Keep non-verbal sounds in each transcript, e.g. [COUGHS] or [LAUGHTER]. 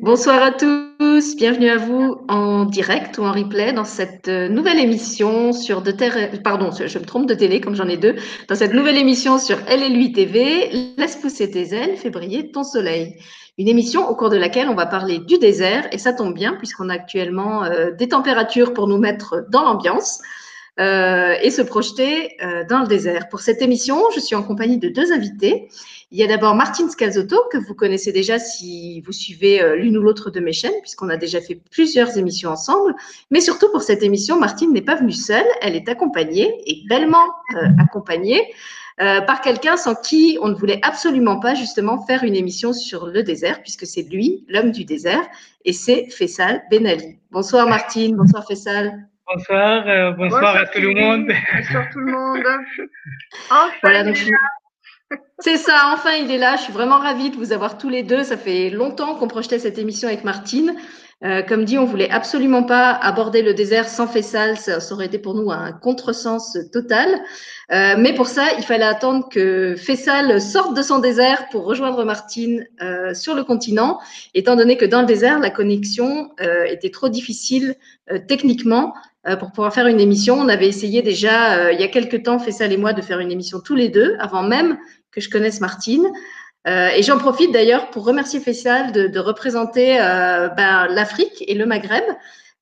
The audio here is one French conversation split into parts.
Bonsoir à tous, bienvenue à vous en direct ou en replay dans cette euh, nouvelle émission sur de terre, pardon, je me trompe de télé comme j'en ai deux, dans cette nouvelle émission sur LLUI TV, Laisse pousser tes ailes, fais briller ton soleil. Une émission au cours de laquelle on va parler du désert et ça tombe bien puisqu'on a actuellement euh, des températures pour nous mettre dans l'ambiance. Euh, et se projeter euh, dans le désert. Pour cette émission, je suis en compagnie de deux invités. Il y a d'abord Martine Scalzotto, que vous connaissez déjà si vous suivez euh, l'une ou l'autre de mes chaînes, puisqu'on a déjà fait plusieurs émissions ensemble. Mais surtout pour cette émission, Martine n'est pas venue seule, elle est accompagnée et bellement accompagnée. par quelqu'un sans qui on ne voulait absolument pas justement faire une émission sur le désert, puisque c'est lui, l'homme du désert, et c'est Fessal Benali. Bonsoir Martine, bonsoir Fessal. Bonsoir, euh, bonsoir, à tout le monde. Bonsoir tout le monde. [LAUGHS] Enfin, [LAUGHS] c'est ça, enfin il est là. Je suis vraiment ravie de vous avoir tous les deux. Ça fait longtemps qu'on projetait cette émission avec Martine. Euh, comme dit, on voulait absolument pas aborder le désert sans Fessal. Ça, ça aurait été pour nous un contresens total. Euh, mais pour ça, il fallait attendre que Fessal sorte de son désert pour rejoindre Martine euh, sur le continent, étant donné que dans le désert, la connexion euh, était trop difficile euh, techniquement. Euh, pour pouvoir faire une émission. On avait essayé déjà il y a quelques temps, Fessal et moi, de faire une émission tous les deux, avant même que je connaisse Martine. Euh, et j'en profite d'ailleurs pour remercier Fessal de, représenter ben, l'Afrique et le Maghreb.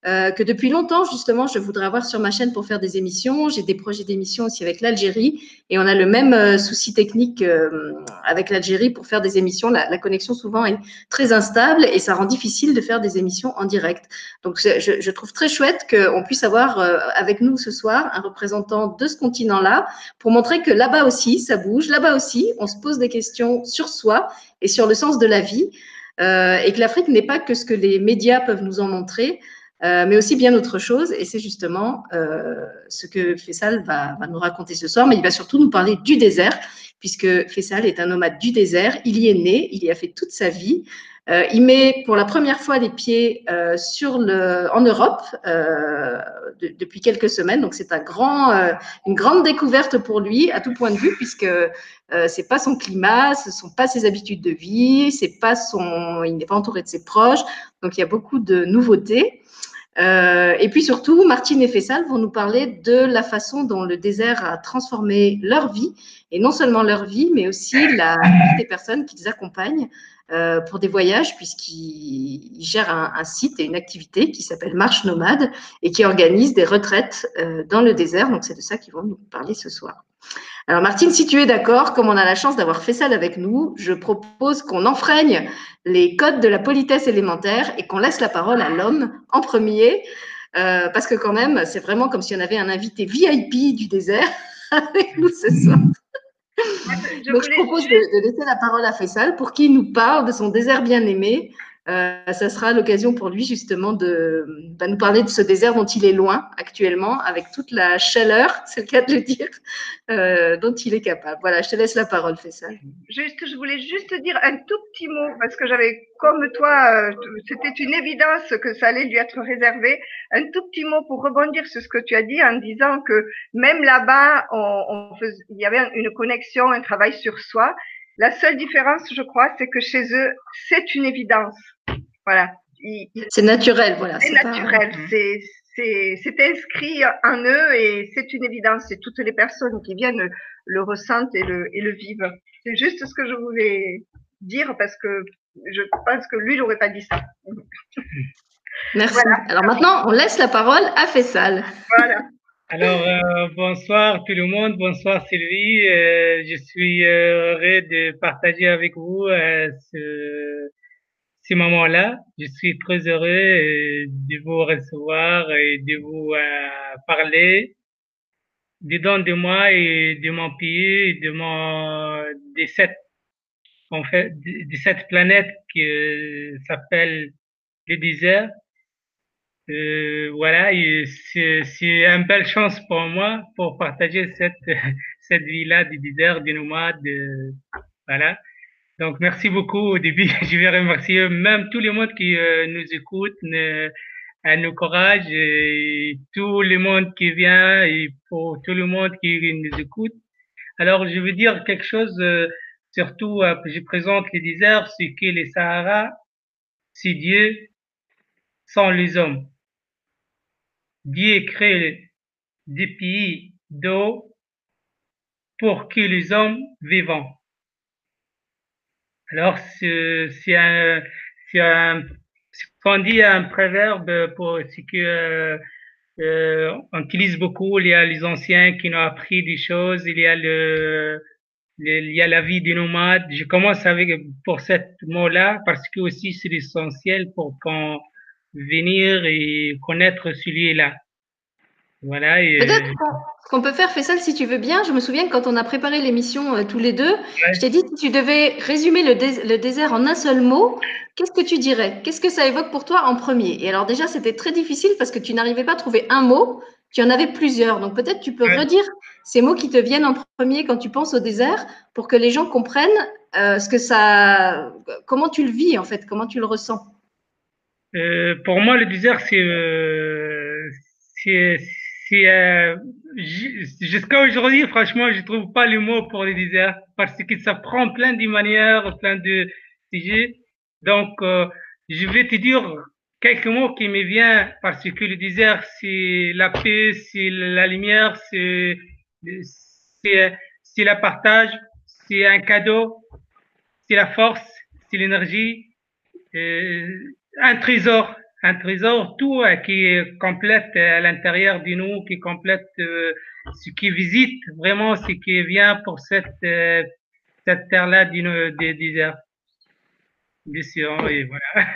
Euh, que depuis longtemps, justement, je voudrais avoir sur ma chaîne pour faire des émissions. J'ai des projets d'émissions aussi avec l'Algérie et on a le même euh, souci technique euh, avec l'Algérie pour faire des émissions. La, la, connexion souvent est très instable et ça rend difficile de faire des émissions en direct. Donc, je, je trouve très chouette qu'on puisse avoir avec nous ce soir un représentant de ce continent-là pour montrer que là-bas aussi, ça bouge. Là-bas aussi, on se pose des questions sur soi et sur le sens de la vie. et que l'Afrique n'est pas que ce que les médias peuvent nous en montrer. Euh, mais aussi bien autre chose. Et c'est justement euh, ce que Fessal va, nous raconter ce soir, mais il va surtout nous parler du désert, puisque Fessal est un nomade du désert. Il y est né, il y a fait toute sa vie. Euh, il met pour la première fois les pieds euh, en Europe euh, de, depuis quelques semaines, donc c'est un grand, euh, une grande découverte pour lui à tout point de vue, puisque c'est pas son climat, ce sont pas ses habitudes de vie, c'est pas son, il n'est pas entouré de ses proches, donc il y a beaucoup de nouveautés. Euh, et puis surtout, Martine et Fessal vont nous parler de la façon dont le désert a transformé leur vie, et non seulement leur vie, mais aussi la vie des personnes qui les accompagnent euh, pour des voyages, puisqu'ils gèrent un, un, site et une activité qui s'appelle Marche Nomade et qui organise des retraites euh, dans le désert. Donc c'est de ça qu'ils vont nous parler ce soir. Alors Martine, si tu es d'accord, comme on a la chance d'avoir fait ça avec nous, je propose qu'on enfreigne les codes de la politesse élémentaire et qu'on laisse la parole à l'homme en premier, euh, parce que quand même, c'est vraiment comme si on avait un invité VIP du désert [LAUGHS] avec nous ce soir. Je Donc je propose de, de, laisser la parole à Faisal pour qu'il nous parle de son désert bien-aimé ça sera l'occasion pour lui justement de bah, nous parler de ce désert dont il est loin actuellement, avec toute la chaleur, [LAUGHS] c'est le cas de le dire, euh, dont il est capable. Voilà, je te laisse la parole, Fessal. Juste, je voulais juste dire un tout petit mot, parce que j'avais, comme toi, euh, c'était une évidence que ça allait lui être réservé. Un tout petit mot pour rebondir sur ce que tu as dit en disant que même là-bas, il y avait une connexion, un travail sur soi. La seule différence, je crois, c'est que chez eux, c'est une évidence. Voilà. C'est naturel, voilà. C'est naturel. Pas... C'est inscrit en eux et c'est une évidence. Et toutes les personnes qui viennent le ressentent et le, et le vivent. C'est juste ce que je voulais dire parce que je pense que lui, il n'aurait pas dit ça. [LAUGHS] Merci. Voilà. Alors maintenant, on laisse la parole à Fessal. Voilà. [LAUGHS] Alors, euh, bonsoir tout le monde, bonsoir Sylvie. Euh, je suis euh, heureux de partager avec vous euh, ce, ce moment-là. Je suis très heureux euh, de vous recevoir et de vous parler dedans de moi et de mon pays, de mon, de cette, en fait, de, cette planète qui s'appelle le désert. Euh, voilà, c'est une belle chance pour moi pour partager cette, [LAUGHS] cette vie-là du désert, du nomade. De, voilà. Donc, merci beaucoup. Au début, [LAUGHS] je vais remercier même tout le monde qui euh, nous écoute, ne, à nos courage, et tout le monde qui vient et pour tout le monde qui nous écoute. Alors, je veux dire quelque chose. Euh, surtout, euh, je présente les déserts, ce que les Sahara, c'est Dieu sans les hommes. Dieu crée des pays d'eau pour que les hommes vivent. Alors, c'est un, c'est un, qu'on dit un proverbe pour ce que euh, euh, on utilise beaucoup. Il y a les anciens qui nous ont appris des choses. Il y a le, il y a la vie des nomades. Je commence avec pour cette mot-là parce que aussi c'est essentiel pour qu'on venir et connaître celui-là. Voilà. Peut-être qu'on peut faire, Faisal, si tu veux bien. Je me souviens que quand on a préparé l'émission euh, tous les deux, je t'ai dit si tu devais résumer le, le, désert en un seul mot, qu'est-ce que tu dirais? Qu'est-ce que ça évoque pour toi en premier? Et alors déjà, c'était très difficile parce que tu n'arrivais pas à trouver un mot, tu en avais plusieurs. Donc peut-être tu peux redire ces mots qui te viennent en premier quand tu penses au désert pour que les gens comprennent euh, ce que ça, comment tu le vis en fait, comment tu le ressens? Euh, pour moi, le désert, c'est euh, euh, jusqu'à aujourd'hui, franchement, je trouve pas les mots pour le désert parce que ça prend plein de manières, plein de sujets. Donc, euh, je vais te dire quelques mots qui me viennent parce que le désert, c'est la paix, c'est la lumière, c'est c'est la partage, c'est un cadeau, c'est la force, c'est l'énergie, euh, un trésor un trésor, tout euh, qui complète euh, à l'intérieur de nous, qui complète euh, ce qui visite vraiment ce qui vient pour cette, cette terre-là du désert. Et voilà. [LAUGHS]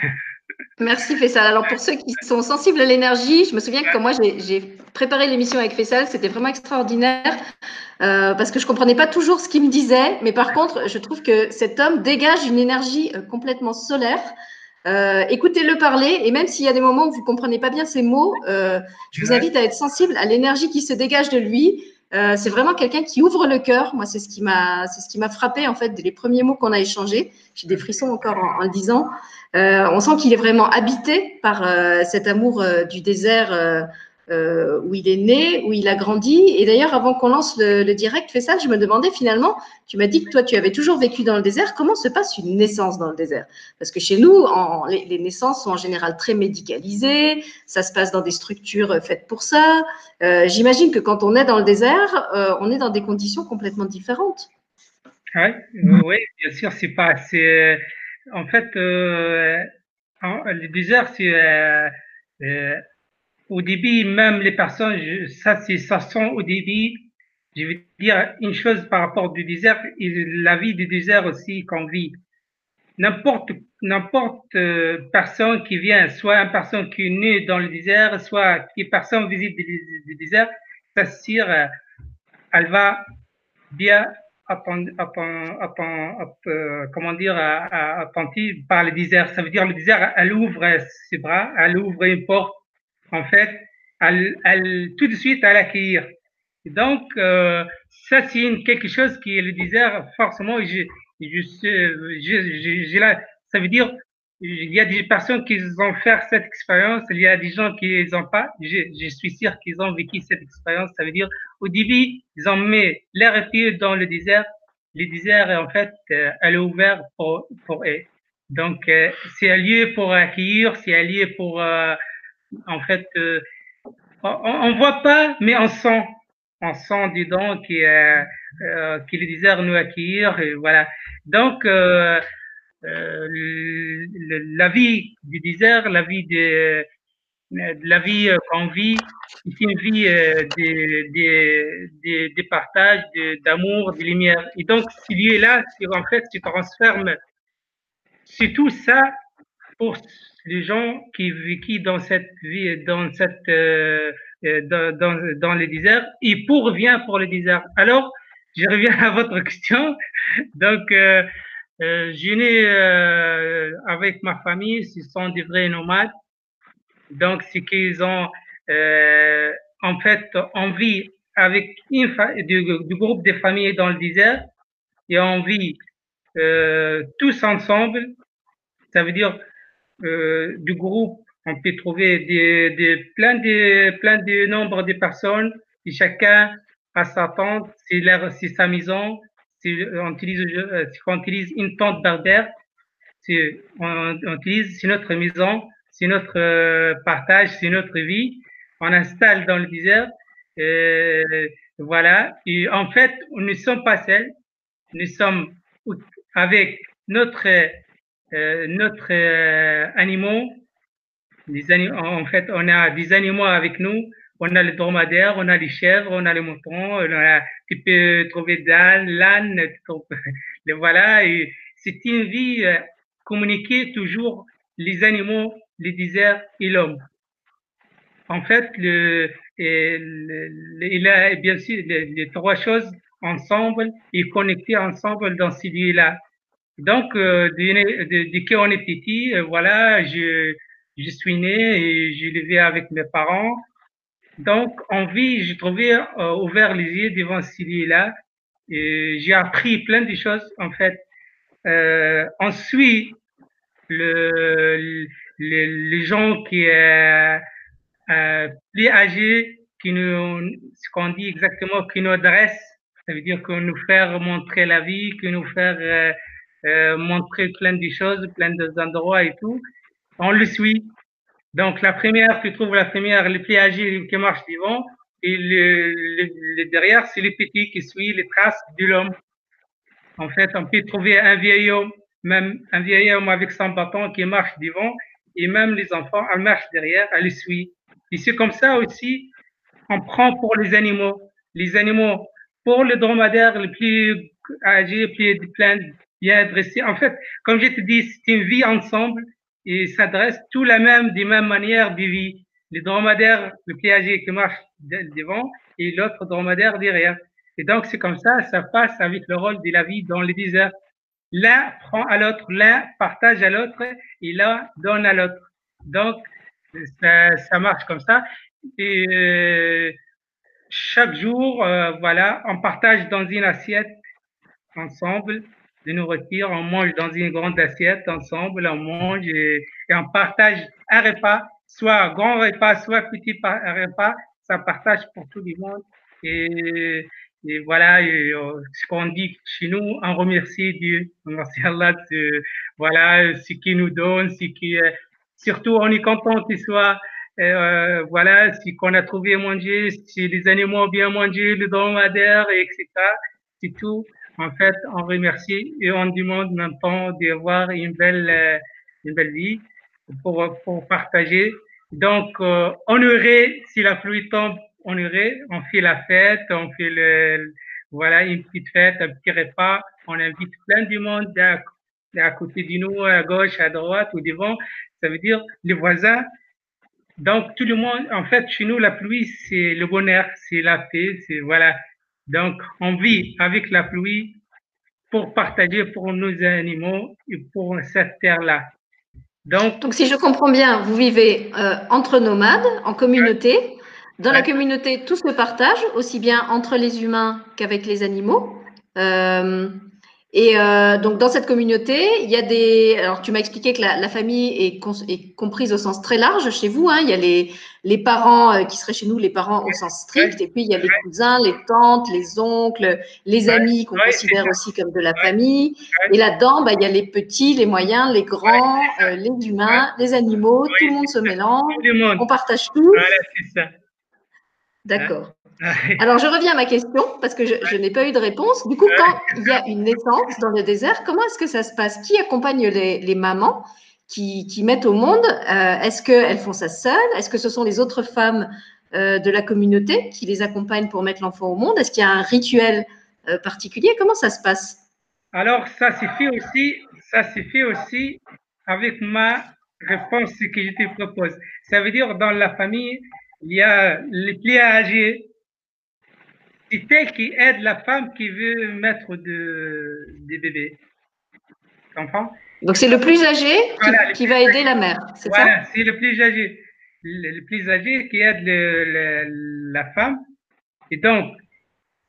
Merci Faisal. Alors pour ceux qui sont sensibles à l'énergie, je me souviens que quand moi j'ai préparé l'émission avec Faisal, c'était vraiment extraordinaire parce que je comprenais pas toujours ce qu'il me disait, mais par contre je trouve que cet homme dégage une énergie complètement solaire. Euh, écoutez-le parler et même s'il y a des moments où vous comprenez pas bien ces mots, euh, je vous invite à être sensible à l'énergie qui se dégage de lui. Euh, c'est vraiment quelqu'un qui ouvre le cœur. Moi, c'est ce qui m'a, c'est ce qui m'a frappé en fait les premiers mots qu'on a échangés. J'ai des frissons encore en, en le disant. on sent qu'il est vraiment habité par cet amour du désert euh, où il est né, où il a grandi. Et d'ailleurs, avant qu'on lance le, direct ça, je me demandais finalement, tu m'as dit que toi, tu avais toujours vécu dans le désert. Comment se passe une naissance dans le désert? Parce que chez nous, les, naissances sont en général très médicalisées. Ça se passe dans des structures faites pour ça. Euh, J'imagine que quand on est dans le désert, euh, on est dans des conditions complètement différentes. Oui, oui bien sûr, c'est pas. En fait le désert, c'est au début, même les personnes, ça, c'est, ça sent au début, je veux dire une chose par rapport du désert la vie du désert aussi qu'on vit. N'importe, n'importe euh, personne qui vient, soit une personne qui est née dans le désert, soit qui personne visite le désert, ça sûr, euh, elle va bien apprendre, euh, comment dire, attentive par le désert. Ça veut dire le désert, elle ouvre ses bras, elle ouvre une porte en fait, elle, elle, tout de suite à l'accueillir. Donc, euh, ça, c'est quelque chose qui le désert, forcément, je, je, je, je, là, ça veut dire, il y a des personnes qui ont fait cette expérience, il y a des gens qui n'ont pas. Je, suis sûr qu'ils ont vécu cette expérience. Ça veut dire, au début, ils ont mis leur pied dans le désert. Le désert, en fait, euh, elle est ouvert pour, pour eux. Donc, euh, c'est un lieu pour accueillir, c'est un lieu pour euh, en fait, euh, on, ne voit pas, mais on sent, on sent dedans qui euh, euh, le désert nous accueillir, et voilà. Donc, euh, euh la vie du désert, la vie de, la vie qu'on vit, c'est une vie de, de, de, de partage, d'amour, de, lumière. Et donc, ce lieu-là, en fait, se transforme. C'est tout ça pour les gens qui vivent dans cette vie, dans cette, euh, euh, dans, dans, dans le désert, et pour revient pour le désert. Alors, je reviens à votre [LAUGHS] question. Donc, euh, euh, je né euh, avec ma famille, ce sont des vrais nomades. Donc, c'est qu'ils ont euh, en fait envie avec une du, du, groupe de familles dans le désert et on vit tous ensemble. Ça veut dire du groupe, on peut trouver des, des, plein de plein de nombre de personnes et chacun a sa tente, c'est c'est sa maison, si on utilise, si on utilise une tente berbère, c'est, on, on, utilise, c'est notre maison, c'est notre partage, c'est notre vie. On installe dans le désert. Euh, voilà. Et en fait, nous ne sommes pas seuls. Nous sommes avec notre euh, notre euh, animaux. Des animaux. En fait, on a des animaux avec nous. On a les dromadaires, on a les chèvres, on a les moutons. On a, tu peux trouver d'âne, l'âne. [LAUGHS] voilà. Et c'est une vie euh, communiquée toujours les animaux, les déserts et l'homme. En fait, le, il a bien sûr les, trois choses ensemble et connectées ensemble dans ces lieux-là. Donc, euh, dès qu'on est petit, euh, voilà, je, je suis né et je vivais avec mes parents. Donc, en vie, j'ai trouvé euh, ouvert les yeux devant ces lieux-là et j'ai appris plein de choses. En fait, euh, on suit le, les gens qui euh, euh, plus âgés qui nous, ce qu'on dit exactement, qui nous adresse. Ça veut dire qu'on nous fait montrer la vie, que nous euh, euh, montrer plein de choses, plein d'endroits et tout. On le suit. Donc la première, tu trouves la première, les plus âgés qui marchent devant, et le, le, derrière, c'est les petits qui suivent les traces de l'homme. En fait, on peut trouver un vieil homme, même un vieil homme avec son bâton qui marche devant, et même les enfants, elles marchent derrière, elles le suivent. Et c'est comme ça aussi, on prend pour les animaux. Les animaux, pour le dromadaire le plus âgé, plus plein, bien adressé. En fait, comme je te dis, c'est une vie ensemble et s'adresse tout la même, des mêmes manières de vie. Le dromadaire le âgé qui marche devant et l'autre dromadaire derrière. Et donc, c'est comme ça, ça passe avec le rôle de la vie dans le désert. L'un prend à l'autre, l'un partage à l'autre et l'un donne à l'autre. Donc, ça, ça, marche comme ça. Et euh, chaque jour, euh, voilà, on partage dans une assiette ensemble de nourriture. On mange dans une grande assiette ensemble, on mange et, on partage un repas, soit grand repas, soit petit repas. Ça partage pour tout le monde. Et, voilà, euh, ce qu'on dit chez nous, on remercie Dieu, on remercie Allah voilà, ce qu'il nous donne, ce qui, surtout on est content qu'il soit euh, voilà si qu'on a trouvé à manger si les animaux ont bien mangé le dromadaire etc c'est tout en fait on remercie et on demande maintenant d'avoir une belle euh, une belle vie pour pour partager donc euh, on aurait si la pluie tombe on aurait on fait la fête on fait le voilà une petite fête un petit repas on invite plein du monde à, à côté de nous à gauche à droite ou devant ça veut dire les voisins. Donc, tout le monde, en fait, chez nous, la pluie, c'est le bonheur, c'est la paix, c'est voilà. Donc, on vit avec la pluie pour partager pour nos animaux et pour cette terre-là. Donc, Donc, si je comprends bien, vous vivez euh, entre nomades, en communauté. Dans la communauté, tout se partage, aussi bien entre les humains qu'avec les animaux. Euh, et euh, donc, dans cette communauté, il y a des. Alors, tu m'as expliqué que la, la famille est, est, comprise au sens très large chez vous. Hein. Il y a les, les parents euh, qui seraient chez nous, les parents au sens strict, et puis il y a les cousins, les tantes, les oncles, les amis qu'on considère aussi comme de la famille. Et là-dedans, bah, il y a les petits, les moyens, les grands, euh, les humains, les animaux. Tout le monde se mélange. On partage tout. D'accord. Alors, je reviens à ma question parce que je, je n'ai pas eu de réponse. Du coup, quand il y a une naissance dans le désert, comment est-ce que ça se passe? Qui accompagne les, les mamans qui, qui, mettent au monde? Euh, Est-ce qu'elles font ça seules? Est-ce que ce sont les autres femmes euh, de la communauté qui les accompagnent pour mettre l'enfant au monde? Est-ce qu'il y a un rituel euh, particulier? Comment ça se passe? Alors, ça se fait aussi, ça se fait aussi avec ma réponse que je te propose. Ça veut dire dans la famille, il y a les plus âgés c'est elle qui aide la femme qui veut mettre de, des bébés. Tu comprends Donc c'est le plus âgé qui, voilà, qui plus va aider la mère, c'est voilà, ça c'est le plus âgé. Le, le, plus âgé qui aide le, le, la femme. Et donc,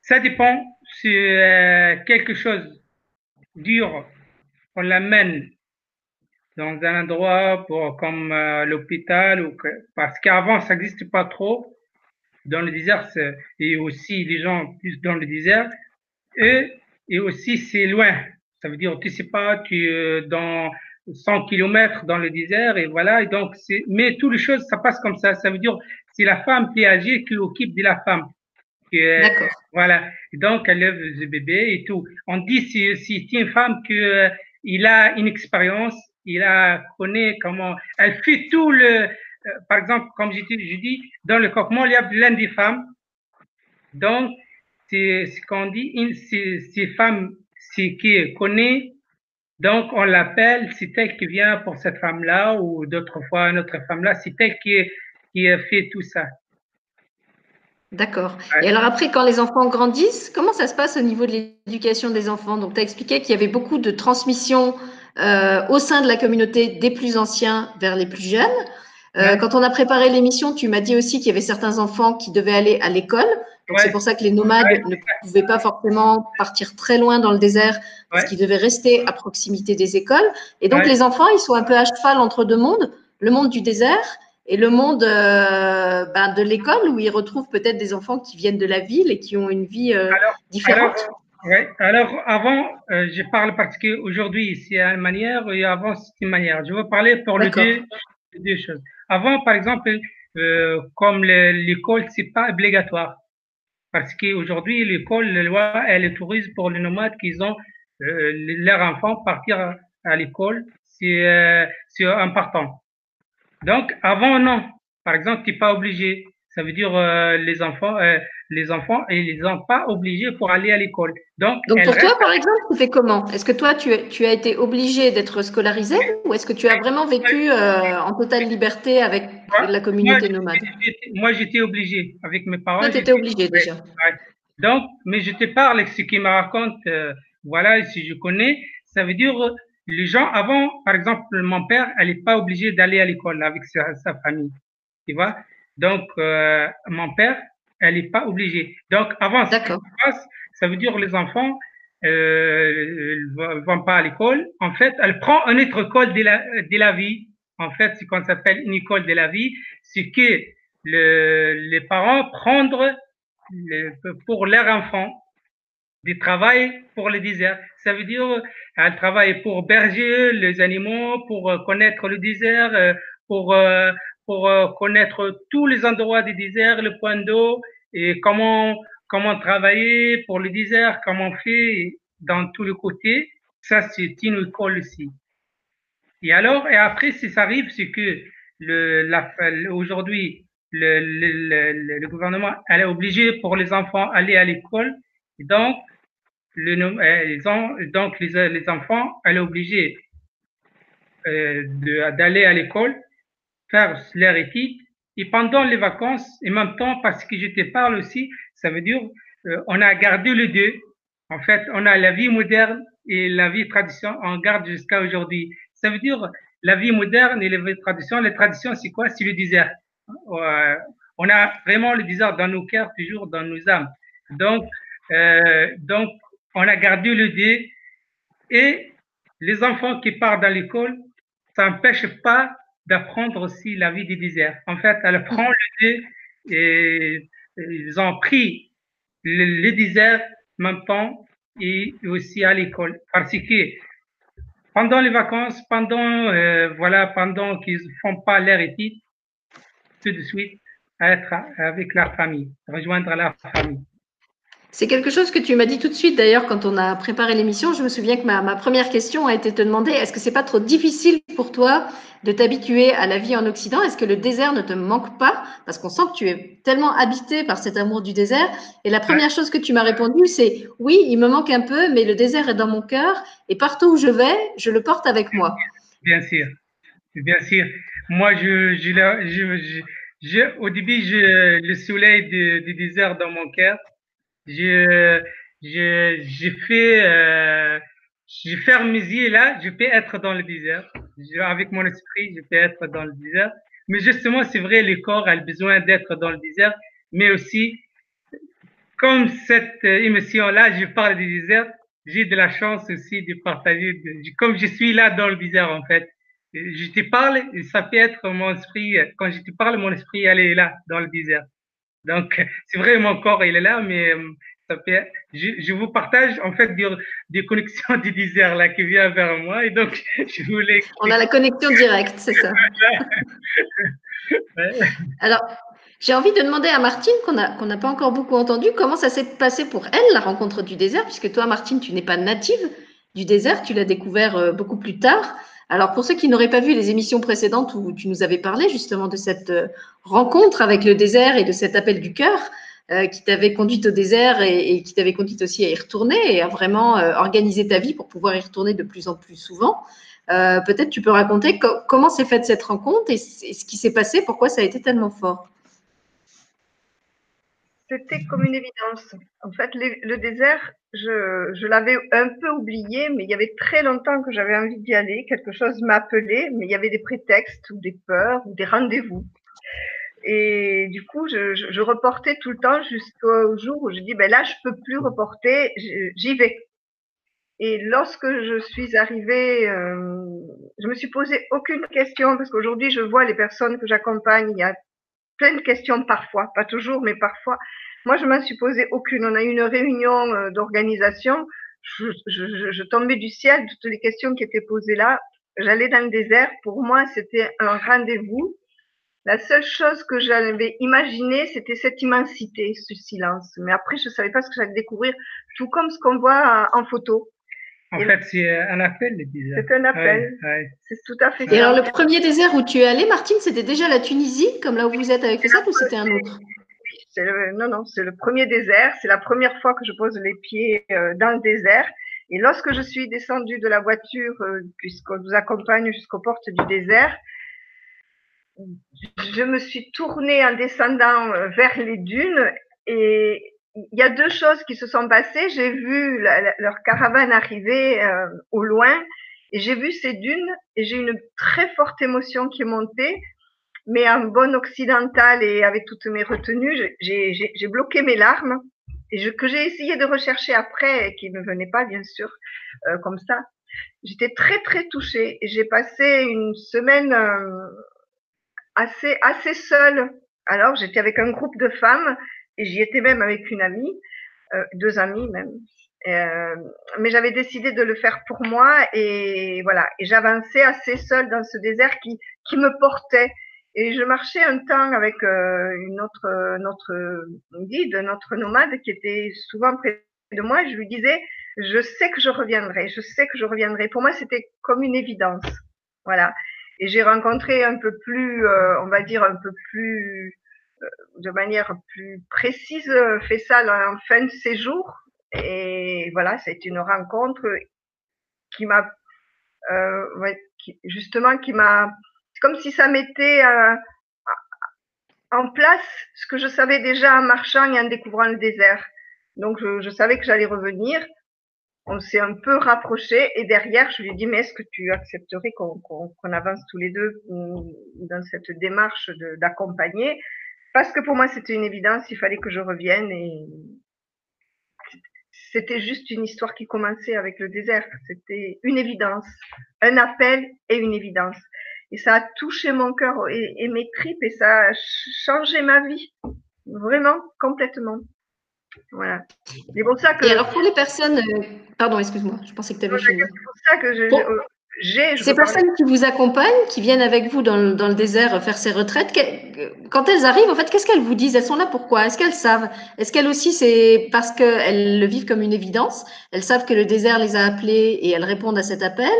ça dépend si euh, quelque chose dur, on l'amène dans un endroit pour, comme euh, l'hôpital, ou que, parce qu'avant ça n'existe pas trop dans le désert et aussi les gens plus dans le désert, eux, et aussi c'est loin. Ça veut dire, tu sais pas, tu es dans 100 kilomètres dans le désert et voilà. Et donc, c'est, mais toutes les choses, ça passe comme ça. Ça veut dire, c'est la femme qui agit qui occupe de la femme. D'accord. Voilà. Et donc, elle lève le bébé et tout. On dit si, si c'est une femme que euh, il a une expérience, il a connaît comment, elle fait tout le, euh, par exemple, comme je, je dis, dans le coquement, il y a plein de femmes. Donc, c'est ce qu'on dit, une, ces, femmes, c'est qui connaît, donc on l'appelle, c'est elle qui vient pour cette femme-là, ou d'autres fois, une autre femme-là, c'est elle qui, qui fait tout ça. D'accord. Et alors après, quand les enfants grandissent, comment ça se passe au niveau de l'éducation des enfants? Donc, tu as expliqué qu'il y avait beaucoup de transmission euh, au sein de la communauté des plus anciens vers les plus jeunes. Euh, quand on a préparé l'émission, tu m'as dit aussi qu'il y avait certains enfants qui devaient aller à l'école. Donc, c'est pour ça que les nomades ne pouvaient pas forcément partir très loin dans le désert parce qu'ils devaient rester à proximité des écoles. Et donc, les enfants, ils sont un peu à cheval entre deux mondes, le monde du désert et le monde euh, ben, de l'école où ils retrouvent peut-être des enfants qui viennent de la ville et qui ont une vie euh, différente. Alors, ouais. alors avant, euh, je parle parce qu'aujourd'hui c'est une manière et avant c'est une manière. Je veux parler pour les Avant, par exemple, comme l'école, c'est pas obligatoire. Parce qu'aujourd'hui, l'école, la loi, elle autorise pour les nomades qui ont leurs enfants partir à l'école, c'est important. Donc, avant, non. Par exemple, tu n'es pas obligé. Ça veut dire euh, les enfants, euh, les enfants, ils les ont pas obligés pour aller à l'école. Donc, Donc pour toi, par exemple, tu fais comment? Est-ce que toi, tu, tu as été obligé d'être scolarisé ou est-ce que tu as vraiment vécu euh, en totale liberté avec la communauté nomade? Moi, j'étais obligé avec mes parents. Toi, tu étais obligé déjà. Donc, mais je te parle, ce qui me raconte, euh, voilà, si je connais, ça veut dire les gens avant, par exemple, mon père, elle n'est pas obligé d'aller à l'école avec sa, sa, famille. Tu vois? Donc, euh, mon père, elle n'est pas obligée. Donc, avant, qui passe, ça veut dire les enfants, euh, ne vont pas à l'école. En fait, elle prend une autre école de la, de la vie. En fait, ce qu'on s'appelle une école de la vie, c'est que le, les parents prendre le, pour leurs enfants du travail pour le désert. Ça veut dire, elle travaille pour berger les animaux, pour euh, connaître le désert, euh, pour, euh, pour connaître tous les endroits du désert, le point d'eau, et comment, comment travailler pour le désert, comment fait dans tous les côtés. Ça, c'est une école aussi. Et alors, et après, si ça arrive, c'est que le, aujourd'hui, le, le, le, gouvernement, elle est obligé pour les enfants aller à l'école. Donc, le, ont, donc les, les, enfants, elle est obligée euh, d'aller à l'école, faire leur étude, et pendant les vacances, et même temps, parce que je te parle aussi, ça veut dire, euh, on a gardé les deux. En fait, on a la vie moderne et la vie traditionnelle, on garde jusqu'à aujourd'hui. Ça veut dire, la vie moderne et la vie traditionnelle, la tradition, c'est quoi? C'est le désert. Euh, on a vraiment le désert dans nos cœurs, toujours dans nos âmes. Donc, euh, donc, on a gardé le dé et les enfants qui partent dans l'école, ça n'empêche pas d'apprendre aussi la vie du désert. En fait, elle prend le dé et ils ont pris le, désert maintenant et aussi à l'école. Parce que pendant les vacances, pendant, euh, voilà, pendant qu'ils font pas leur étude, tout de suite, être avec leur famille, rejoindre leur famille. C'est quelque chose que tu m'as dit tout de suite d'ailleurs quand on a préparé l'émission. Je me souviens que ma, première question a été de te demander est-ce que c'est pas trop difficile pour toi de t'habituer à la vie en Occident? Est-ce que le désert ne te manque pas? Parce qu'on sent que tu es tellement habité par cet amour du désert. Et la première chose que tu m'as répondu, c'est oui, il me manque un peu, mais le désert est dans mon cœur et partout où je vais, je le porte avec moi. Bien sûr, bien sûr. Moi, je, je, au début, le soleil du désert dans mon cœur je, je, j'ai fait, euh, je ferme mes yeux là, je peux être dans le désert. avec mon esprit, je peux être dans le désert. Mais justement, c'est vrai, le corps a besoin d'être dans le désert, mais aussi, comme cette émission-là, je parle du désert, j'ai de la chance aussi de partager, comme je suis là dans le désert en fait. Je te parle, ça peut être mon esprit, quand je te parle, mon esprit, elle est là, dans le désert. Donc, [LAUGHS] c'est vrai, mon corps, il est là, mais Ça fait, je, vous partage en fait des, connexions [LAUGHS] du désert là qui vient vers moi et donc [LAUGHS] je voulais. On a la connexion directe, c'est ça. Alors, j'ai envie de demander à Martine, qu'on n'a pas encore beaucoup entendu, comment ça s'est passé pour elle, la rencontre du désert, puisque toi, Martine, tu n'es pas native du désert, tu l'as découvert euh, beaucoup plus tard. Alors, pour ceux qui n'auraient pas vu les émissions précédentes où tu nous avais parlé justement de cette euh, rencontre avec le désert et de cet appel du cœur euh, qui t'avait conduite au désert et, qui t'avait conduite aussi à y retourner et à vraiment organiser ta vie pour pouvoir y retourner de plus en plus souvent. Peut-être tu peux raconter comment s'est faite cette rencontre et ce qui s'est passé, pourquoi ça a été tellement fort? C'était comme une évidence. En fait, le désert, je, l'avais un peu oublié, mais il y avait très longtemps que j'avais envie d'y aller. Quelque chose m'appelait, mais il y avait des prétextes ou des peurs ou des rendez-vous. Et du coup, je, je, reportais tout le temps jusqu'au jour où je dis, ben là, je peux plus reporter, j'y vais. Et lorsque je suis arrivée, euh, je me suis posé aucune question parce qu'aujourd'hui, je vois les personnes que j'accompagne, il y a plein de questions parfois, pas toujours, mais parfois. Moi, je m'en suis posé aucune. On a eu une réunion euh, d'organisation. Je, je, je, tombais du ciel, toutes les questions qui étaient posées là. J'allais dans le désert. Pour moi, c'était un rendez-vous. La seule chose que j'avais imaginé, c'était cette immensité, ce silence. Mais après, je savais pas ce que j'allais découvrir, tout comme ce qu'on voit en photo. En fait, c'est un appel, le désert. C'est un appel. C'est tout à fait Et alors, le premier désert où tu es allé, Martine, c'était déjà la Tunisie, comme là où vous êtes avec ça, ou c'était un autre? Oui, non, non, c'est le premier désert. C'est la première fois que je pose les pieds euh, dans le désert. Et lorsque je suis descendue de la voiture, euh, puisqu'on nous accompagne jusqu'aux portes du désert, je me suis tournée en descendant euh, vers les dunes et il y a deux choses qui se sont passées. J'ai vu leur caravane arriver euh, au loin et j'ai vu ces dunes et j'ai une très forte émotion qui est montée. Mais en bon occidental et avec toutes mes retenues, j'ai bloqué mes larmes et je, que j'ai essayé de rechercher après et qui ne venaient pas bien sûr euh, comme ça. J'étais très très touchée et j'ai passé une semaine euh, assez assez seule. Alors j'étais avec un groupe de femmes et j'y étais même avec une amie, euh, deux amies même. Euh, mais j'avais décidé de le faire pour moi et voilà. Et j'avançais assez seule dans ce désert qui qui me portait. Et je marchais un temps avec euh, une autre notre guide, notre nomade qui était souvent près de moi. Je lui disais, je sais que je reviendrai, je sais que je reviendrai. Pour moi, c'était comme une évidence. Voilà. Et j'ai rencontré un peu plus, on va dire un peu plus de manière plus précise euh, fait ça en fin de séjour. Et voilà, c'est une rencontre qui m'a, euh, ouais, justement, qui m'a, comme si ça mettait euh, en place ce que je savais déjà en marchant et en découvrant le désert. Donc, je, savais que j'allais revenir. On s'est un peu rapproché et derrière, je lui ai dit, mais est-ce que tu accepterais qu'on avance tous les deux dans cette démarche d'accompagner? Parce que pour moi, c'était une évidence, il fallait que je revienne et c'était juste une histoire qui commençait avec le désert. C'était une évidence, un appel et une évidence. Et ça a touché mon cœur et, mes tripes et ça a changé ma vie. Vraiment, complètement. Voilà. C'est pour ça que. Et alors pour les personnes. Euh, pardon, excuse-moi, je pensais que tu avais. C'est pour ça que je, ces personnes qui vous accompagnent, qui viennent avec vous dans le, désert faire ces retraites, quand elles arrivent, en fait, qu'est-ce qu'elles vous disent? Elles sont là pourquoi? Est-ce qu'elles savent? Est-ce qu'elles aussi, c'est parce qu'elles le vivent comme une évidence? Elles savent que le désert les a appelées et elles répondent à cet appel?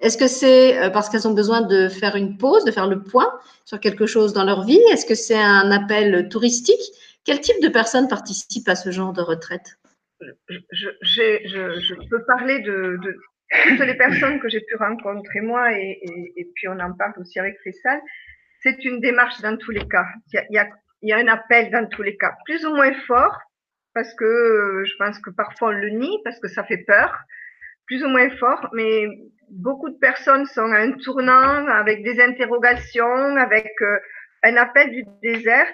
Est-ce que c'est euh, parce qu'elles ont besoin de faire une pause, de faire le point sur quelque chose dans leur vie? Est-ce que c'est un appel touristique? Quel type de personnes participent à ce genre de retraite? Je, je, je, peux parler de, de, toutes les personnes que j'ai pu rencontrer moi, et, et, et, puis on en parle aussi avec Fessal, c'est une démarche dans tous les cas. Il y, a, il y, a, un appel dans tous les cas, plus ou moins fort, parce que je pense que parfois on le nie, parce que ça fait peur, plus ou moins fort, mais beaucoup de personnes sont à un tournant, avec des interrogations, avec euh, un appel du désert,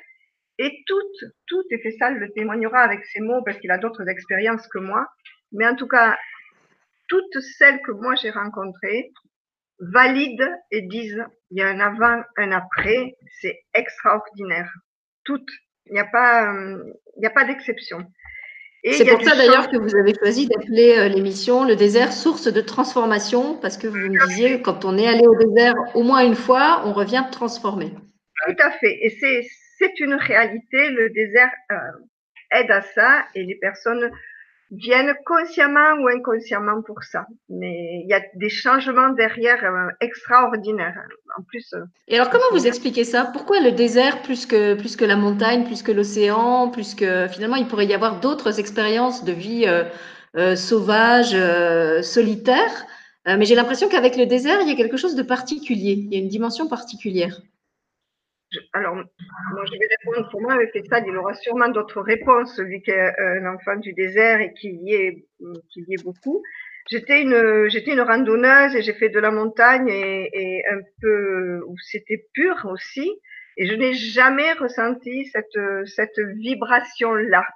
et toutes, toutes, et Fessal le témoignera avec ses mots, parce qu'il a d'autres expériences que moi, mais en tout cas, toutes celles que moi j'ai rencontrées valident et disent il y a un avant, un après, c'est extraordinaire. Toutes. Il n'y a pas, il n'y a pas d'exception. C'est pour ça d'ailleurs que vous avez choisi d'appeler euh, l'émission Le désert source de transformation, parce que vous me disiez, quand on est allé au désert au moins une fois, on revient transformé. Tout à fait. Et c'est une réalité. Le désert euh, aide à ça et les personnes viennent consciemment ou inconsciemment pour ça. Mais il y a des changements derrière euh, extraordinaires. En plus. Euh, Et alors, comment vous expliquez ça? Pourquoi le désert plus que, plus que la montagne, plus que l'océan, plus que finalement, il pourrait y avoir d'autres expériences de vie euh, sauvage, solitaire Mais j'ai l'impression qu'avec le désert, il y a quelque chose de particulier. Il y a une dimension particulière alors, moi, je vais répondre pour moi, avec ça, il aura sûrement d'autres réponses, lui qui est un enfant du désert et qui y est, qui y est beaucoup. J'étais une, j'étais une randonneuse et j'ai fait de la montagne et, et un peu où c'était pur aussi. Et je n'ai jamais ressenti cette, cette vibration-là.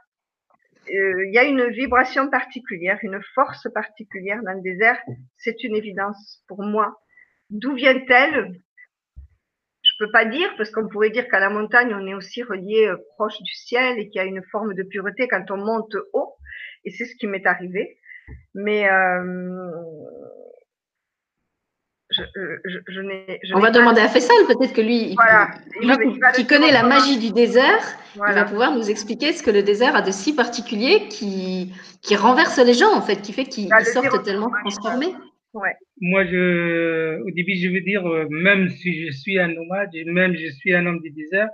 Euh, il y a une vibration particulière, une force particulière dans le désert. C'est une évidence pour moi. D'où vient-elle? Je peux pas dire parce qu'on pourrait dire qu'à la montagne on est aussi relié euh, proche du ciel et qu'il y a une forme de pureté quand on monte haut. Et c'est ce qui m'est arrivé. Mais euh, je, je, je, n'ai, on va demander à Faisal peut-être que lui, voilà. qui connaît la magie du désert. Il va pouvoir nous expliquer ce que le désert a de si particulier qui, qui renverse les gens en fait qui fait qu'ils bah, sortent tellement transformés Moi, je, au début, je veux dire, euh, même si je suis un nomade, même je suis un homme du désert,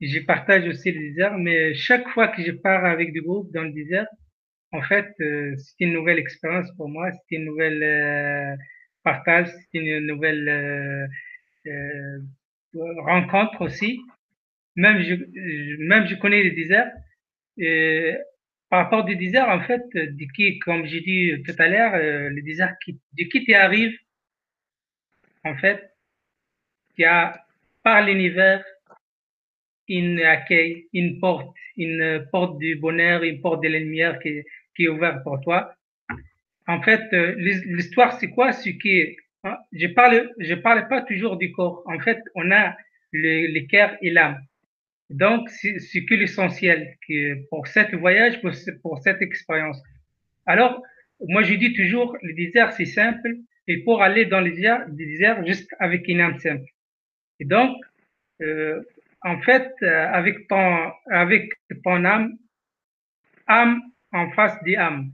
je partage aussi le désert, mais chaque fois que je pars avec du groupe dans le désert, en fait, euh, c'est une nouvelle expérience pour moi, c'est une nouvelle euh, partage, c'est une nouvelle euh, rencontre aussi. Même je, même je connais le désert. Et par rapport du désert, en fait, du qui, comme j'ai dit tout à l'heure, euh, le désert qui, du qui tu arrives, en fait, il y a par l'univers une accueil, une porte, une porte du bonheur, une porte de la lumière qui, qui est ouverte pour toi. En fait, euh, l'histoire, c'est quoi? Ce qui hein, je parle, je parle pas toujours du corps. En fait, on a le, le cœur et l'âme. Donc, c'est que l'essentiel pour cette voyage, pour, pour cette expérience. Alors, moi, je dis toujours, le désert, c'est simple. Et pour aller dans le désert, le désert juste avec une âme simple. Et donc, euh, en fait, euh, avec ton, avec ton âme, âme en face des âmes.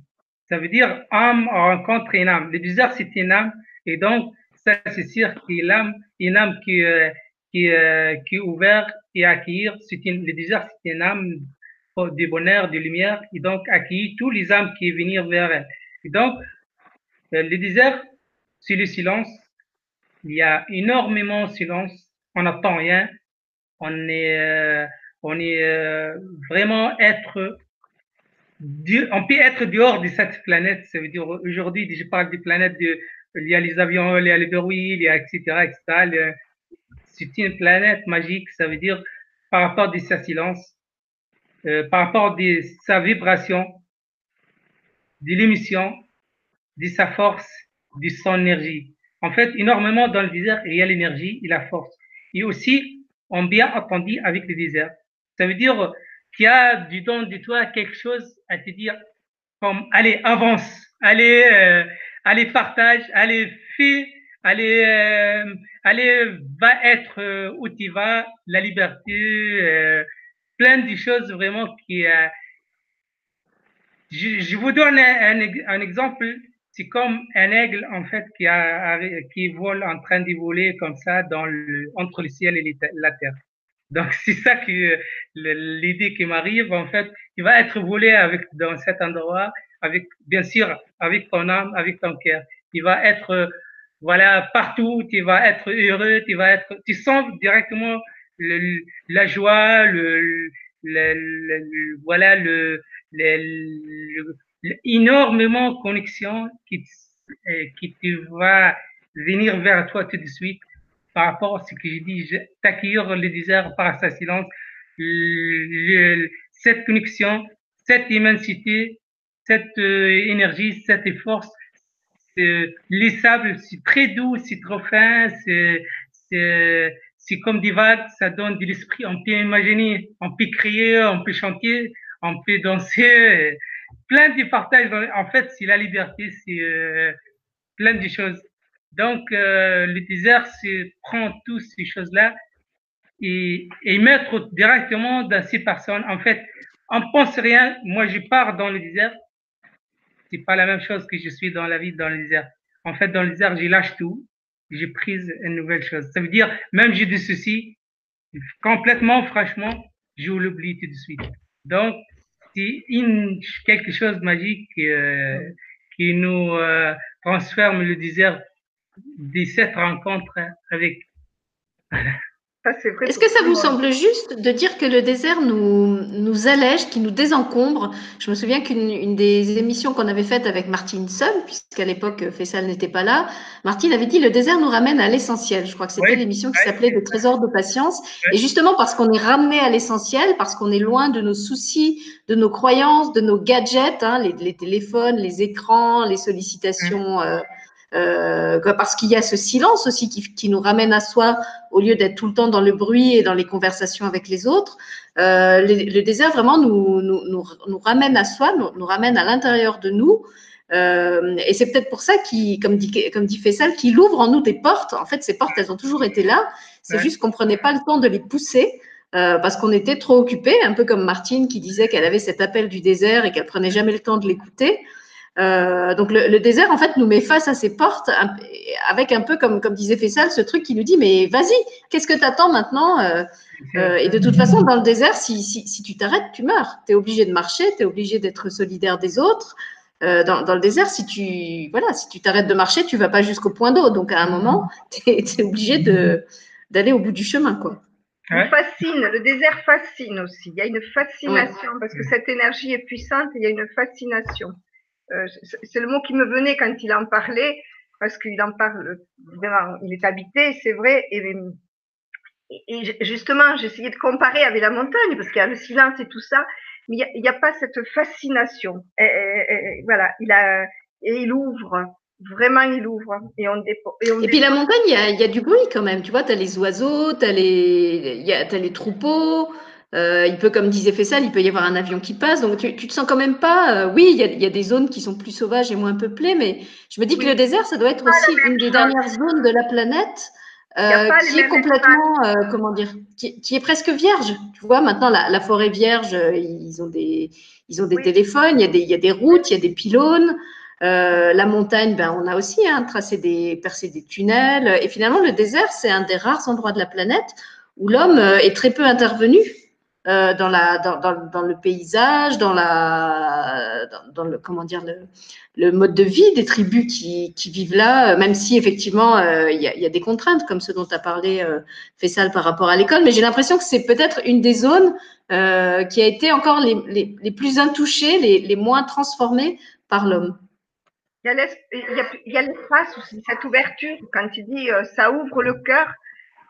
Ça veut dire âme rencontre une âme. Le désert, c'est une âme. Et donc, ça, c'est sûr que l'âme, une âme qui, euh, qui, euh, qui est ouvert et accueillir. C'est une, le désert, c'est une âme de bonheur, de lumière, et donc accueillir tous les âmes qui viennent vers elle. Et donc, euh, le désert, c'est le silence. Il y a énormément de silence. On n'entend rien. On est, euh, on est euh, vraiment être on peut être dehors de cette planète. Ça veut dire aujourd'hui, je parle des planètes de, il y a les avions, il y a les bruits, il y a etc. etc c'est une planète magique, ça veut dire par rapport à sa silence, euh, par rapport à sa vibration, de l'émission, de sa force, de son énergie. En fait, énormément dans le désert, il y a l'énergie et la force. Et aussi, on bien entendu avec le désert. Ça veut dire qu'il y a du don de toi quelque chose à te dire comme, allez, avance, allez, euh, allez, partage, allez, fais, allez, euh, allez, va être euh, où tu vas, la liberté, euh, plein de choses vraiment qui. Euh, je, je, vous donne un, un, exemple. C'est comme un aigle en fait qui, a, qui vole en train de voler comme ça dans le, entre le ciel et la terre. Donc [LAUGHS] c'est ça que l'idée qui m'arrive en fait. Il va être volé avec dans cet endroit avec bien sûr avec ton âme, avec ton cœur. Il va être voilà, partout, tu vas être heureux, tu vas être, tu sens directement le, la joie, le, le, le voilà, le, le, énormément connexion qui, qui te va venir vers toi tout de suite par rapport à ce que j'ai dit, t'accueillir le désert par sa silence, cette connexion, cette immensité, cette euh, énergie, cette force les sables, c'est très doux, c'est trop fin, c'est, comme des vagues, ça donne de l'esprit. On peut imaginer, on peut crier, on peut chanter, on peut danser. plein de partages. En fait, c'est la liberté, c'est euh, plein de choses. Donc, euh, le désert, prendre toutes ces choses-là et, et mettre directement dans ces personnes. En fait, on pense rien. Moi, je pars dans le désert. C'est pas la même chose que je suis dans la vie dans le désert. En fait, dans le désert, j'ai lâche tout. J'ai prise une nouvelle chose. Ça veut dire, même j'ai des soucis, complètement, franchement, je l'oublie tout de suite. Donc, c'est une, quelque chose magique euh, qui nous euh, transforme le désert de cette rencontre avec. [LAUGHS] Est-ce que ça vous semble juste de dire que le désert nous, nous allège, qui nous désencombre? Je me souviens qu'une des émissions qu'on avait faites avec Martine Seul, puisqu'à l'époque Fessal n'était pas là, Martine avait dit le désert nous ramène à l'essentiel. Je crois que c'était l'émission qui s'appelait Le trésor de patience. Et justement parce qu'on est ramené à l'essentiel, parce qu'on est loin de nos soucis, de nos croyances, de nos gadgets, hein, les, téléphones, les écrans, les sollicitations. Mmh. Euh, euh, parce qu'il y a ce silence aussi qui, qui, nous ramène à soi au lieu d'être tout le temps dans le bruit et dans les conversations avec les autres. Euh, le, le, désert vraiment nous, nous, nous, nous, ramène à soi, nous, nous ramène à l'intérieur de nous. Euh, et c'est peut-être pour ça qu'il, comme dit, comme dit Fessal, qu'il ouvre en nous des portes. En fait, ces portes, elles ont toujours été là. C'est juste qu'on prenait pas le temps de les pousser. Euh, parce qu'on était trop occupés, un peu comme Martine qui disait qu'elle avait cet appel du désert et qu'elle prenait jamais le temps de l'écouter. Euh, donc le, le, désert en fait nous met face à ses portes avec un peu comme comme disait Fessal ce truc qui nous dit mais vas-y qu'est-ce que t'attends maintenant euh, euh, et de toute façon dans le désert si, si, si tu t'arrêtes tu meurs. Tu es obligé de marcher tu es obligé d'être solidaire des autres. Euh, dans, dans, le désert si tu voilà si tu t'arrêtes de marcher tu vas pas jusqu'au point d'eau. Donc à un moment [LAUGHS] tu es, obligé de d'aller au bout du chemin quoi. Fascine, le désert fascine aussi. Il y a une fascination parce que cette énergie est puissante et il y a une fascination. Euh, c'est le mot qui me venait quand il en parlait, parce qu'il en parle, il est habité, c'est vrai, et, et justement, j'essayais de comparer avec la montagne, parce qu'il y a le silence et tout ça, mais il n'y a, pas cette fascination. Et, voilà, il a, et il ouvre, vraiment il ouvre. Et, on et, puis la montagne, il y a, y a, du bruit quand même, tu vois, tu as les oiseaux, tu as, as les troupeaux, euh, il peut, comme disait Fessal, il peut y avoir un avion qui passe. Donc, tu, tu te sens quand même pas. Euh, oui, il y, a, y, a, des zones qui sont plus sauvages et moins peuplées, mais je me dis que le désert, ça doit être aussi une des dernières zones de la planète euh, qui est complètement, euh, comment dire, qui, qui, est presque vierge. Tu vois, maintenant, la, la forêt vierge, ils ont des, ils ont des téléphones, il y, a des, il y a des routes, il y a des pylônes. Euh, la montagne, ben, on a aussi hein, tracé des, percé des tunnels. Et finalement, le désert, c'est un des rares endroits de la planète où l'homme est très peu intervenu euh, dans, la, dans, dans, le paysage, dans, la, dans, le, comment dire, le, le, mode de vie des tribus qui, qui vivent là, euh, même si effectivement euh, il y, a, y, a, des contraintes, comme ce dont tu parlé, euh, Fessal, par rapport à l'école, mais j'ai l'impression que c'est peut-être une des zones euh, qui a été encore les, les, les plus intouchées, les, les, moins transformées par l'homme. Il y a l'espace cette ouverture, quand tu dis ça ouvre le cœur,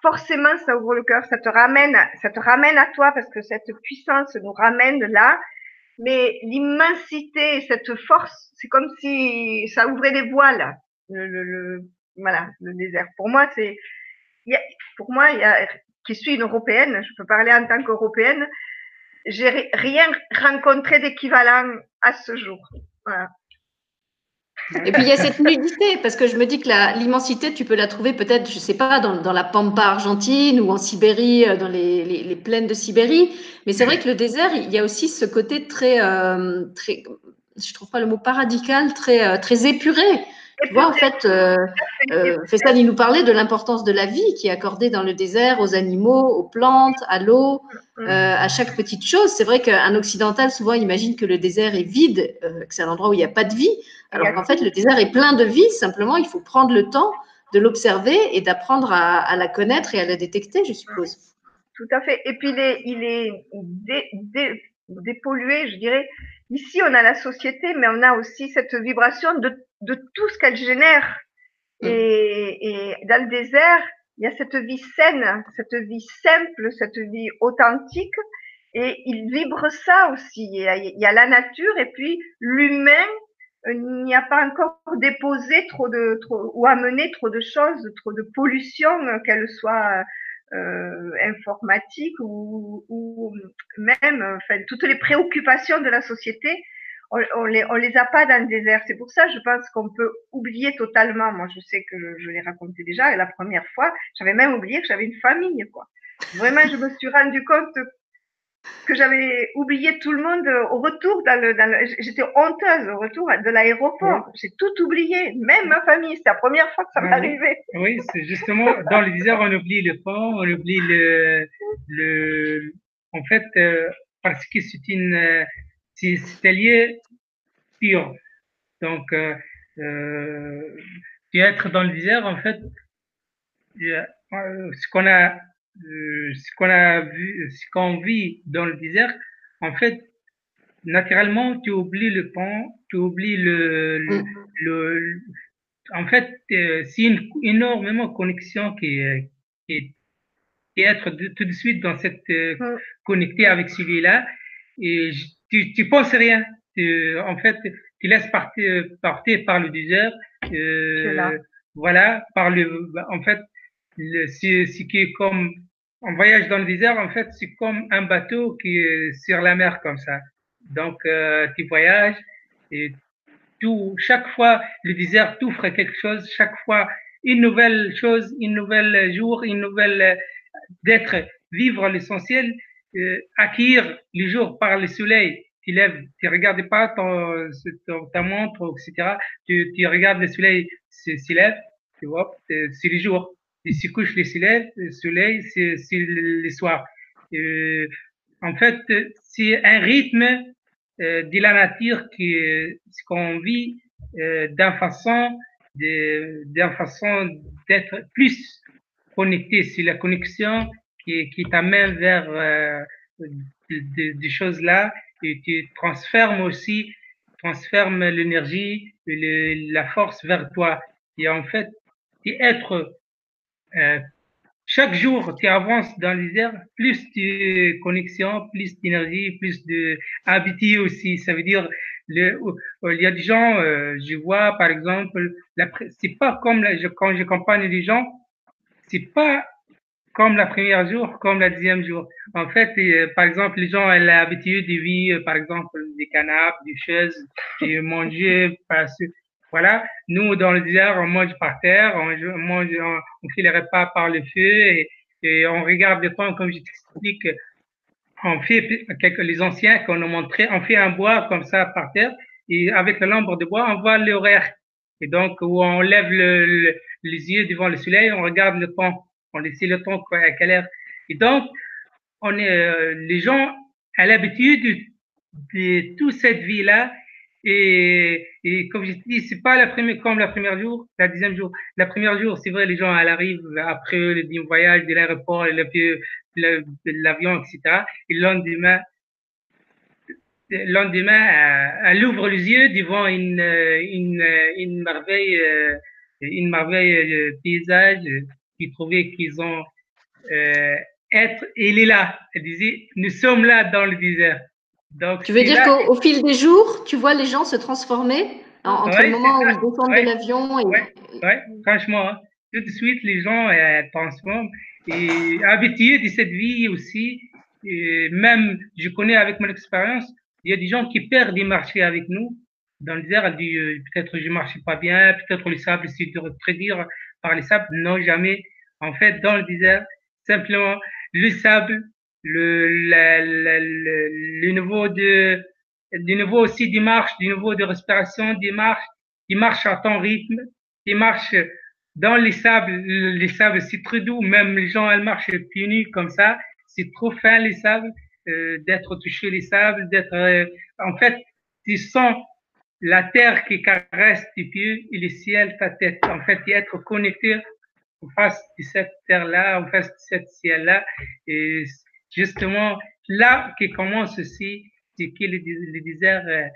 forcément, ça ouvre le cœur, ça te ramène, ça te ramène à toi parce que cette puissance nous ramène là. Mais l'immensité, cette force, c'est comme si ça ouvrait des voiles. Le, voilà, le désert. Pour moi, c'est, pour moi, y a, qui suis une européenne, je peux parler en tant qu'européenne, j'ai rien rencontré d'équivalent à ce jour. Et puis il y a cette nudité, parce que je me dis que l'immensité, tu peux la trouver peut-être, je sais pas, dans, dans, la pampa argentine ou en Sibérie, euh, dans les, les, plaines de Sibérie. Mais c'est vrai que le désert, il y a aussi ce côté très, euh, très je trouve pas le mot paradical, très, euh, très épuré. Tu vois, en fait, euh, euh, [LAUGHS] Fessal, il nous parlait de l'importance de la vie qui est accordée dans le désert aux animaux, aux plantes, à l'eau, euh, à chaque petite chose. C'est vrai qu'un occidental, souvent, imagine que le désert est vide, euh, que c'est un endroit où il n'y a pas de vie. Alors qu'en fait, le désert est plein de vie. Simplement, il faut prendre le temps de l'observer et d'apprendre à, à, la connaître et à la détecter, je suppose. Tout à fait. Et puis, il est, il est dé, dé, dépollué, je dirais. Ici, on a la société, mais on a aussi cette vibration de de tout ce qu'elle génère. Mm. Et, et, dans le désert, il y a cette vie saine, cette vie simple, cette vie authentique. Et il vibre ça aussi. Il y a, il y a la nature et puis l'humain il n'y a pas encore déposé trop de trop, ou amené trop de choses, trop de pollution, qu'elle soit euh, informatique ou, ou même enfin, toutes les préoccupations de la société on, les, on les a pas dans le désert. C'est pour ça, je pense qu'on peut oublier totalement. Moi, je sais que je, je l'ai raconté déjà. Et la première fois, j'avais même oublié que j'avais une famille, quoi. Vraiment, je me suis rendu compte que j'avais oublié tout le monde au retour dans le, dans le j'étais honteuse au retour de l'aéroport. J'ai tout oublié, même ma famille. C'est la première fois que ça m'arrivait. Oui, c'est justement dans le désert, on oublie le pont, on oublie le, le, en fait, euh, parce que c'est une, euh, c'est lieu pur. Donc, euh, euh, être dans le désert, en fait, ce qu'on a euh, ce qu'on a vu, ce qu'on vit dans le désert, en fait, naturellement, tu oublies le pont, tu oublies le, le, mm. le en fait, euh, c'est une énormément connexion qui est, qui est, être tout de suite dans cette euh, mm. connecté avec celui-là et tu, tu penses rien. Tu, en fait, tu laisses partir, partir par le désert. Euh, voilà, par le, en fait, ce qui est comme on voyage dans le désert, en fait, c'est comme un bateau qui est sur la mer comme ça. Donc, euh, tu voyages et tout, chaque fois, le désert t'offre quelque chose, chaque fois, une nouvelle chose, une nouvelle jour, une nouvelle d'être, vivre l'essentiel, euh, acquérir le jour par le soleil. Tu lèves, tu regardes pas ton, ta montre, etc. Tu, tu regardes le soleil s'il lève, tu vois, c'est le jour il se couche le soleil, le soleil c'est le soir. Euh, en fait, c'est un rythme euh, de la nature qui ce qu'on vit euh, d'une façon d'une façon d'être plus connecté. C'est la connexion qui, qui t'amène vers euh, des choses là et tu transformes aussi transformes l'énergie, la force vers toi. Et en fait, être euh, chaque jour, tu avances dans les airs, plus de connexion, plus d'énergie, plus de habitude aussi. Ça veut dire, le, il y a des gens, euh, je vois par exemple, c'est pas comme la, je, quand j'accompagne les gens, c'est pas comme la première jour, comme la deuxième jour. En fait, euh, par exemple, les gens ont l'habitude de vivre, par exemple, des canapes, des chaises, de manger, parce voilà, nous, dans le désert, on mange par terre, on, mange, on, fait les repas par le feu et, on regarde le temps, comme je t'explique, on fait, quelques, les anciens qu'on a montré, on fait un bois comme ça par terre et avec lampe de bois, on voit l'horaire. Et donc, où on lève le, les yeux devant le soleil, on regarde le temps, on laisse le temps à quelle. Et donc, on est, euh, les gens à l'habitude de toute cette vie-là et, et comme je te dis, c'est pas la première, comme la première jour, la deuxième jour. La première jour, c'est vrai, les gens, elles arrivent après le voyage de l'aéroport, l'avion, etc. Et le lendemain, le lendemain, elle ouvre les yeux devant une, une, une merveille, une merveille euh, paysage qui trouvait qu'ils ont euh, être, il est là. Elle disait, nous sommes là dans le désert. Donc, tu veux dire qu'au fil des jours, tu vois les gens se transformer entre le moment où ils descendent de l'avion et... Oui, franchement, hein. tout de suite, les gens euh, transforment. Et habitués de cette vie aussi, et même, je connais avec mon expérience, il y a des gens qui perdent des marchés avec nous. Dans le désert, dit, euh, peut-être je ne marchais pas bien, peut-être le sable, c'est de prédire par les sables. Non, jamais. En fait, dans le désert, simplement, le sable, le, le, le, niveau de, du niveau aussi des marches, du niveau de respiration, des marches, qui marche à ton rythme, qui marche dans les sables, les sables c'est très doux, même les gens elles marchent pieds nus comme ça, c'est trop fin les sables, euh, d'être touché les sables, d'être, euh, en fait, tu sens la terre qui caresse tes pieds et le ciel ta tête. En fait, y être connecté en face de cette terre-là, en face de cette ciel-là, et justement, là qui commence aussi, c'est que le, désert euh,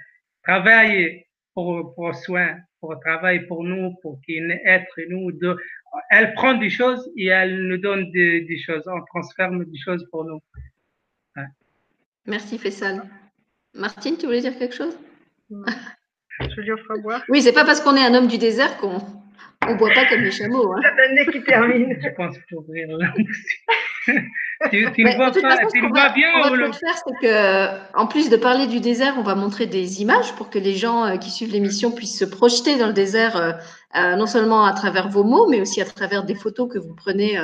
travaille pour, pour soin, pour travail pour nous, pour qu'il être nous. De, elle prend des choses et elle nous donne des, des choses, on transforme des choses pour nous. Merci Fessal. Martine, tu voulais dire quelque chose? Je veux dire, Oui, c'est pas parce qu'on est un homme du désert qu'on On ne boit pas comme les chameaux. Hein. Ça qui termine. Je pense pour ouvrir [LAUGHS] tu, tu vois, pas, tu vois bien on va, faire, c'est que, en plus de parler du désert, on va montrer des images pour que les gens euh, qui suivent l'émission puissent se projeter dans le désert, euh, euh, non seulement à travers vos mots, mais aussi à travers des photos que vous prenez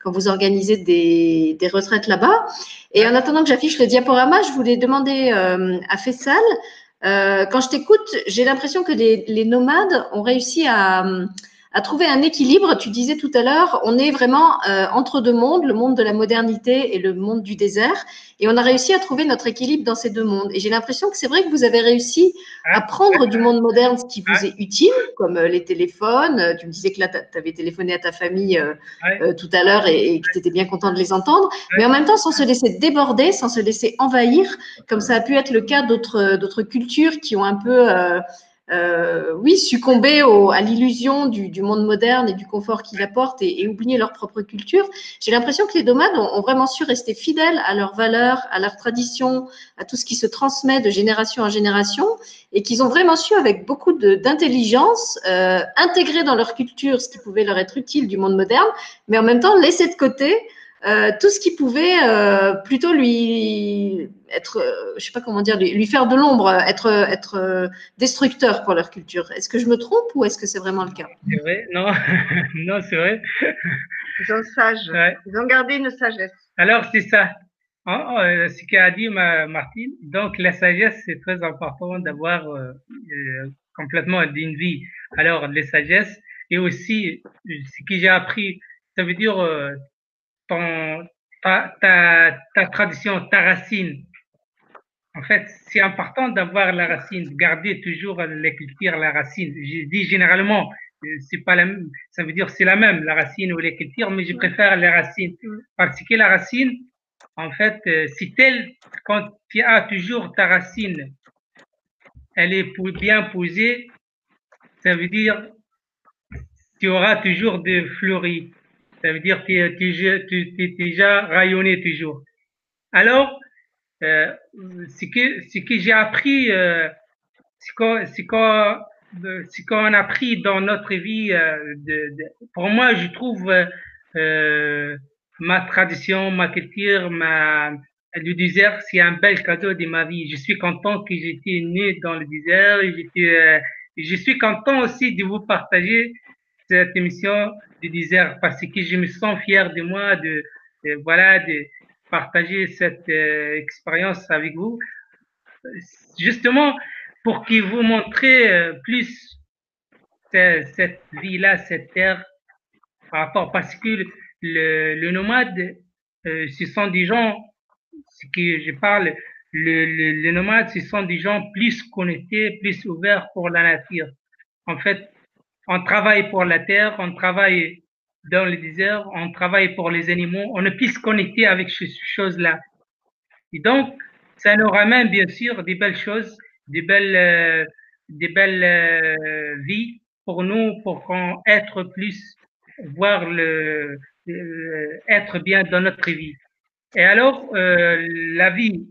quand vous organisez des, des retraites là-bas. Et en attendant que j'affiche le diaporama, je voulais demander à Fessal, quand je t'écoute, j'ai l'impression que les, les, nomades ont réussi à à trouver un équilibre. Tu disais tout à l'heure, on est vraiment euh, entre deux mondes, le monde de la modernité et le monde du désert. Et on a réussi à trouver notre équilibre dans ces deux mondes. Et j'ai l'impression que c'est vrai que vous avez réussi à prendre du monde moderne ce qui vous est utile, comme euh, les téléphones. Tu me disais que là, tu avais téléphoné à ta famille euh, tout à l'heure et, que tu étais bien content de les entendre. Mais en même temps, sans se laisser déborder, sans se laisser envahir, comme ça a pu être le cas d'autres cultures qui ont un peu euh, oui, succomber à l'illusion du, monde moderne et du confort qu'il apporte et, oublier leur propre culture. J'ai l'impression que les nomades ont, vraiment su rester fidèles à leurs valeurs, à leurs traditions, à tout ce qui se transmet de génération en génération et qu'ils ont vraiment su, avec beaucoup d'intelligence, euh, intégrer dans leur culture ce qui pouvait leur être utile du monde moderne, mais en même temps laisser de côté euh, tout ce qui pouvait euh, plutôt lui être, euh, je sais pas comment dire, lui, faire de l'ombre, être, être destructeur pour leur culture. Est-ce que je me trompe ou est-ce que c'est vraiment le cas? C'est vrai, non, [LAUGHS] non, c'est vrai. Ils sont sages, ils ont gardé une sagesse. Alors c'est ça. Oh, ce qu'a dit ma, Martine, donc la sagesse c'est très important d'avoir complètement d'une vie. Alors les sagesses et aussi ce que j'ai appris, ça veut dire ta, ta, tradition, ta racine. En fait, c'est important d'avoir la racine, garder toujours les cultures, la racine. Je dis généralement, c'est pas la même, ça veut dire c'est la même, la racine ou les cultures, mais je préfère les racines. Parce que la racine, en fait, euh, c'est telle, quand tu as toujours ta racine, elle est bien posée, ça veut dire tu auras toujours des fleuris. Ça veut dire que tu es déjà rayonné toujours. Alors, euh, ce que, j'ai appris, euh, ce qu'on a appris dans notre vie, euh, pour moi, je trouve ma tradition, ma culture, le désert, c'est un bel cadeau de ma vie. Je suis content que j'étais né dans le désert. Je suis content aussi de vous partager cette émission du désert parce que je me sens fier de moi de, voilà de partager cette euh, expérience avec vous justement pour que vous montrez euh, plus cette vie-là, cette terre par rapport parce que le, le nomade, euh, ce sont des gens, ce que je parle, le, le, les nomades, ce sont des gens plus connectés, plus ouverts pour la nature. En fait, on travaille pour la terre, on travaille dans le désert, on travaille pour les animaux, on ne peut se connecter avec ces choses-là. Et donc, ça nous ramène bien sûr des belles choses, des belles, euh, des belles euh, vies pour nous, pour être plus, voir le, euh, être bien dans notre vie. Et alors, la vie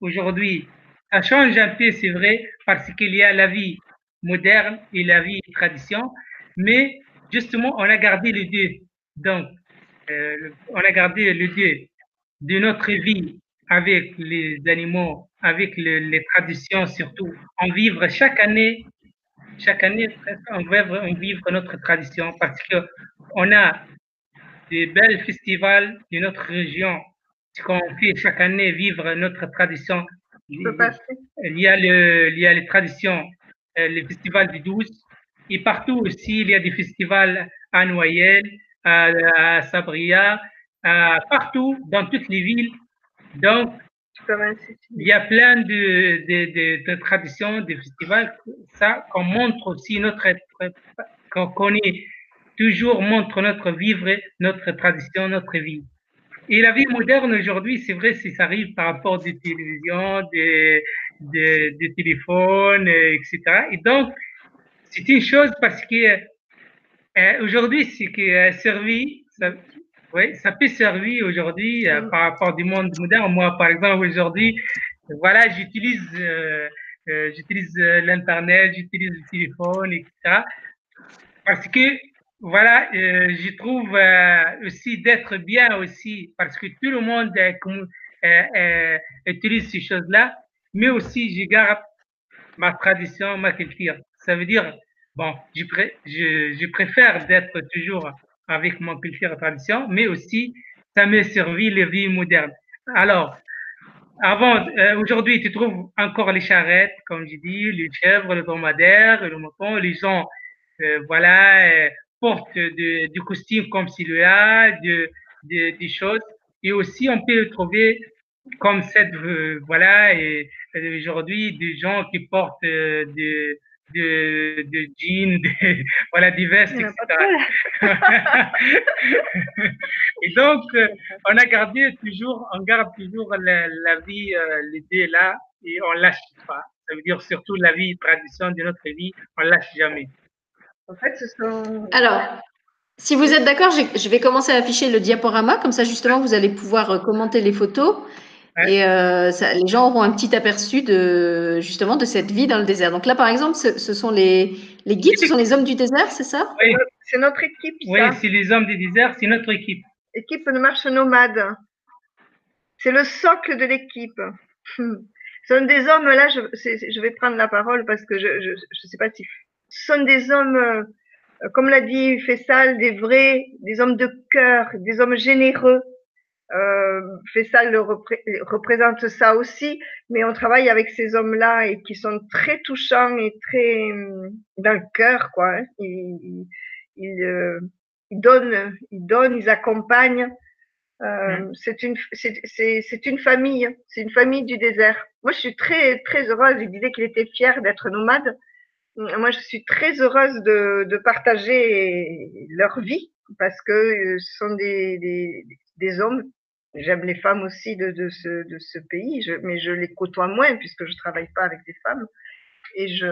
aujourd'hui, ça change un peu, c'est vrai, parce qu'il y a la vie moderne et la vie tradition, mais justement, on a gardé le Dieu. Donc, euh, on a gardé le Dieu de notre vie avec les animaux, avec les traditions surtout. On vivre chaque année, chaque année, on vivre, on vivre notre tradition parce que on a des belles festivals de notre région qu'on fait chaque année vivre notre tradition. Il y a, le, il y a les traditions, les festivals du 12, et partout aussi, il y a des festivals à Noyelles, à, Sabria, partout, dans toutes les villes. Donc, il y a plein de, traditions, de festivals, ça qu'on montre aussi notre, qu'on connaît toujours montre notre vivre, notre tradition, notre vie. Et la vie moderne aujourd'hui, c'est vrai, ça arrive par rapport des télévisions, des, des, des téléphones, etc. Et donc, c'est une chose parce que euh, aujourd'hui, c'est que euh, servi, ça, ouais, ça peut servir aujourd'hui euh, par rapport du monde moderne. Moi, par exemple, aujourd'hui, voilà, j'utilise j'utilise l'internet, j'utilise le téléphone, etc. parce que voilà, euh, je trouve euh, aussi d'être bien aussi, parce que tout le monde euh, utilise ces choses-là, mais aussi je garde ma tradition, ma culture. Ça veut dire, bon, je, préfère d'être toujours avec mon culture et tradition, mais aussi ça me servi les vies modernes. Alors, avant, aujourd'hui, tu trouves encore les charrettes, comme je dis, les chèvres, le dromadaire, le mouton, les gens, voilà, porte de, du costume comme celui-là, de, de, des choses. Et aussi, on peut le trouver comme cette, euh, voilà, et, aujourd'hui, des gens qui portent euh, de, de, de jeans, [LAUGHS] de, voilà, des vestes, etc. [LAUGHS] et donc, euh, on a gardé toujours, on garde toujours la, la vie, l'idée là, et on lâche pas. Ça veut dire surtout la vie, tradition de notre vie, on lâche jamais. En fait, ce sont. Alors, si vous êtes d'accord, je vais commencer à afficher le diaporama. Comme ça, justement, vous allez pouvoir euh, commenter les photos. Et euh, ça, les gens auront un petit aperçu de justement de cette vie dans le désert. Donc là, par exemple, ce, ce sont les, les, guides, ce sont les hommes du désert, c'est ça? Oui, c'est notre équipe. Oui, c'est les hommes du désert, c'est notre équipe. Équipe de marche nomade. C'est le socle de l'équipe. Ce sont des hommes, là, je, je, vais prendre la parole parce que je ne sais pas si ce sont des hommes, euh, comme l'a dit Fessal, des vrais, des hommes de cœur, des hommes généreux. Euh, Fessal le représente ça aussi, mais on travaille avec ces hommes-là et qui sont très touchants et très euh, dans le cœur, quoi. Hein. Ils, ils, euh, ils, donnent, ils donnent, ils accompagnent. Euh, c'est une, c'est une famille, c'est une famille du désert. Moi, je suis très, très heureuse. Il disait qu'il était fier d'être nomade moi, je suis très heureuse de, de partager leur vie parce que euh, ce sont des, des, des hommes. J'aime les femmes aussi de, de, ce, de ce pays, je, mais je les côtoie moins puisque je travaille pas avec des femmes. Et je,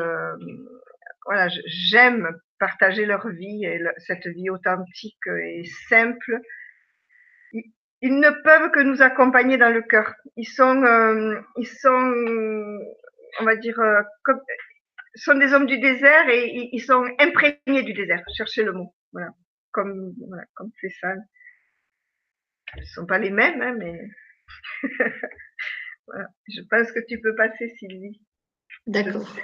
voilà, j'aime partager leur vie et cette vie authentique et simple. Ils, ne peuvent que nous accompagner dans le cœur. Ils sont, euh, ils sont, on va dire, euh, comme, sont des hommes du désert et ils sont imprégnés du désert. Cherchez le mot. Voilà. Comme, voilà, comme c'est ça. Ils ne sont pas les mêmes, hein, mais [LAUGHS] voilà. Je pense que tu peux passer, Sylvie. D'accord.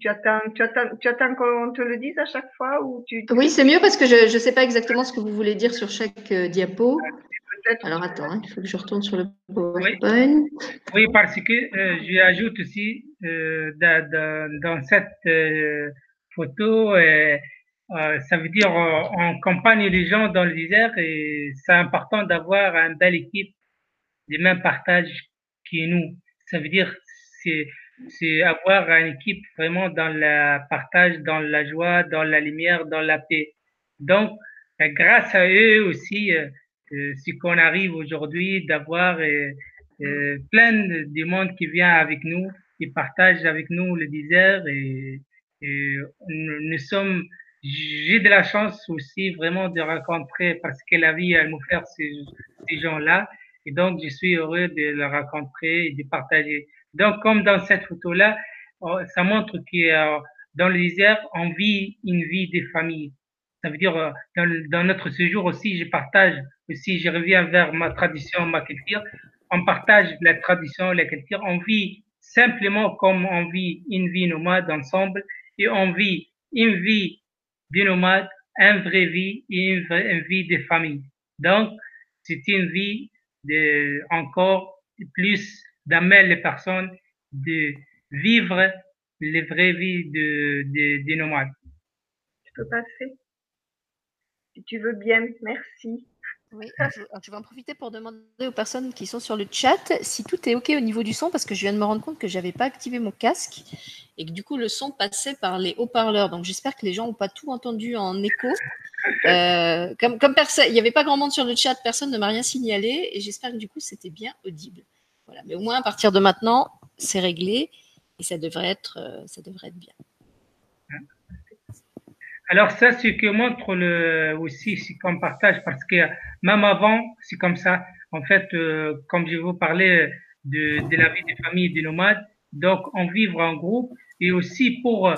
Tu attends, tu attends, tu attends qu'on te le dise à chaque fois ou tu, Oui, c'est mieux parce que je ne sais pas exactement ce que vous voulez dire sur chaque euh, diapo. Alors attends, hein, il faut que je retourne sur le PowerPoint. Oui, parce que euh, je ajoute aussi euh, dans, cette euh, ça veut dire on accompagne les gens dans le désert et c'est important d'avoir une belle équipe, des mêmes partages que nous. Ça veut dire c'est c'est avoir une équipe vraiment dans le partage, dans la joie, dans la lumière, dans la paix. Donc, grâce à eux aussi, euh, ce qu'on arrive aujourd'hui d'avoir euh, euh, plein de monde qui vient avec nous, qui partage avec nous le désert et, nous, sommes, j'ai de la chance aussi vraiment de rencontrer parce que la vie elle m'offre ces, ces gens-là et donc je suis heureux de les rencontrer et de partager. Donc comme dans cette photo-là, oh, ça montre que dans le désert, on vit une vie de famille. Ça veut dire, dans, dans notre séjour aussi, je partage si je reviens vers ma tradition, ma culture, on partage la tradition, la culture, on vit simplement comme on vit une vie nomade ensemble et on vit une vie nomade, une vraie vie et une, vraie, vie de famille. Donc, c'est une vie de encore plus d'amener les personnes de vivre les vraies vies de, de, de nomades. Je peux passer Si tu veux bien, merci. Oui, je, vais en profiter pour demander aux personnes qui sont sur le chat si tout est OK au niveau du son, parce que je viens de me rendre compte que je n'avais pas activé mon casque et que du coup le son passait par les haut-parleurs. Donc j'espère que les gens n'ont pas tout entendu en écho. Euh, comme comme il n'y avait pas grand monde sur le chat, personne ne m'a rien signalé et j'espère que du coup c'était bien audible. Voilà, mais au moins à partir de maintenant, c'est réglé et ça devrait être, euh, ça devrait être bien. Alors ça, ce que montre le, aussi, c'est qu'on partage, parce que même avant, c'est comme ça. En fait, euh, comme je vous parlais de, de la vie des familles des nomades, donc on vivre en groupe et aussi pour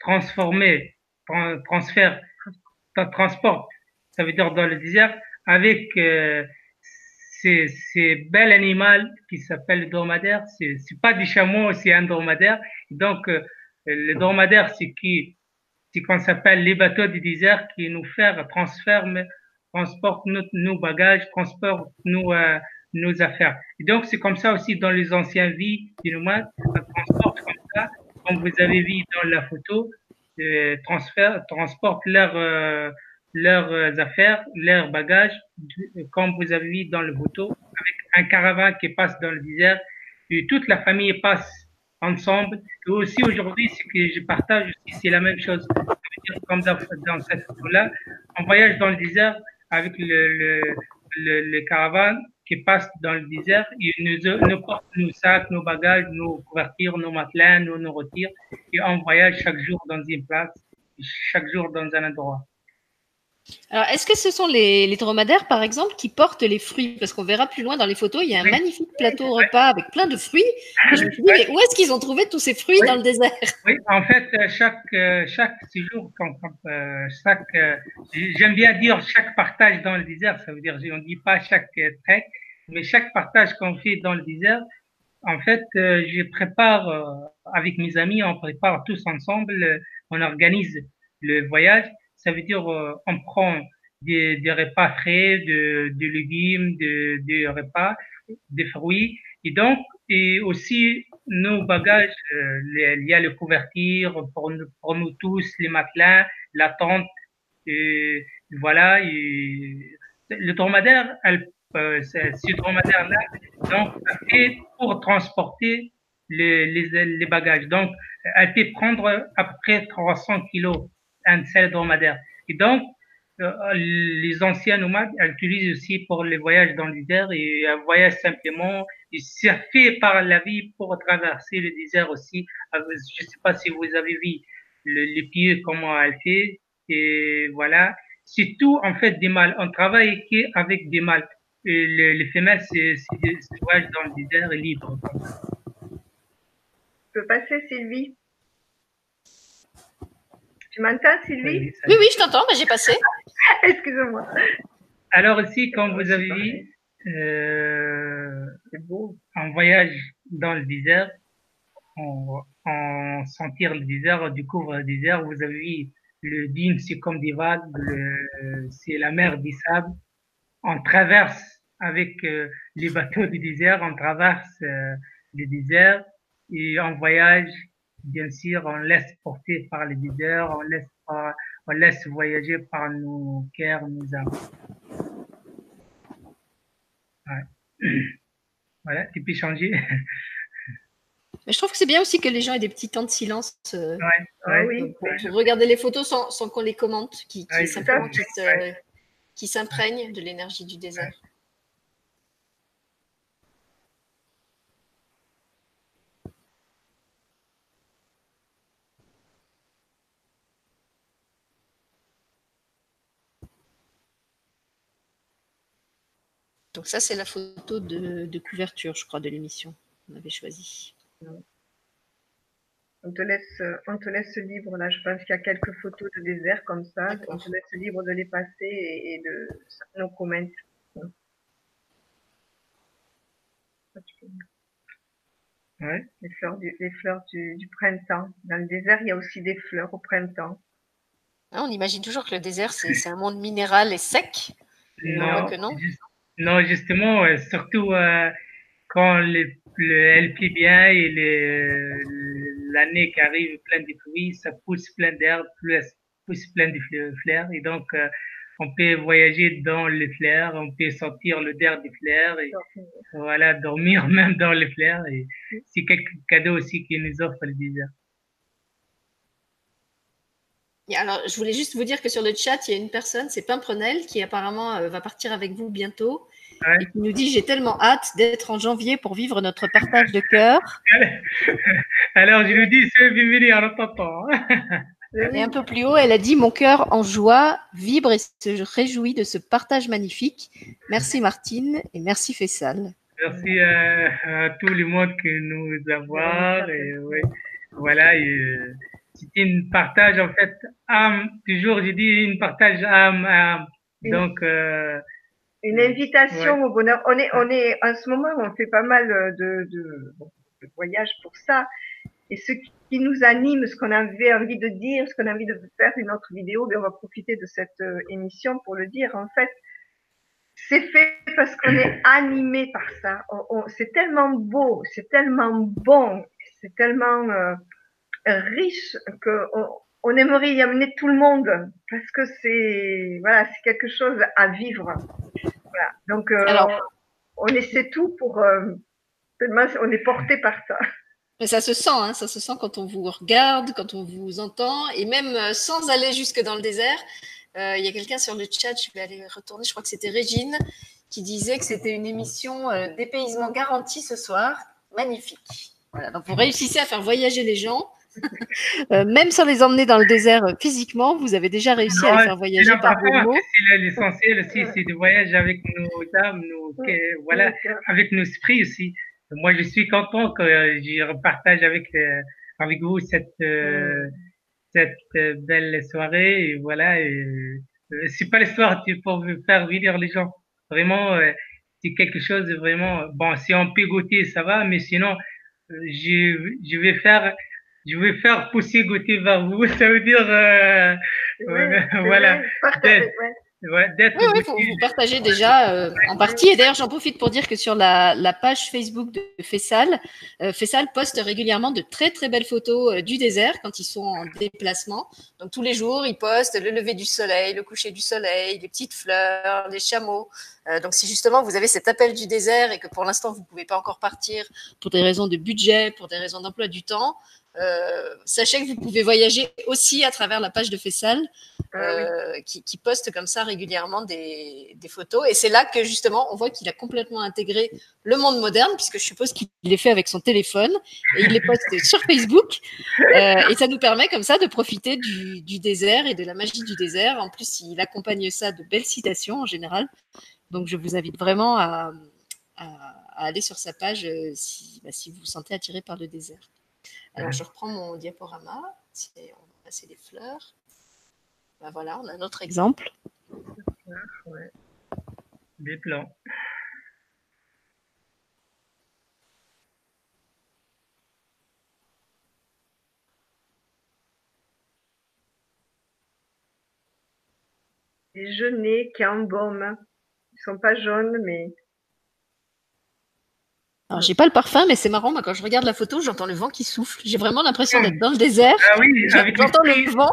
transformer, transfert, transporte, ça veut dire dans le désert, avec euh, ces, ces belles animaux qui s'appellent le dromadaire. C'est, c'est pas du chameau, c'est un dromadaire. Donc, euh, le dromadaire, c'est qui, c'est qu'on s'appelle les bateaux du désert qui nous faire transfert, transporte nos, nos bagages, transporte nos, euh, nos affaires. Donc, c'est comme ça aussi dans les anciennes vies du nomade, ça transporte comme ça, comme vous avez vu dans la photo, euh, transfert, transporte leurs, euh, leurs affaires, leurs bagages, comme vous avez vu dans le photo, avec un caravane qui passe dans le désert, et toute la famille passe ensemble. Et aussi aujourd'hui, ce que je partage aussi, c'est la même chose. Comme dans, cette photo-là, on voyage dans le désert avec le, le, le, caravane qui passe dans le désert. Ils nous, nous portent nos sacs, nos bagages, nos couvertures, nos matelas, nos nourritures. Et on voyage chaque jour dans une place, chaque jour dans un endroit. Alors, est-ce que ce sont les, les, dromadaires, par exemple, qui portent les fruits? Parce qu'on verra plus loin dans les photos, il y a un oui. magnifique plateau repas avec plein de fruits. Et je me suis dit, mais où est-ce qu'ils ont trouvé tous ces fruits oui. dans le désert? Oui, en fait, chaque, chaque séjour, quand, quand, euh, chaque, j'aime bien dire chaque partage dans le désert, ça veut dire, on ne dit pas chaque trek, mais chaque partage qu'on fait dans le désert, en fait, euh, je prépare euh, avec mes amis, on prépare tous ensemble, on organise le voyage ça veut dire euh, on prend des, des, repas frais, de, de légumes, de, de, repas, des fruits. Et donc, et aussi nos bagages, euh, il y a le couverture pour nous, pour nous tous, les matelas, la tente. Et voilà. Et le dromadaire, elle, euh, ce dromadaire-là, donc, fait pour transporter les, les, les bagages. Donc, elle peut prendre à peu près 300 kilos un seul dromadaire. Et donc, euh, les anciens nomades utilisent aussi pour les voyages dans le désert et un voyage simplement. Et c'est fait par la vie pour traverser le désert aussi. Je ne sais pas si vous avez vu le, les pieds, comment elle fait. Et voilà. C'est tout, en fait, des mâles. On travaille avec des mâles. Les, les femelles, c'est des voyages dans le désert libre. Je peux passer, Sylvie? Tu m'entends, Sylvie Oui, oui, je t'entends, mais j'ai passé. [LAUGHS] Excusez-moi. Alors ici, comme vous avez vu, euh, beau, en voyage dans le désert, on, on sentir le désert, on découvre le désert. Vous avez vu, le dîme, c'est comme des vagues, c'est la mer des sables. On traverse avec euh, les bateaux du désert, on traverse euh, le désert et on voyage bien sûr, on laisse porter par les leaders, on laisse, on laisse voyager par nos cœurs, nos âmes. Ouais. [CLEARS THROAT] Voilà, tu peux changer. Mais je trouve que c'est bien aussi que les gens aient des petits temps de silence euh, ouais, ouais. Oui, pour, pour, regarder les photos sans, sans qu'on les commente, qui, qui, simplement qui, se, qui s'imprègnent de l'énergie du désert. Donc ça, c'est la photo de, de, couverture, je crois, de l'émission qu'on avait choisie. On te laisse, on te laisse libre là. Je pense qu'il y a quelques photos de désert comme ça. On te laisse libre de les passer et, et de nos comments. Ouais. Les fleurs, du, les fleurs du, du, printemps. Dans le désert, il y a aussi des fleurs au printemps. Ah, on imagine toujours que le désert, c'est un monde minéral et sec. Non, que non. Juste, non, justement, euh, surtout euh, quand le, le, bien et l'année qui arrive plein de pluie, ça pousse plein d'herbes, pousse plein de fleurs. Et donc, euh, on peut voyager dans les fleurs, on peut sentir l'odeur des fleurs et voilà, dormir [LAUGHS] même dans les fleurs. Et c'est quelques cadeaux aussi qui nous offre le désert. Alors, je voulais juste vous dire que sur le chat, il y a une personne, c'est Pimprenel, qui apparemment euh, va partir avec vous bientôt. Ouais. Et qui nous dit J'ai tellement hâte d'être en janvier pour vivre notre partage de cœur. [LAUGHS] Alors, je lui dis C'est bienvenue en attendant. Et un peu plus haut, elle a dit Mon cœur en joie vibre et se réjouit de ce partage magnifique. Merci Martine et merci Fessal. Merci à, à tout le monde que nous. Et, ouais, voilà. Et, c'est une partage en fait âme. Toujours, je dis une partage âme âme. Donc euh, une invitation au bonheur. On est, on est, en ce moment, on fait pas mal de, de, de voyages pour ça. Et ce qui nous anime, ce qu'on avait envie de dire, ce qu'on a envie de faire, une autre vidéo, mais on va profiter de cette euh, émission pour le dire. En fait, c'est fait parce qu'on est [COUGHS] animé par ça. c'est tellement beau, c'est tellement bon, c'est tellement euh, riche que on, aimerait y amener tout le monde parce que c'est voilà, c'est quelque chose à vivre. Voilà. Donc euh, on essaie tout pour euh, on est porté par ça. Mais ça se sent, hein, ça se sent quand on vous regarde, quand on vous entend, et même sans aller jusque dans le désert. Euh, il y a quelqu'un sur le chat, je vais aller retourner, je crois que c'était Régine, qui disait que c'était une émission euh, dépaysement garanti ce soir. Magnifique. Voilà, donc vous réussissez à faire voyager les gens. Euh, même sans les emmener dans le désert physiquement, vous avez déjà réussi à les faire voyager par vos mots. L'essentiel aussi, c'est de voyager avec nos âmes, nos, voilà, avec nos esprits aussi. Moi, je suis content que je repartage avec, avec vous cette, cette euh, belle soirée. Et voilà, et, euh, c'est pas l'histoire pour faire vivre les gens. Vraiment, euh, c'est quelque chose de vraiment. Bon, si on peut goûter, ça va, mais sinon, je, je vais faire. Je vais faire pousser goûter vers vous. [LAUGHS] Ça veut dire, voilà oui, oui, faut vous partager déjà euh, en partie. Et d'ailleurs, j'en profite pour dire que sur la, la page Facebook de Fessal, euh, Fessal poste régulièrement de très très belles photos euh, du désert quand ils sont en déplacement. Donc tous les jours, ils postent le lever du soleil, le coucher du soleil, les petites fleurs, les chameaux. Euh, donc si justement vous avez cet appel du désert et que pour l'instant vous pouvez pas encore partir pour des raisons de budget, pour des raisons d'emploi du temps, euh, sachez que vous pouvez voyager aussi à travers la page de Fessal, ah euh, qui, qui, poste comme ça régulièrement des, des photos. Et c'est là que justement on voit qu'il a complètement intégré le monde moderne, puisque je suppose qu'il les fait avec son téléphone et il les poste [LAUGHS] sur Facebook. Euh, et ça nous permet comme ça de profiter du, du, désert et de la magie du désert. En plus, il accompagne ça de belles citations en général. Donc je vous invite vraiment à, à, à aller sur sa page si, bah, si vous vous sentez attiré par le désert. Alors, je reprends mon diaporama. On va passer les fleurs. Ben voilà, on a un autre exemple. Des plans. Des genêts qui embaument. Ils sont pas jaunes, mais alors, j'ai pas le parfum, mais c'est marrant. Moi, quand je regarde la photo, j'entends le vent qui souffle. J'ai vraiment l'impression d'être dans le désert. Ah oui, j'entends le vent.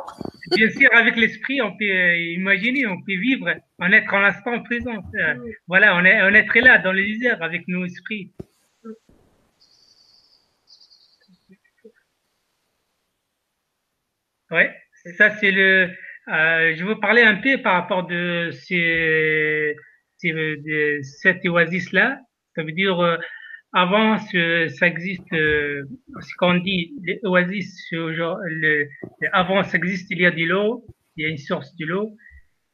Bien sûr, avec l'esprit, on peut euh, imaginer, on peut vivre, en être en l'instant présent. Euh, voilà, on est, on est très là, dans le désert, avec nos esprits. Ouais, ça c'est le. Euh, je veux parler un peu par rapport de, ces, ces, de cette oasis là. Ça veut dire avant, ça existe, euh, ce qu'on dit, les oasis, le, avant, ça existe, il y a de l'eau, il y a une source de l'eau.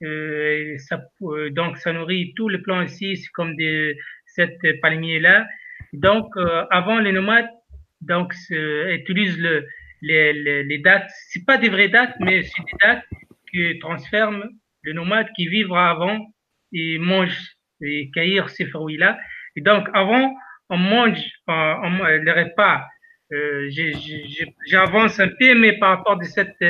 Euh, ça, euh, donc, ça nourrit tout le plan ici, c'est comme des, cette palmier-là. Donc, euh, avant, les nomades, donc, utilisent le, les, les, les dates. C'est pas des vraies dates, mais c'est des dates qui transforment le nomade qui vivent avant et mange et cueillir ces fruits-là. Et donc, avant, on mange on, le repas. Euh, J'avance un peu, mais par rapport de cette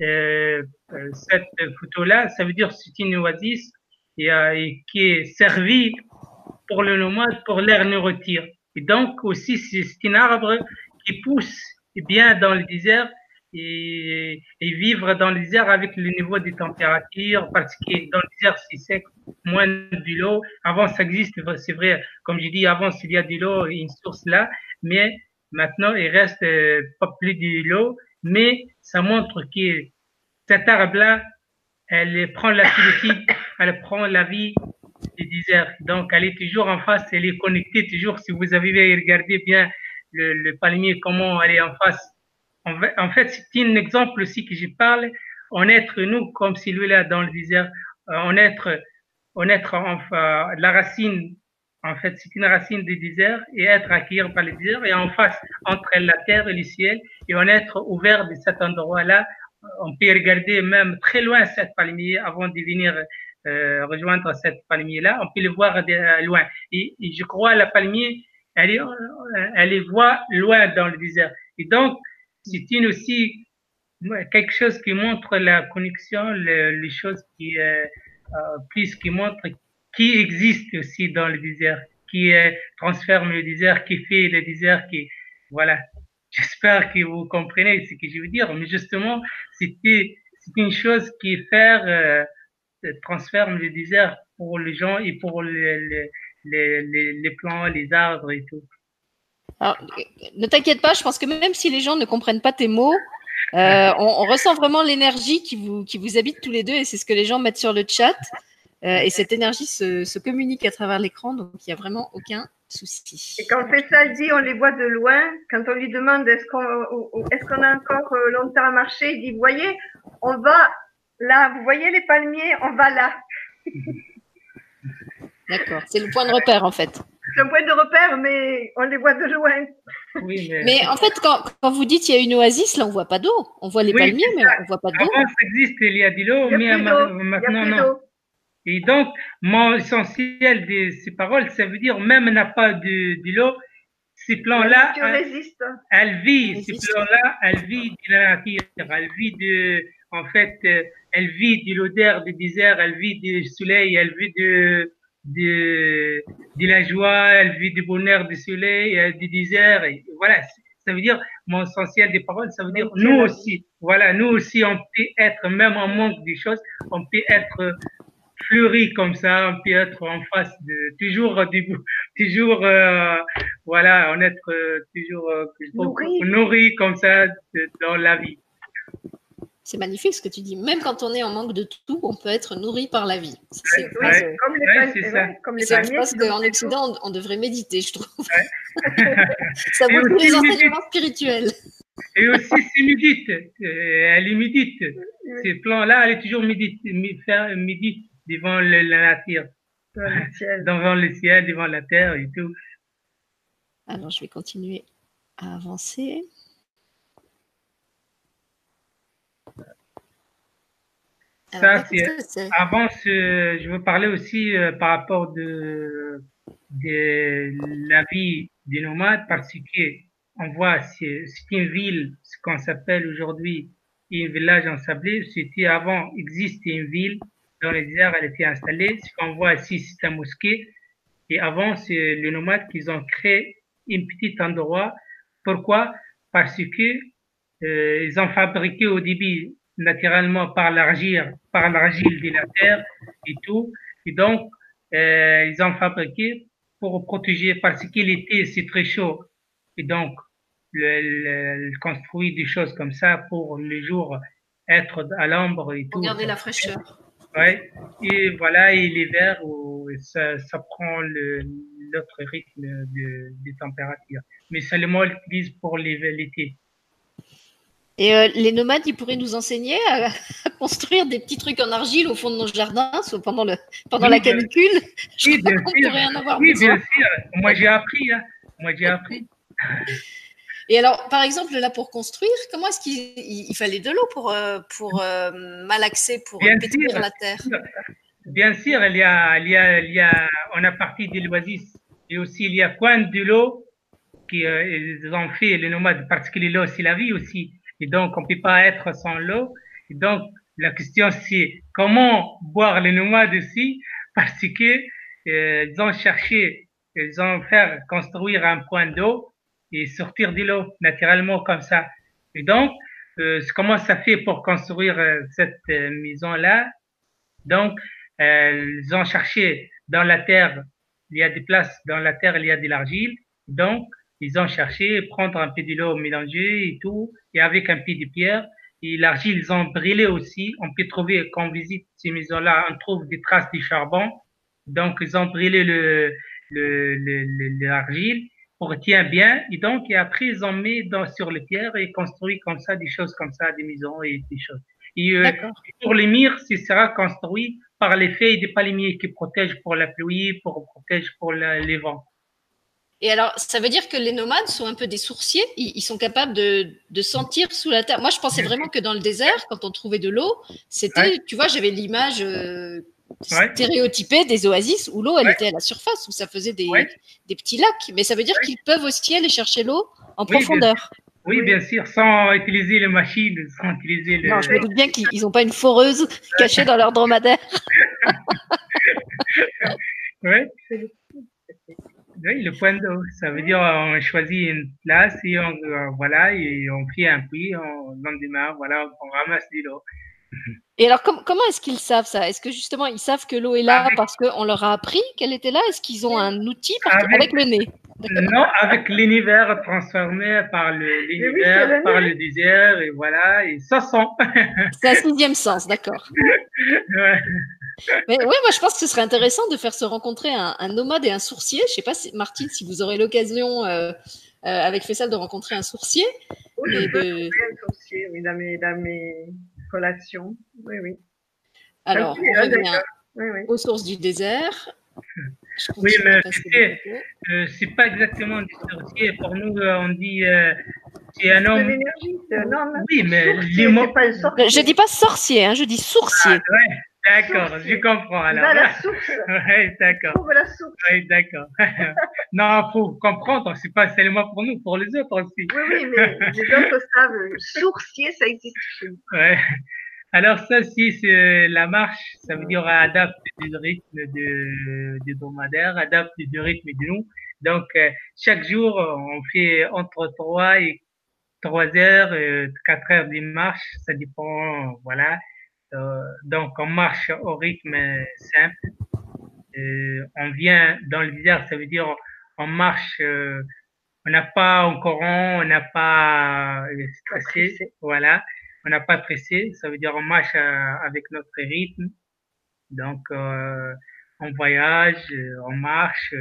euh, euh, cette photo-là, ça veut dire c'est une oasis et, euh, qui est servie pour le nomade pour l'air nourriture. Et donc aussi c'est un arbre qui pousse bien dans le désert et, et, vivre dans le désert avec le niveau des températures, parce que dans le désert, c'est sec, moins de l'eau. Avant, ça existe, c'est vrai, comme je dis, avant, s'il y a de l'eau, une source là, mais maintenant, il reste euh, pas plus de l'eau, mais ça montre que cet arbre-là, elle prend la solitude, [COUGHS] elle prend la vie du désert. Donc, elle est toujours en face, elle est connectée toujours. Si vous avez regardé bien le, le palmier, comment elle est en face en fait, c'est un exemple aussi que je parle. On être nous comme celui-là dans le désert, on euh, être, on être enfin la racine en fait, c'est une racine du désert et être accueilli par le désert et en face entre la terre et le ciel et on être ouvert de cet endroit-là. On peut regarder même très loin cette palmier avant de venir euh, rejoindre cette palmier-là. On peut le voir de loin. Et, je crois la palmier, elle est, elle voit loin dans le désert. Et donc, c'est une aussi quelque chose qui montre la connexion, les choses qui, euh, euh, plus qui montrent qui existe aussi dans le désert, qui euh, transforme le désert, qui fait le désert, qui, voilà. [LAUGHS] J'espère que vous comprenez ce que je veux dire, mais justement, c'est une chose qui fait, euh, transforme le désert pour les gens et pour les, les, les, les plants, les arbres et tout. Alors, ne t'inquiète pas, je pense que même si les gens ne comprennent pas tes mots, euh, on, on, ressent vraiment l'énergie qui vous, qui vous habite tous les deux et c'est ce que les gens mettent sur le chat. Euh, et cette énergie se, se, communique à travers l'écran, donc il n'y a vraiment aucun souci. Et quand ça dit, on les voit de loin. Quand on lui demande est-ce qu'on est qu'on a encore euh, longtemps à marcher, il dit, vous voyez, on va là, vous voyez les palmiers, on va là. D'accord, c'est le point de repère en fait. C'est un point de repère, mais on les voit de loin. Oui, mais... mais... en fait, quand, quand vous dites qu'il y a une oasis, là, on voit pas d'eau. On voit les oui, palmiers, mais on voit pas d'eau. Avant, ça existe, il y a de l'eau, mais maintenant, non. Et donc, mon essentiel de ces paroles, ça veut dire, même n'a pas de, de l'eau, ces plans-là, elle, elle, vit, ces plans-là, elle vit de la nature, elle vit de, en fait, elle vit de l'odeur du désert, elle vit du soleil, elle vit de, de, de la joie, elle vit du bonheur du soleil, du désert. Et voilà, ça veut dire, mon essentiel des paroles, ça veut dire, nous aussi, voilà, nous aussi, on peut être, même en manque des choses, on peut être fleuri comme ça, on peut être en face de, toujours, [LAUGHS] toujours, euh, voilà, on être euh, toujours euh, nourri. nourri comme ça de, dans la vie. C'est magnifique ce que tu dis. Même quand on est en manque de tout, on peut être nourri par la vie. C'est ouais, ouais, comme les ouais, c'est ça. Comme les je pense qu'en Occident, on, on, devrait méditer, je trouve. [LAUGHS] ça vaut tous les enseignements spirituels. Et aussi, c'est médite. Elle est médite. Ces plans-là, elle est toujours médite, médite devant le, la nature. [LAUGHS] devant le ciel, devant la terre et tout. Alors, je vais continuer à avancer. Ça, c'est, avant, je veux parler aussi euh, par rapport de, de la vie des nomades parce que on voit, c'est, c'est une ville, ce qu'on s'appelle aujourd'hui un village en sablé. C'était avant, existait une ville dans les airs, elle était installée. Ce qu'on voit ici, c'est un mosquée. Et avant, c'est les nomades qui ont créé un petit endroit. Pourquoi? Parce que euh, ils ont fabriqué au début naturellement par l'argile, par l'argile de la terre et tout. Et donc, euh, ils ont fabriqué pour protéger parce que l'été c'est très chaud. Et donc, le, le, le, construit des choses comme ça pour les jours être à l'ombre et tout. Garder la fraîcheur. Ouais. Et voilà, et l'hiver, ça, ça prend l'autre rythme de, de température. Mais seulement, on l'utilise pour l'été. Et euh, les nomades, ils pourraient nous enseigner à, à, construire des petits trucs en argile au fond de nos jardins soit pendant, le, pendant oui, la canicule. [LAUGHS] Je oui, bien sûr. pourrait en avoir oui, besoin. bien sûr. Moi, j'ai appris. Hein. Moi, j'ai appris. Et alors, par exemple, là, pour construire, comment est-ce qu'il il fallait de l'eau pour, euh, pour euh, malaxer, pour bien pétrir sûr, la terre? Bien sûr, il y a, il y a, il y a, on a parti de l'oasis. Et aussi, il y a point de l'eau qu'ils euh, ont fait, les nomades, parce que l'eau, c'est la vie aussi. Et donc, on peut pas être sans l'eau. Et donc, la question, c'est comment boire les nomades aussi, [LAUGHS] parce que euh, ils ont cherché, ils ont fait construire un point d'eau et sortir de l'eau naturellement comme ça. Et donc, euh, comment ça fait pour construire euh, cette euh, maison-là? Donc, ils ont cherché dans la terre, il y a des places dans la terre, il y a de l'argile. Donc, ils ont cherché prendre un peu de l'eau mélangée et tout, et avec un peu de pierre. Et l'argile, ils ont brûlé aussi. On peut trouver, quand on visite ces maisons-là, on trouve des traces de charbon. Donc, ils ont brûlé le, le, le, l'argile pour tient bien. Et donc, et après, ils ont mis dans, sur les pierres et construit comme ça des choses comme ça, des maisons et des choses. Et euh, pour les murs, ce sera construit par les feuilles des palmiers qui protègent pour la pluie, pour protéger pour les vents. Et alors, ça veut dire que les nomades sont un peu des sourciers. Ils, sont capables de, de, sentir sous la terre. Moi, je pensais vraiment que dans le désert, quand on trouvait de l'eau, c'était, tu vois, j'avais l'image euh, stéréotypée des oasis où l'eau, elle était à la surface, où ça faisait des, des petits lacs. Mais ça veut dire qu'ils peuvent aussi aller chercher l'eau en profondeur. Oui, bien sûr, sans utiliser les machines, sans utiliser le... Non, je me doute bien qu'ils n'ont pas une foreuse cachée dans leur dromadaire. [LAUGHS] oui. [LAUGHS] oui, le point d'eau, ça veut dire on choisit une place et on, euh, voilà, et on fait un puits, on, lendemain, voilà, on ramasse de l'eau. Et alors, comment est-ce qu'ils savent ça? Est-ce que justement, ils savent que l'eau est là parce qu'on leur a appris qu'elle était là? Est-ce qu'ils ont un outil avec le nez? Non, avec l'univers transformé par l'univers, par le désert, et voilà, et ça sent. C'est un sixième sens, d'accord. [LAUGHS] ouais. Mais oui, moi je pense que ce serait intéressant de faire se rencontrer un, nomade et un sourcier. Je sais pas, si, Martine, si vous aurez l'occasion euh, euh, avec Fessal de rencontrer un sourcier. Oui, je peux de... un sourcier, oui, dans mes, dans mes relations. Oui, oui. Alors, on revient oui, oui. aux sources du désert. Oui, mais euh, c'est pas exactement du sorcier. Pour nous, euh, on dit euh, c'est un homme. Un homme. Oui, mais les mots. Pas je dis pas sorcier, hein, je dis sourcier. Ah, ouais. D'accord, je comprends alors. Va la source. [LAUGHS] oui, d'accord. la source. Oui, d'accord. [LAUGHS] non, faut comprendre, c'est pas seulement pour nous, pour les autres aussi. Oui, oui, mais les [LAUGHS] autres savent. Sourcier, ça existe. Ouais. Alors ça, si c'est la marche, ça veut dire adapte du rythme de, de dromadaire, adapte du rythme de nous. Donc euh, chaque jour, on fait entre 3 et 3 heures, euh, 4 heures de marche, ça dépend, voilà. Euh, donc on marche au rythme simple. Euh, on vient dans le désert, ça veut dire on marche, euh, on n'a pas en courant, on n'a pas stressé, voilà on n'a pas pressé, ça veut dire on marche euh, avec notre rythme. Donc, euh, on voyage, on marche,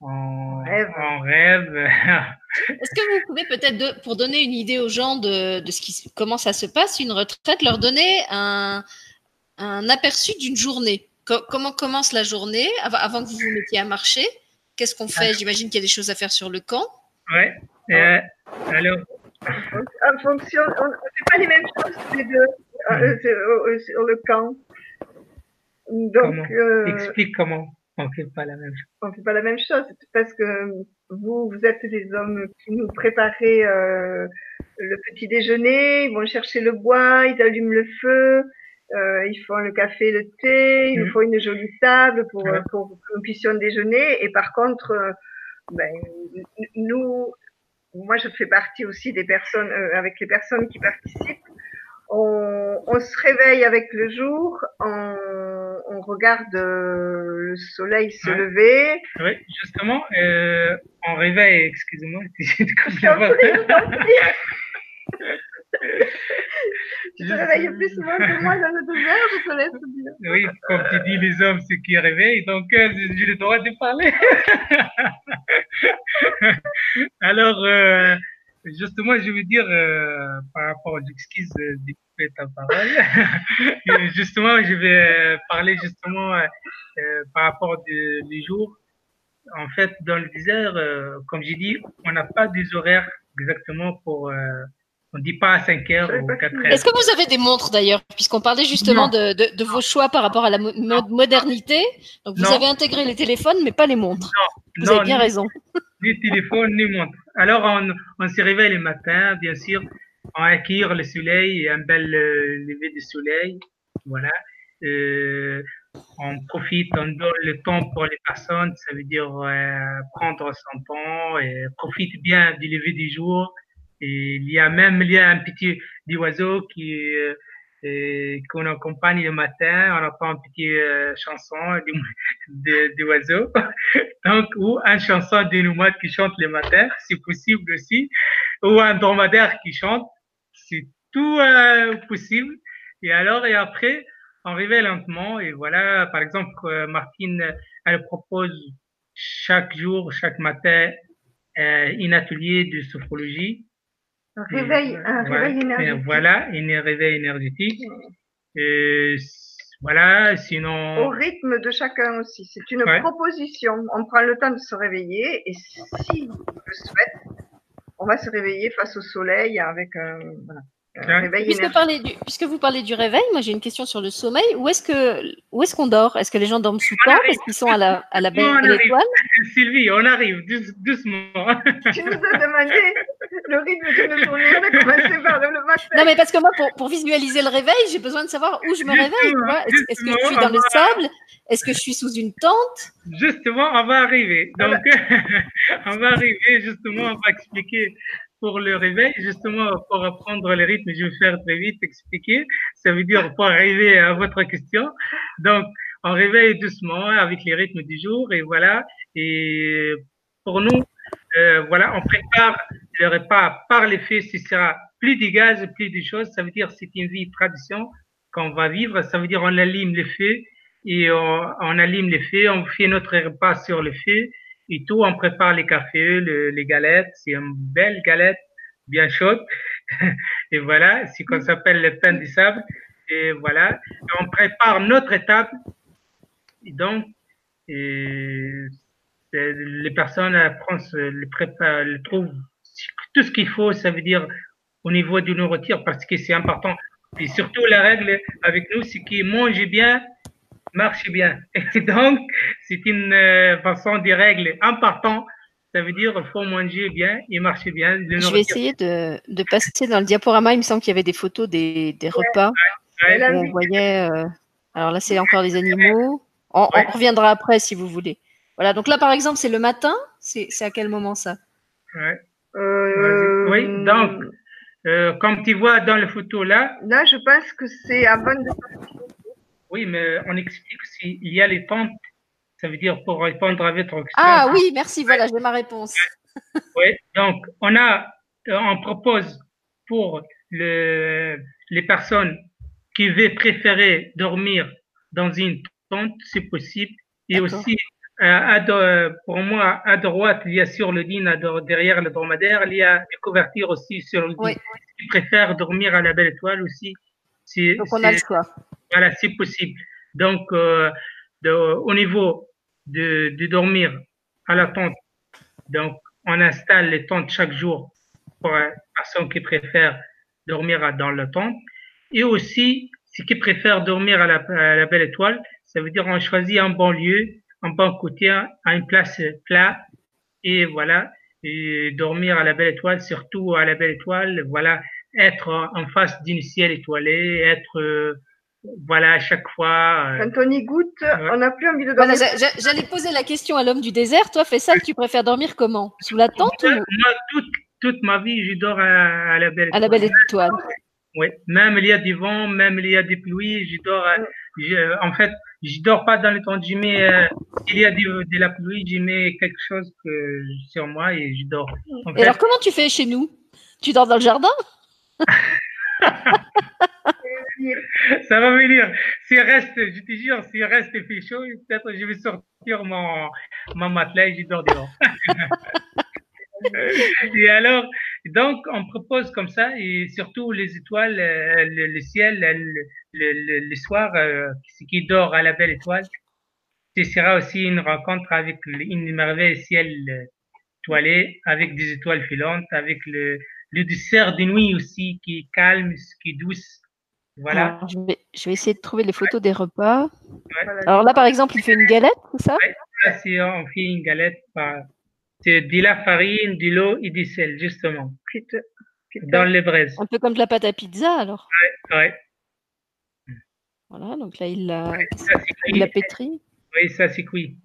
on rêve. On rêve. [LAUGHS] Est-ce que vous pouvez peut-être, pour donner une idée aux gens de, de ce qui, comment ça se passe, une retraite, leur donner un, un aperçu d'une journée? Comment commence la journée avant que vous vous mettiez à marcher? Qu'est-ce qu'on fait? J'imagine qu'il y a des choses à faire sur le camp. Oui. Euh, alors, en fonction, on ne fait pas les mêmes choses les deux euh, hmm. euh, sur, le camp. Donc, euh, Explique comment on ne fait pas la même chose. On ne fait pas la même chose parce que vous, vous êtes les hommes qui nous préparez le petit déjeuner, ils vont chercher le bois, ils allument le feu, ils font le café, le thé, il nous hmm. faut une jolie table pour, pour que nous puissions déjeuner. Et par contre, ben, nous, moi je fais partie aussi des personnes, euh, avec les personnes qui participent. On, on, se réveille avec le jour, on, on regarde euh, le soleil se lever. Oui, justement, euh, on réveille, excusez-moi, [LAUGHS] [LAUGHS] tu te réveilles plus souvent que moi dans le désert, je te laisse dire. Oui, comme tu dis, les hommes, c'est qui réveillent, donc euh, j'ai le droit de parler. [LAUGHS] Alors, euh, justement, je veux dire, euh, par rapport aux excuses de couper ta parole, [LAUGHS] justement, je vais parler justement euh, par rapport des jours. En fait, dans le désert, comme j'ai dit, on n'a pas des horaires exactement pour on ne dit pas à 5 heures ou 4 heures. Est-ce que vous avez des montres d'ailleurs, puisqu'on parlait justement de, de, de, vos choix par rapport à la modernité Donc vous avez intégré les téléphones, mais pas les montres. Non, vous avez bien raison. Ni téléphone, ni montre. Alors on, on se réveille le matin, bien sûr, on acquiert le soleil un bel euh, lever du soleil. Voilà. Euh, on profite, on donne le temps pour les personnes, ça veut dire euh, prendre son temps et profite bien du lever du jour et il y a même il y a un petit oiseau qui qu'on accompagne le matin, on entend une petite euh, chanson d'oiseau, [LAUGHS] [LAUGHS] donc ou une chanson de nomade qui chante le matin, c'est possible aussi, ou un dromadaire qui chante, c'est tout euh, possible. Et alors et après, on réveille lentement et voilà, par exemple, euh, Martine, elle propose chaque jour, chaque matin, euh, un atelier de sophrologie réveil, un réveil énergétique. Voilà, un réveil énergétique. voilà, sinon. Au rythme de chacun aussi. C'est une proposition. On prend le temps de se réveiller et si le souhaite, on va se réveiller face au soleil avec un. Voilà puisque, puisque, vous parlez du réveil, moi j'ai une question sur le sommeil. Où est-ce que où est-ce qu'on dort? Est-ce que les gens dorment sous tente Est-ce qu'ils sont à la, à la [LAUGHS] belle étoile [LAUGHS] Sylvie, on arrive doucement. tu nous as demandé [LAUGHS] le rythme de nos journée. Commencé par le matin. Non, mais parce que moi, pour, pour visualiser le réveil, j'ai besoin de savoir où je me réveille. Est-ce que je suis dans le sable? Est-ce que je suis sous une tente? Justement, on va arriver. Donc, [LAUGHS] on va arriver, justement, on va expliquer pour le réveil, justement, pour apprendre les rythmes, je vais faire très vite expliquer. Ça veut dire pour arriver à votre question. Donc, on réveille doucement avec les rythmes du jour et voilà. Et pour nous, euh, voilà, on prépare le repas par les faits. Ce sera plus de gaz, plus de choses. Ça veut dire c'est une vie tradition qu'on va vivre. Ça veut dire on allume les feux et on, on allume les feux. On fait notre repas sur le feu et tout, on prépare les cafés, les galettes. C'est une belle galette, bien chaude. [LAUGHS] et voilà, c'est qu'on s'appelle le pain du sable. Et voilà, on prépare notre étape. Et donc, les personnes apprennent, les préparent, les trouvent tout ce qu'il faut. Ça veut dire au niveau du nourriture, parce que c'est important. Et surtout, la règle avec nous, c'est qu'ils mangent bien marche bien. [LAUGHS] Et donc, c'est une euh, façon de règles en partant. Ça veut dire qu'il faut manger bien et marcher bien. Je vais essayer de, de, passer dans le diaporama. Il me semble qu'il y avait des photos des, des repas. on voyait. Euh, alors là, c'est encore les animaux. On, reviendra après si vous voulez. Voilà. Donc là, par exemple, c'est le matin. C'est à quel moment ça? Euh, Oui. Donc, comme tu vois dans les photos là. Là, je pense que c'est avant de oui, mais on explique s'il y a les tentes, ça veut dire pour répondre à votre question. Ah oui, merci, voilà, j'ai ma réponse. [LAUGHS] oui, donc on a, euh, on propose pour le, les personnes qui veulent préférer dormir dans une tente, c'est possible. Et aussi, pour moi, à droite, il y a sur le din, derrière le dromadaire, il y a des couvertures aussi sur le din. Oui. Qui préfèrent dormir à la belle étoile aussi. Donc on a le choix. Voilà, c'est possible. Donc, euh, de, au niveau de, de, dormir à la tente, donc on installe les tentes chaque jour pour les personnes qui préfèrent dormir dans la tente. Et aussi, ceux qui préfèrent dormir à la, à la belle étoile, ça veut dire on choisit un bon lieu, un bon côté, à une place plate, et voilà, et dormir à la belle étoile, surtout à la belle étoile, voilà, être en face d'une ciel étoilé, être euh, voilà, à chaque fois. Euh, Quand on y goûte, on n'a plus envie de dormir. J'allais poser la question à l'homme du désert. Toi, fais ça, tu préfères dormir comment? Sous la tente Moi, toute, toute, ma vie, je dors à, la belle étoile. À la belle étoile. Oui, même il y a du vent, même il y a des pluies, je dors. en fait, je dors pas dans le temps. Je mets, euh, il y a de, de, la pluie, je mets quelque chose que, sur moi et je dors. et alors, comment tu fais chez nous? Tu dors dans le jardin? [LAUGHS] Ça va venir. S'il reste, je te jure, s'il reste et fait chaud, peut-être je vais sortir mon, mon matelas et je dors dehors. [LAUGHS] [LAUGHS] et alors, donc, on propose comme ça, et surtout les étoiles, euh, le, ciel, le, le, soir, euh, qui dort à la belle étoile, ce sera aussi une rencontre avec une merveille ciel étoilé, avec des étoiles filantes, avec le, le dessert de nuit aussi, qui est calme, qui est douce. Voilà. je, vais, je, vais, essayer de trouver les photos des repas. Alors là, par exemple, il fait une galette, c'est ça? Oui, on fait une galette. C'est de la farine, de l'eau et du sel, justement. Dans les braises. Un peu comme de la pâte à pizza, alors Oui, ouais. Voilà, donc là, il l'a ouais, pétri. Oui, ça, c'est cuit.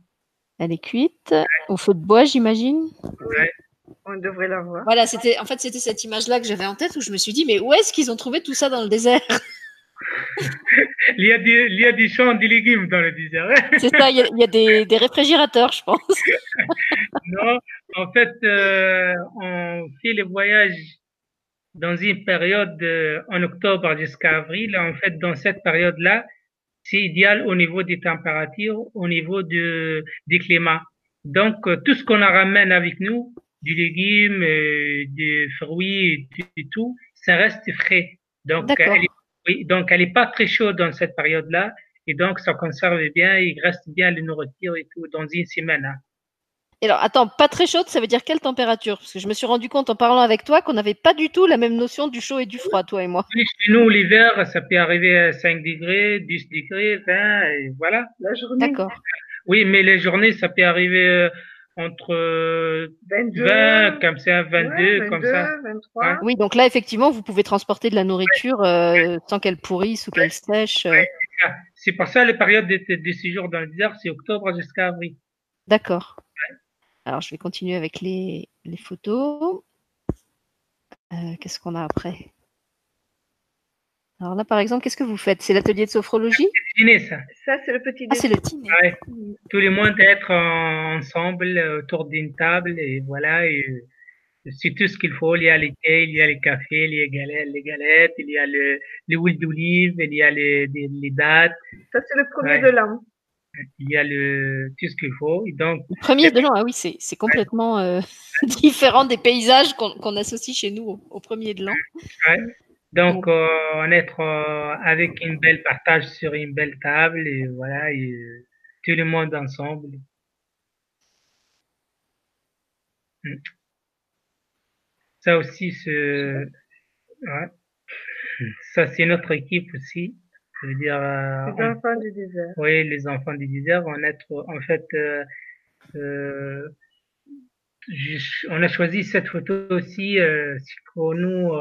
Elle est cuite. Au feu de bois, j'imagine Oui. On devrait la voir. Voilà, c'était en fait c'était cette image-là que j'avais en tête où je me suis dit mais où est-ce qu'ils ont trouvé tout ça dans le désert? Il, y a des, il y a des champs de légumes dans le désert. [LAUGHS] C'est ça, il y a, des, des, réfrigérateurs, je pense. [LAUGHS] non, en fait, euh, on fait les voyages dans une période euh, en octobre jusqu'à avril. En fait, dans cette période-là, c'est idéal au niveau des températures, au niveau de, des climats. Donc, euh, tout ce qu'on ramène avec nous, du légume, des fruits et tout, ça reste frais. Donc, elle est oui, donc elle n'est pas très chaude dans cette période-là Et donc, ça conserve bien, il reste bien les nourriture et tout dans une semaine. Hein. Et alors, attends, pas très chaude, ça veut dire quelle température? Parce que je me suis rendu compte en parlant avec toi qu'on n'avait pas du tout la même notion du chaud et du froid, toi et moi. Oui, chez nous, l'hiver, ça peut arriver à 5 degrés, 10 degrés, 20, et voilà. La journée? D'accord. Oui, mais les journées, ça peut arriver euh, entre 22, 20, comme ça, 22, ouais, comme 22, ça. 23. Oui, donc là, effectivement, vous pouvez transporter de la nourriture euh, sans qu'elle pourrisse ou qu'elle sèche. euh. C'est pour ça, les périodes de, de séjour dans le désert, c'est octobre jusqu'à avril. D'accord. Alors, je vais continuer avec les, les photos. Euh, Qu'est-ce qu'on a après? Alors là, par exemple, qu'est-ce que vous faites? C'est l'atelier de sophrologie? Dîner, ça. Ça, c'est le petit Ah, c'est le dîner. Ouais. Tout le monde être en- ensemble euh, autour d'une table et voilà. Et, euh, c'est tout ce qu'il faut. Il y a les thés, il y a les cafés, il y a les galettes, les galettes il y a le, l'huile d'olive, il y a les, les, les dattes, Ça, c'est le premier Ouais. de l'an. il y a le, tout ce qu'il faut. Et donc, Le premier de l'an, ah oui, c'est c'est complètement euh, [LAUGHS] différent des paysages qu'on qu'on associe chez nous au, au premier de l'an. ouais. Donc, euh, on être euh, avec une belle partage sur une belle table et voilà, et, euh, tout le monde ensemble. Mm. Ça aussi, c'est, ouais. Ça, c'est notre équipe aussi. Je veux dire, euh, Les on- enfants du désert. oui, les enfants du désert, on être, en fait, euh, euh, je- on a choisi cette photo aussi, euh, c'est pour nous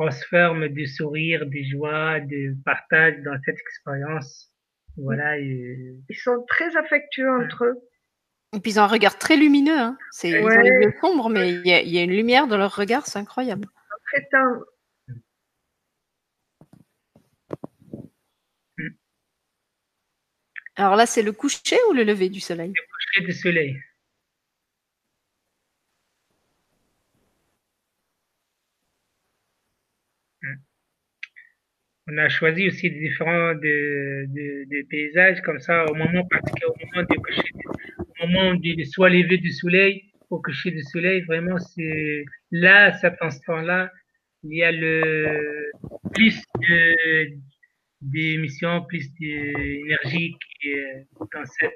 transforme du sourire, de joie, de partage dans cette expérience. Voilà, et, Ils sont très affectueux entre eux. Et puis ils ont un regard très lumineux. Hein. C'est ils ont Ouais. les yeux sombres, mais il y, a- il y a une lumière dans leur regard, c'est incroyable. Très tendres. Alors là, c'est le coucher ou le lever du soleil? Coucher de soleil. On a choisi aussi des différents de, de- des paysages comme ça au moment parce qu'au moment du coucher, au moment du soit lever du soleil au coucher du soleil, vraiment c'est là cet instant-là, il y a le plus de d'émissions, plus d'énergie dans cet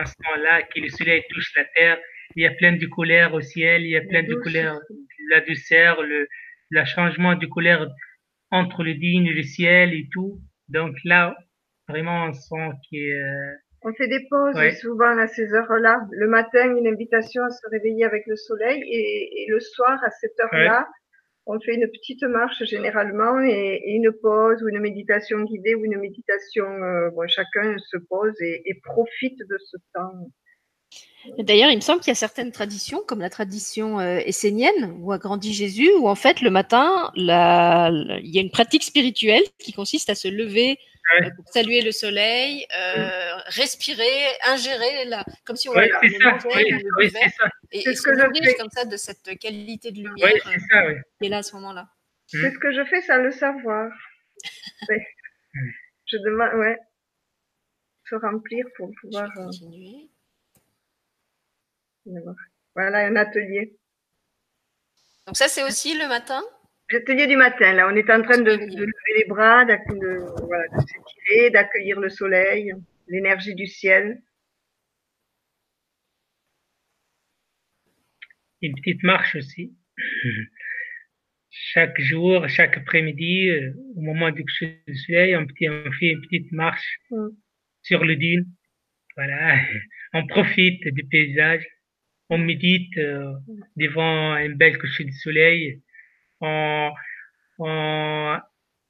instant-là, que le soleil touche la terre. Il y a plein de couleurs au ciel, il y a plein de couleurs, la douceur, le, le changement de couleur entre le digne et le ciel et tout. Donc là, vraiment, on sent qu'il euh, On fait des pauses Ouais. souvent à ces heures-là. Le matin, une invitation à se réveiller avec le soleil et, et le soir, à cette heure-là, on fait une petite marche généralement et, et une pause ou une méditation guidée ou une méditation. euh, bon, chacun se pose et, et profite de ce temps. D'ailleurs, il me semble qu'il y a certaines traditions, comme la tradition euh, essénienne, où a grandi Jésus, où en fait, le matin, la- la- il y a une pratique spirituelle qui consiste à se lever Ouais. euh, pour saluer le soleil, euh, respirer, ingérer, la, comme si on, ouais, le ça, mangeait, oui, on le buvait, et, et ce se que je nourrir fais. comme ça de cette qualité de lumière ça, oui. qui est là à ce moment-là. C'est ce que je fais sans le savoir. [LAUGHS] Mm. Je demande, ouais, se remplir pour Je pouvoir. euh. Voilà, un atelier. Donc ça, c'est aussi le matin? L'atelier du matin, là, on est en train de, lever les bras, de, voilà, de s'étirer, d'accueillir le soleil, l'énergie du ciel. Une petite marche aussi. Chaque jour, chaque après-midi, euh, au moment du coucher du soleil, on, petit- on fait une petite marche Mm. sur le dune. Voilà, [LAUGHS] on profite du paysage, on médite euh, devant un bel coucher du soleil, on, on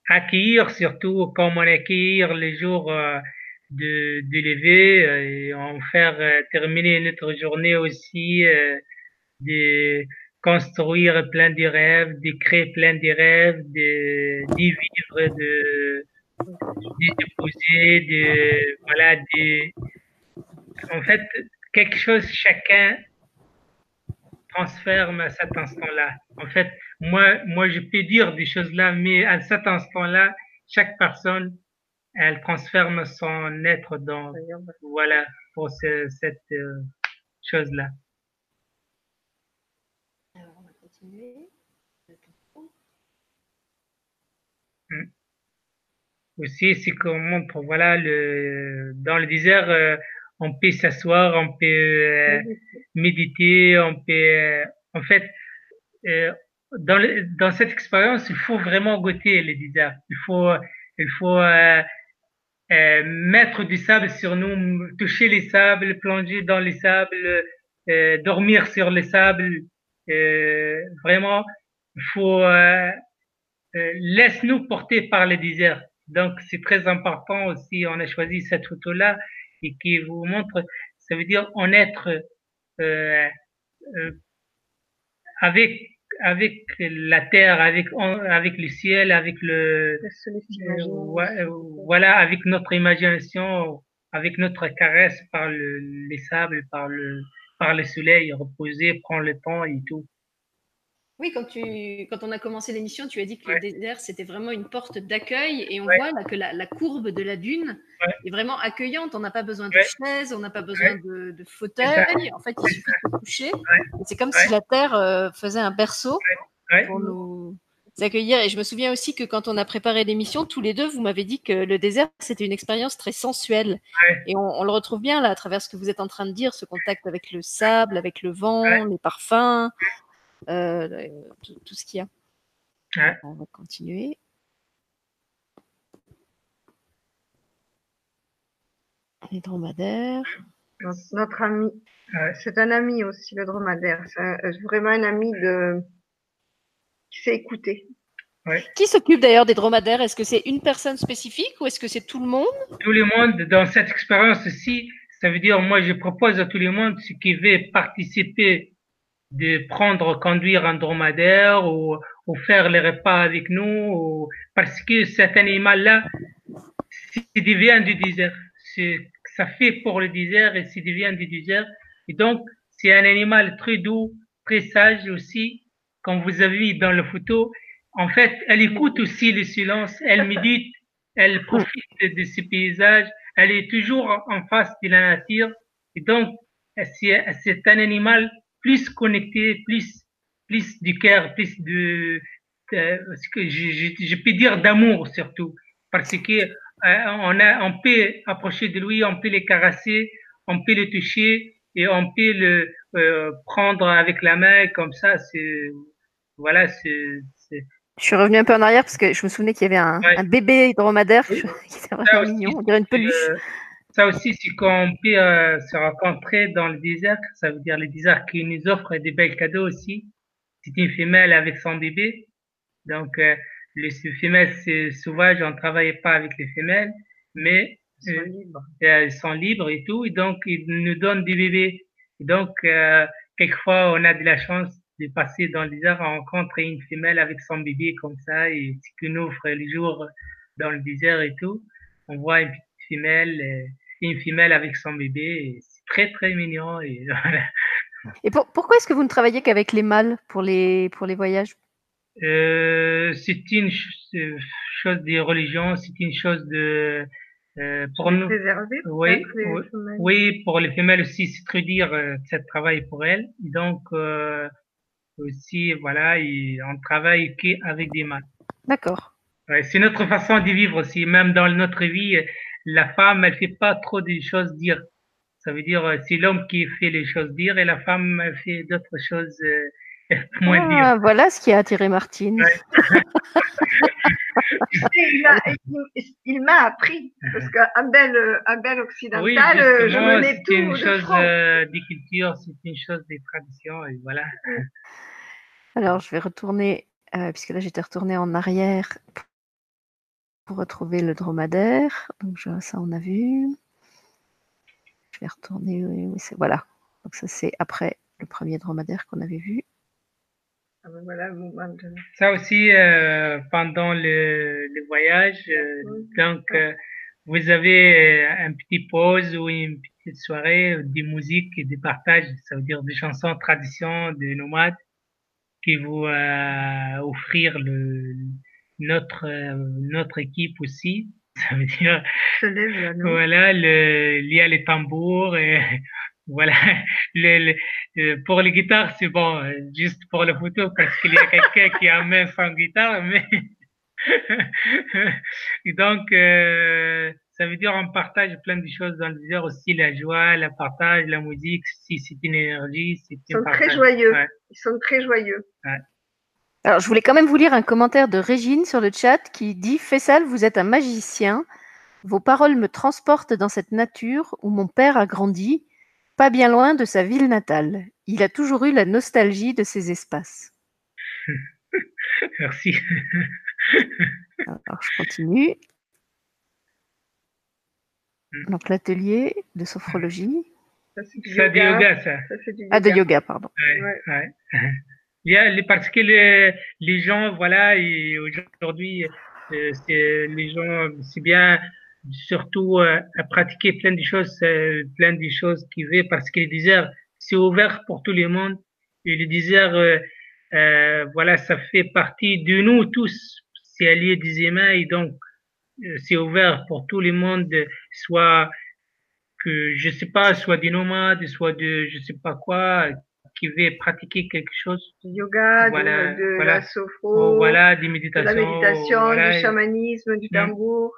accueillir surtout comme on accueillir les jours euh, de, de lever euh, et on faire terminer notre journée aussi de construire plein de rêves, de créer plein de rêves, de, de vivre, de, de se de, voilà, de, en fait, quelque chose, chacun transforme à cet instant-là. En fait, moi, moi, je peux dire des choses là, mais à cet instant-là, chaque personne, elle transforme son être dans, voilà, pour ce- cette euh, chose-là. Alors, on va continuer. aussi, c'est qu'on montre, voilà, le, dans le désert, euh, on peut s'asseoir, on peut euh, méditer, on peut, euh, en fait, dans, dans cette expérience, il faut vraiment goûter le désert. Il faut, il faut mettre du sable sur nous, toucher les sables, plonger dans les sables, dormir sur les sables. vraiment, il faut laisse-nous porter par le désert. Donc, c'est très important aussi. On a choisi cette photo-là et qui vous montre, ça veut dire en être euh, euh, avec avec la terre, avec avec le ciel, avec le euh, voilà, avec notre imagination, avec notre caresse par le, les sables, par le par le soleil, reposer, prendre le temps et tout. Oui, quand, tu, quand on a commencé l'émission, tu as dit que le désert, c'était vraiment une porte d'accueil. Et on voit là que la, courbe de la dune est vraiment accueillante. On n'a pas besoin de chaises, on n'a pas besoin de, de fauteuil. En fait, il suffit de se coucher. C'est comme si la Terre euh, faisait un berceau pour nous accueillir. Et je me souviens aussi que quand on a préparé l'émission, tous les deux, vous m'avez dit que le désert, c'était une expérience très sensuelle. Et on, on, le retrouve bien là, à travers ce que vous êtes en train de dire, ce contact avec le sable, avec le vent, les parfums. Euh, tout, ce qu'il y a. On va continuer. Les dromadaires. Notre ami, c'est un ami aussi, le dromadaire. C'est vraiment un ami de... qui sait écouter. Qui s'occupe d'ailleurs des dromadaires? Est-ce que c'est une personne spécifique ou est-ce que c'est tout le monde? Tout le monde dans cette expérience-ci. Ça veut dire, moi, je propose à tout le monde ce qui veut participer de prendre, conduire un dromadaire ou, ou faire les repas avec nous, ou, parce que cet animal-là, c'est devient du désert. Ça fait pour le désert et c'est devient du désert. Et donc, c'est un animal très doux, très sage aussi, comme vous avez vu dans la photo. En fait, elle écoute aussi le silence, elle médite, elle profite de ces paysages, elle est toujours en face de la nature. Et donc, c'est un animal plus connecté, plus, plus du cœur, plus de, euh, ce que je, je, je, peux dire d'amour surtout, parce que euh, on, a, on peut approcher de lui, on peut le caresser, on peut le toucher et on peut le euh, prendre avec la main comme ça. C'est voilà, c'est. Je suis revenu un peu en arrière parce que je me souvenais qu'il y avait un, un bébé dromadaire [LAUGHS] qui était vraiment mignon, on dirait une peluche. Euh, ça aussi, c'est qu'on peut euh, se rencontrer dans le désert. Ça veut dire le désert qui nous offre des belles cadeaux aussi. C'est une femelle avec son bébé. Donc, euh, les femelles c'est sauvage, on ne travaille pas avec les femelles, mais ils sont, euh, libres. elles sont libres et tout. Et donc, ils nous donnent des bébés. Et donc, euh, quelquefois, on a de la chance de passer dans le désert à rencontrer une femelle avec son bébé comme ça et ce nous offre les jours dans le désert et tout. On voit une petite femelle une femelle avec son bébé. C'est très, très mignon. Et, [LAUGHS] et pourquoi est-ce que vous ne travaillez qu'avec les mâles pour les, pour les voyages? Euh, C'est une chose de religion, c'est une chose de... Euh, pour nous, oui, oui, pour les femelles aussi, c'est très dire euh, ce travail pour elles. Donc, euh, aussi, voilà, et on travaille qu'avec des mâles. D'accord. Ouais, c'est notre façon de vivre aussi, même dans notre vie la femme, elle fait pas trop des choses dire. Ça veut dire, euh, c'est l'homme qui fait les choses dire et la femme, elle fait d'autres choses euh, [LAUGHS] moins ah, dire. Voilà ce qui a attiré Martine. [LAUGHS] il m'a appris, parce qu'un bel, un bel occidental, oui, je menais tout C'est une chose euh, des cultures, c'est une chose des traditions, et voilà. Alors, je vais retourner, puisque là j'étais retournée en arrière pour retrouver le dromadaire. Donc ça, on a vu. Je vais retourner. Oui, voilà. Donc ça, c'est après le premier dromadaire qu'on avait vu. Ah ben voilà, Ça aussi, euh, pendant le, le voyage, euh, donc euh, vous avez un petit pause ou une petite soirée de musique et de partage, ça veut dire des chansons tradition des nomades qui vous offrir le, notre euh, notre équipe aussi. [LAUGHS] Ça veut dire voilà le il y a les tambours et [LAUGHS] voilà le, pour les guitares c'est bon juste pour la photo parce qu'il y a quelqu'un qui amène son guitare mais et [LAUGHS] donc, euh, ça veut dire on partage plein de choses dans le désert aussi, la joie, le partage, la musique, si c'est une énergie, c'est Ils sont très joyeux. Ils sont très joyeux. Alors, je voulais quand même vous lire un commentaire de Régine sur le chat qui dit Fessal, vous êtes un magicien. Vos paroles me transportent dans cette nature où mon père a grandi, pas bien loin de sa ville natale. Il a toujours eu la nostalgie de ces espaces. [LAUGHS] Merci. [LAUGHS] Alors, je continue. Mm. Donc, l'atelier de sophrologie. Ça, c'est du yoga, ça. Ah, de yoga, pardon. Ouais, les, [LAUGHS] parce que les, les gens, voilà, aujourd'hui, euh, les gens, c'est bien surtout euh, à pratiquer plein de choses, euh, plein de choses qui veulent parce que le désert, c'est ouvert pour tout le monde. Et le désert, euh, voilà, ça fait partie de nous tous. C'est allié des humains et donc c'est ouvert pour tout le monde, soit que je sais pas, soit des nomades, soit de je sais pas quoi, qui veut pratiquer quelque chose. Du yoga, voilà, de, voilà. la sophro, voilà, des méditations, de la méditation, du chamanisme, du tambour.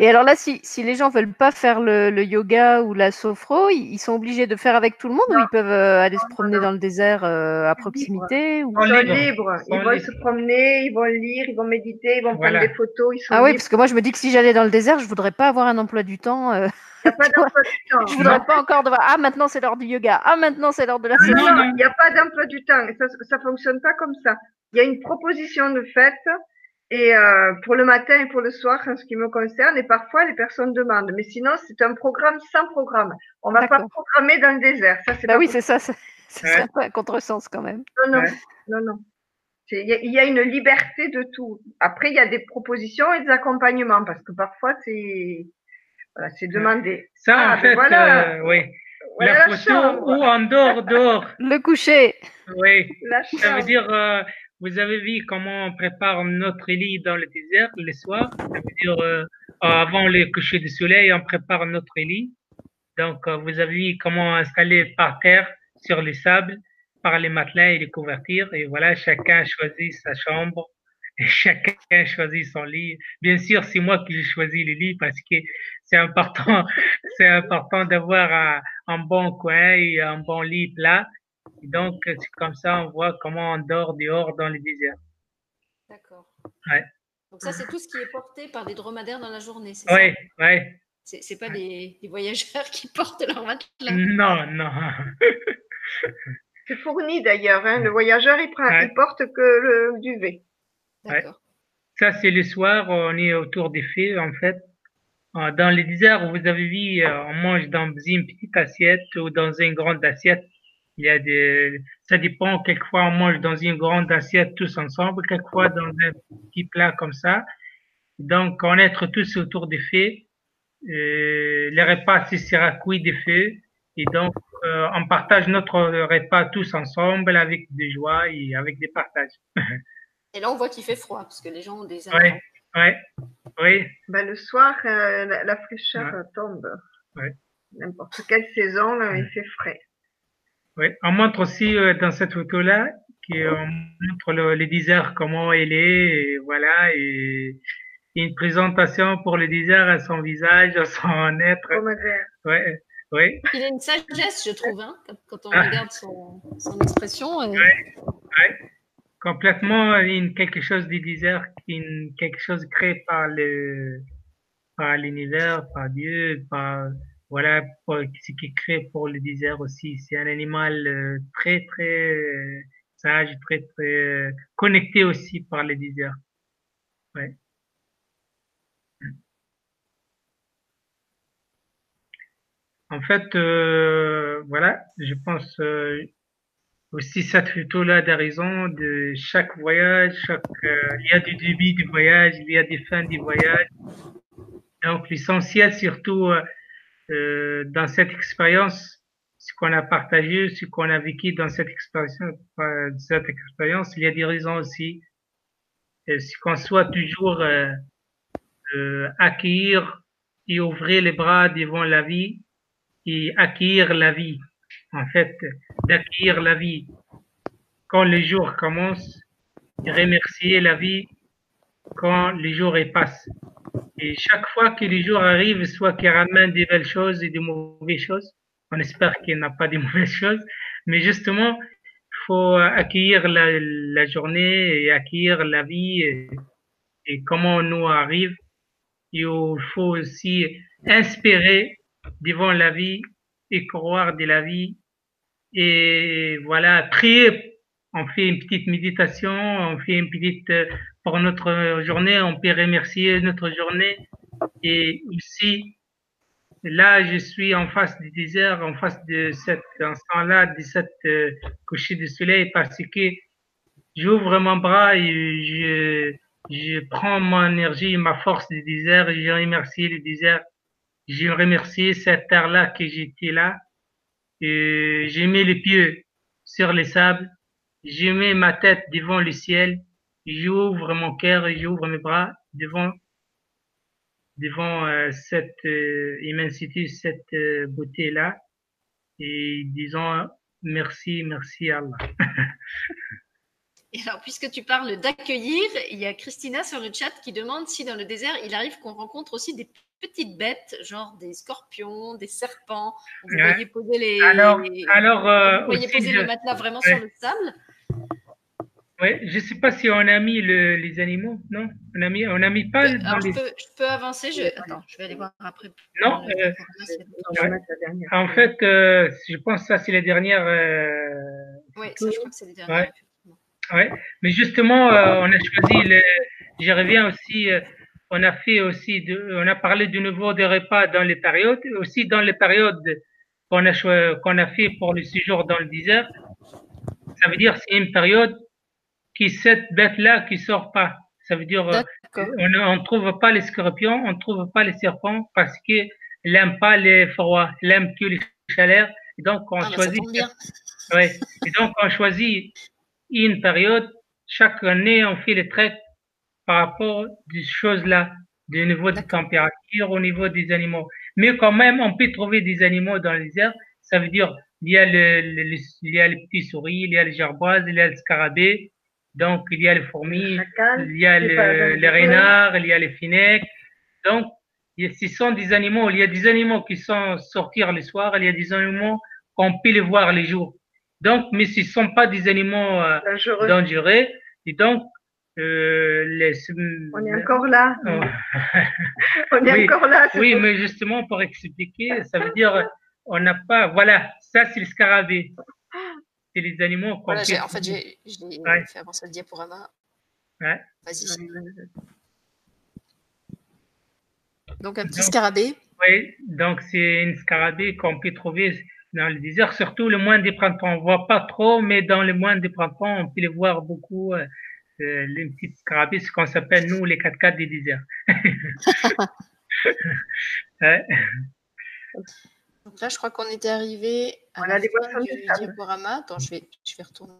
Et alors là, si, si les gens veulent pas faire le, le yoga ou la sophro, ils, sont obligés de faire avec tout le monde ou ils peuvent euh, aller se promener dans le désert euh, à proximité ou... Ils sont libres, ils vont se promener, ils vont lire, ils vont méditer, ils vont prendre des photos. Ils sont ah oui, parce que moi je me dis que si j'allais dans le désert, je voudrais pas avoir un emploi du temps. Euh... Il n'y a pas d'emploi du temps. Je voudrais pas encore devoir. Ah, maintenant c'est l'heure du yoga. Ah, maintenant c'est l'heure de la sophro. Non, il n'y a pas d'emploi du temps. Ça ne fonctionne pas comme ça. Il y a une proposition de fait et euh, pour le matin et pour le soir, en ce qui me concerne, et parfois les personnes demandent. Mais sinon, c'est un programme sans programme. On ne va pas programmer dans le désert. Ça, c'est bah oui, c'est ça. C'est un peu un contresens quand même. Non, non, non, non. Il y, a une liberté de tout. Après, il y a des propositions et des accompagnements parce que parfois, c'est voilà, c'est demandé. Ça, en ah, ben fait, voilà, euh, oui. la, photo ou en dehors, dehors. [LAUGHS] Le coucher. Oui. ça veut dire, euh, vous avez vu comment on prépare notre lit dans le désert le soir? Ça veut dire, euh, avant le coucher du soleil, on prépare notre lit. Donc, euh, vous avez vu comment installer par terre, sur les sables, par les matelas et les couvertures. Et voilà, chacun choisit sa chambre chacun choisit son lit. Bien sûr, c'est moi qui ai choisi le lit parce que c'est important, [LAUGHS] c'est important d'avoir un, un, bon coin et un bon lit plat et donc, c'est comme ça, on voit comment on dort dehors dans le désert. D'accord. Ouais. Donc ça, c'est tout ce qui est porté par des dromadaires dans la journée, c'est oui, ça Oui, C'est pas des, voyageurs [LAUGHS] qui portent leur matelas? Non, non. [LAUGHS] c'est fourni d'ailleurs. Hein. Le voyageur, il, prend, il porte que le duvet. D'accord. Ça, c'est le soir, on est autour des feux, en fait. Euh, dans les déserts, vous avez vu, euh, on mange dans une petite assiette ou dans une grande assiette. Il y a des, ça dépend. Quelquefois, on mange dans une grande assiette tous ensemble, quelquefois dans un petit plat comme ça. Donc, on est tous autour des feux. Euh, les repas, c'est sera cuit des feux. Et donc, euh, on partage notre repas tous ensemble avec des joies et avec des partages. [LAUGHS] et là, on voit qu'il fait froid parce que les gens ont des Oui, oui, oui. Ben, le soir, euh, la, fraîcheur tombe. N'importe quelle saison, il fait frais. Oui, on montre aussi euh, dans cette photo-là qu'on montre le, désert, comment il est, et voilà, et, une présentation pour le désert à son visage, à son être. Oui, oui. Il a une sagesse, je trouve, hein, quand on ah. regarde son, son expression. Oui, oui. Complètement une, quelque chose du désert, une, quelque chose créé par le par l'univers, par Dieu, par voilà ce qui crée pour le désert aussi. C'est un animal euh, très, très euh, sage, très, très euh, connecté aussi par le désert. Ouais. En fait, voilà, je pense aussi cette photo-là d'horizon de chaque voyage, chaque, il y a du début du voyage, il y a des fins du voyage. Donc l'essentiel surtout euh, dans cette expérience, ce qu'on a partagé, ce qu'on a vécu dans cette expérience, euh, cette expérience, il y a des raisons aussi. Euh, ce qu'on soit toujours euh, euh, accueillir et ouvrir les bras devant la vie et accueillir la vie. En fait, d'accueillir la vie quand les jours commencent, remercier la vie quand les jours y passent. Et chaque fois que les jours arrivent, soit qu'ils ramènent des belles choses et des mauvaises choses, on espère qu'il n'y a pas de [LAUGHS] mauvaises choses, mais justement, il faut accueillir la, journée et accueillir la vie et, et comment on nous arrive. Il faut aussi inspirer devant la vie et croire de la vie et voilà, prier. On fait une petite méditation, on fait une petite, euh, pour notre journée, on peut remercier notre journée. Et aussi, là, je suis en face du désert, en face de cet instant-là, de cette euh, coucher du soleil, parce que j'ouvre mon bras et je, je prends mon énergie, ma force du désert, et je remercie le désert. Je remercie cette terre-là que j'étais là et j'ai mis les pieds sur les sables, j'ai mis ma tête devant le ciel, j'ouvre mon cœur j'ouvre mes bras devant devant euh, cette euh, immensité, cette euh, beauté-là, et disons merci, merci Allah. [LAUGHS] et alors, puisque tu parles d'accueillir, il y a Christina sur le chat qui demande si dans le désert, il arrive qu'on rencontre aussi des petites bêtes, genre des scorpions, des serpents. Vous voyez poser les. Alors, alors euh, vous voyez poser le matelas vraiment sur le sable. Oui, je ne sais pas si on a mis le, les animaux, non? On a mis, on a mis pas. Euh, alors, je, peux, je, peux, avancer. Je... Attends, je vais aller voir après. Non. Euh, en fait, euh, je pense que ça c'est la dernière. oui, ça, je crois que c'est les dernières. Ouais. mais justement, on a choisi le. Je reviens aussi on a fait aussi, de, on a parlé de nouveau des repas dans les périodes, aussi dans les périodes qu'on a, qu'on a fait pour le séjour dans le désert. Ça veut dire c'est une période qui cette bête-là qui sort pas. Ça veut dire on ne trouve pas les scorpions, on ne trouve pas les serpents parce qu'il n'aime pas les froids, il aime que les chaleurs. Et donc on ah, choisit. Ouais. Et donc on choisit une période. Chaque année on fait les treks par rapport des choses-là, du niveau de température, au niveau des animaux. Mais quand même, on peut trouver des animaux dans les airs. Ça veut dire, il y a le, le, il y a les petits souris, il y a les gerboises, il y a les scarabées. Donc, il y a les fourmis, il y a le, les renards, il y a les finèques. Donc, ce sont des animaux. Il y a des animaux qui sont sortir le soir, il y a des animaux qu'on peut les voir les jours. Donc, mais ce ne sont pas des animaux euh, dangereux. Et donc, euh, On est encore là. Oh. [LAUGHS] on est encore là. Oui, mais justement, pour expliquer, ça veut dire on n'a pas. Voilà, ça, c'est le scarabée. C'est les animaux. Voilà, en fait, j'ai ouais. fait avancer le diaporama. Ouais. Vas-y. Donc, un petit scarabée. Oui, donc c'est une scarabée qu'on peut trouver dans le désert, surtout le mois des printemps. On ne voit pas trop, mais dans le mois des printemps, on peut les voir beaucoup. Euh, les petites scarabées, ce qu'on s'appelle, nous, les 4x4 des déserts. [LAUGHS] Donc là, je crois qu'on était arrivé à voilà, la fin du diaporama. Attends, je vais, je vais retourner.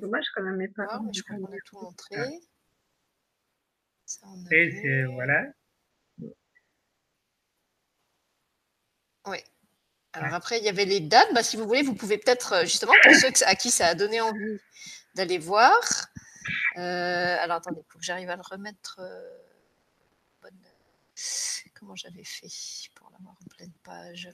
Dommage quand même, pas. mais je crois qu'on a tout montré. Ça, Et voilà. Oui. Alors après, il y avait les dates. Bah, si vous voulez, vous pouvez peut-être, euh, justement, pour ceux à qui ça a donné envie d'aller voir, euh, alors attendez, il faut que j'arrive à le remettre. Euh, comment j'avais fait pour l'avoir en pleine page?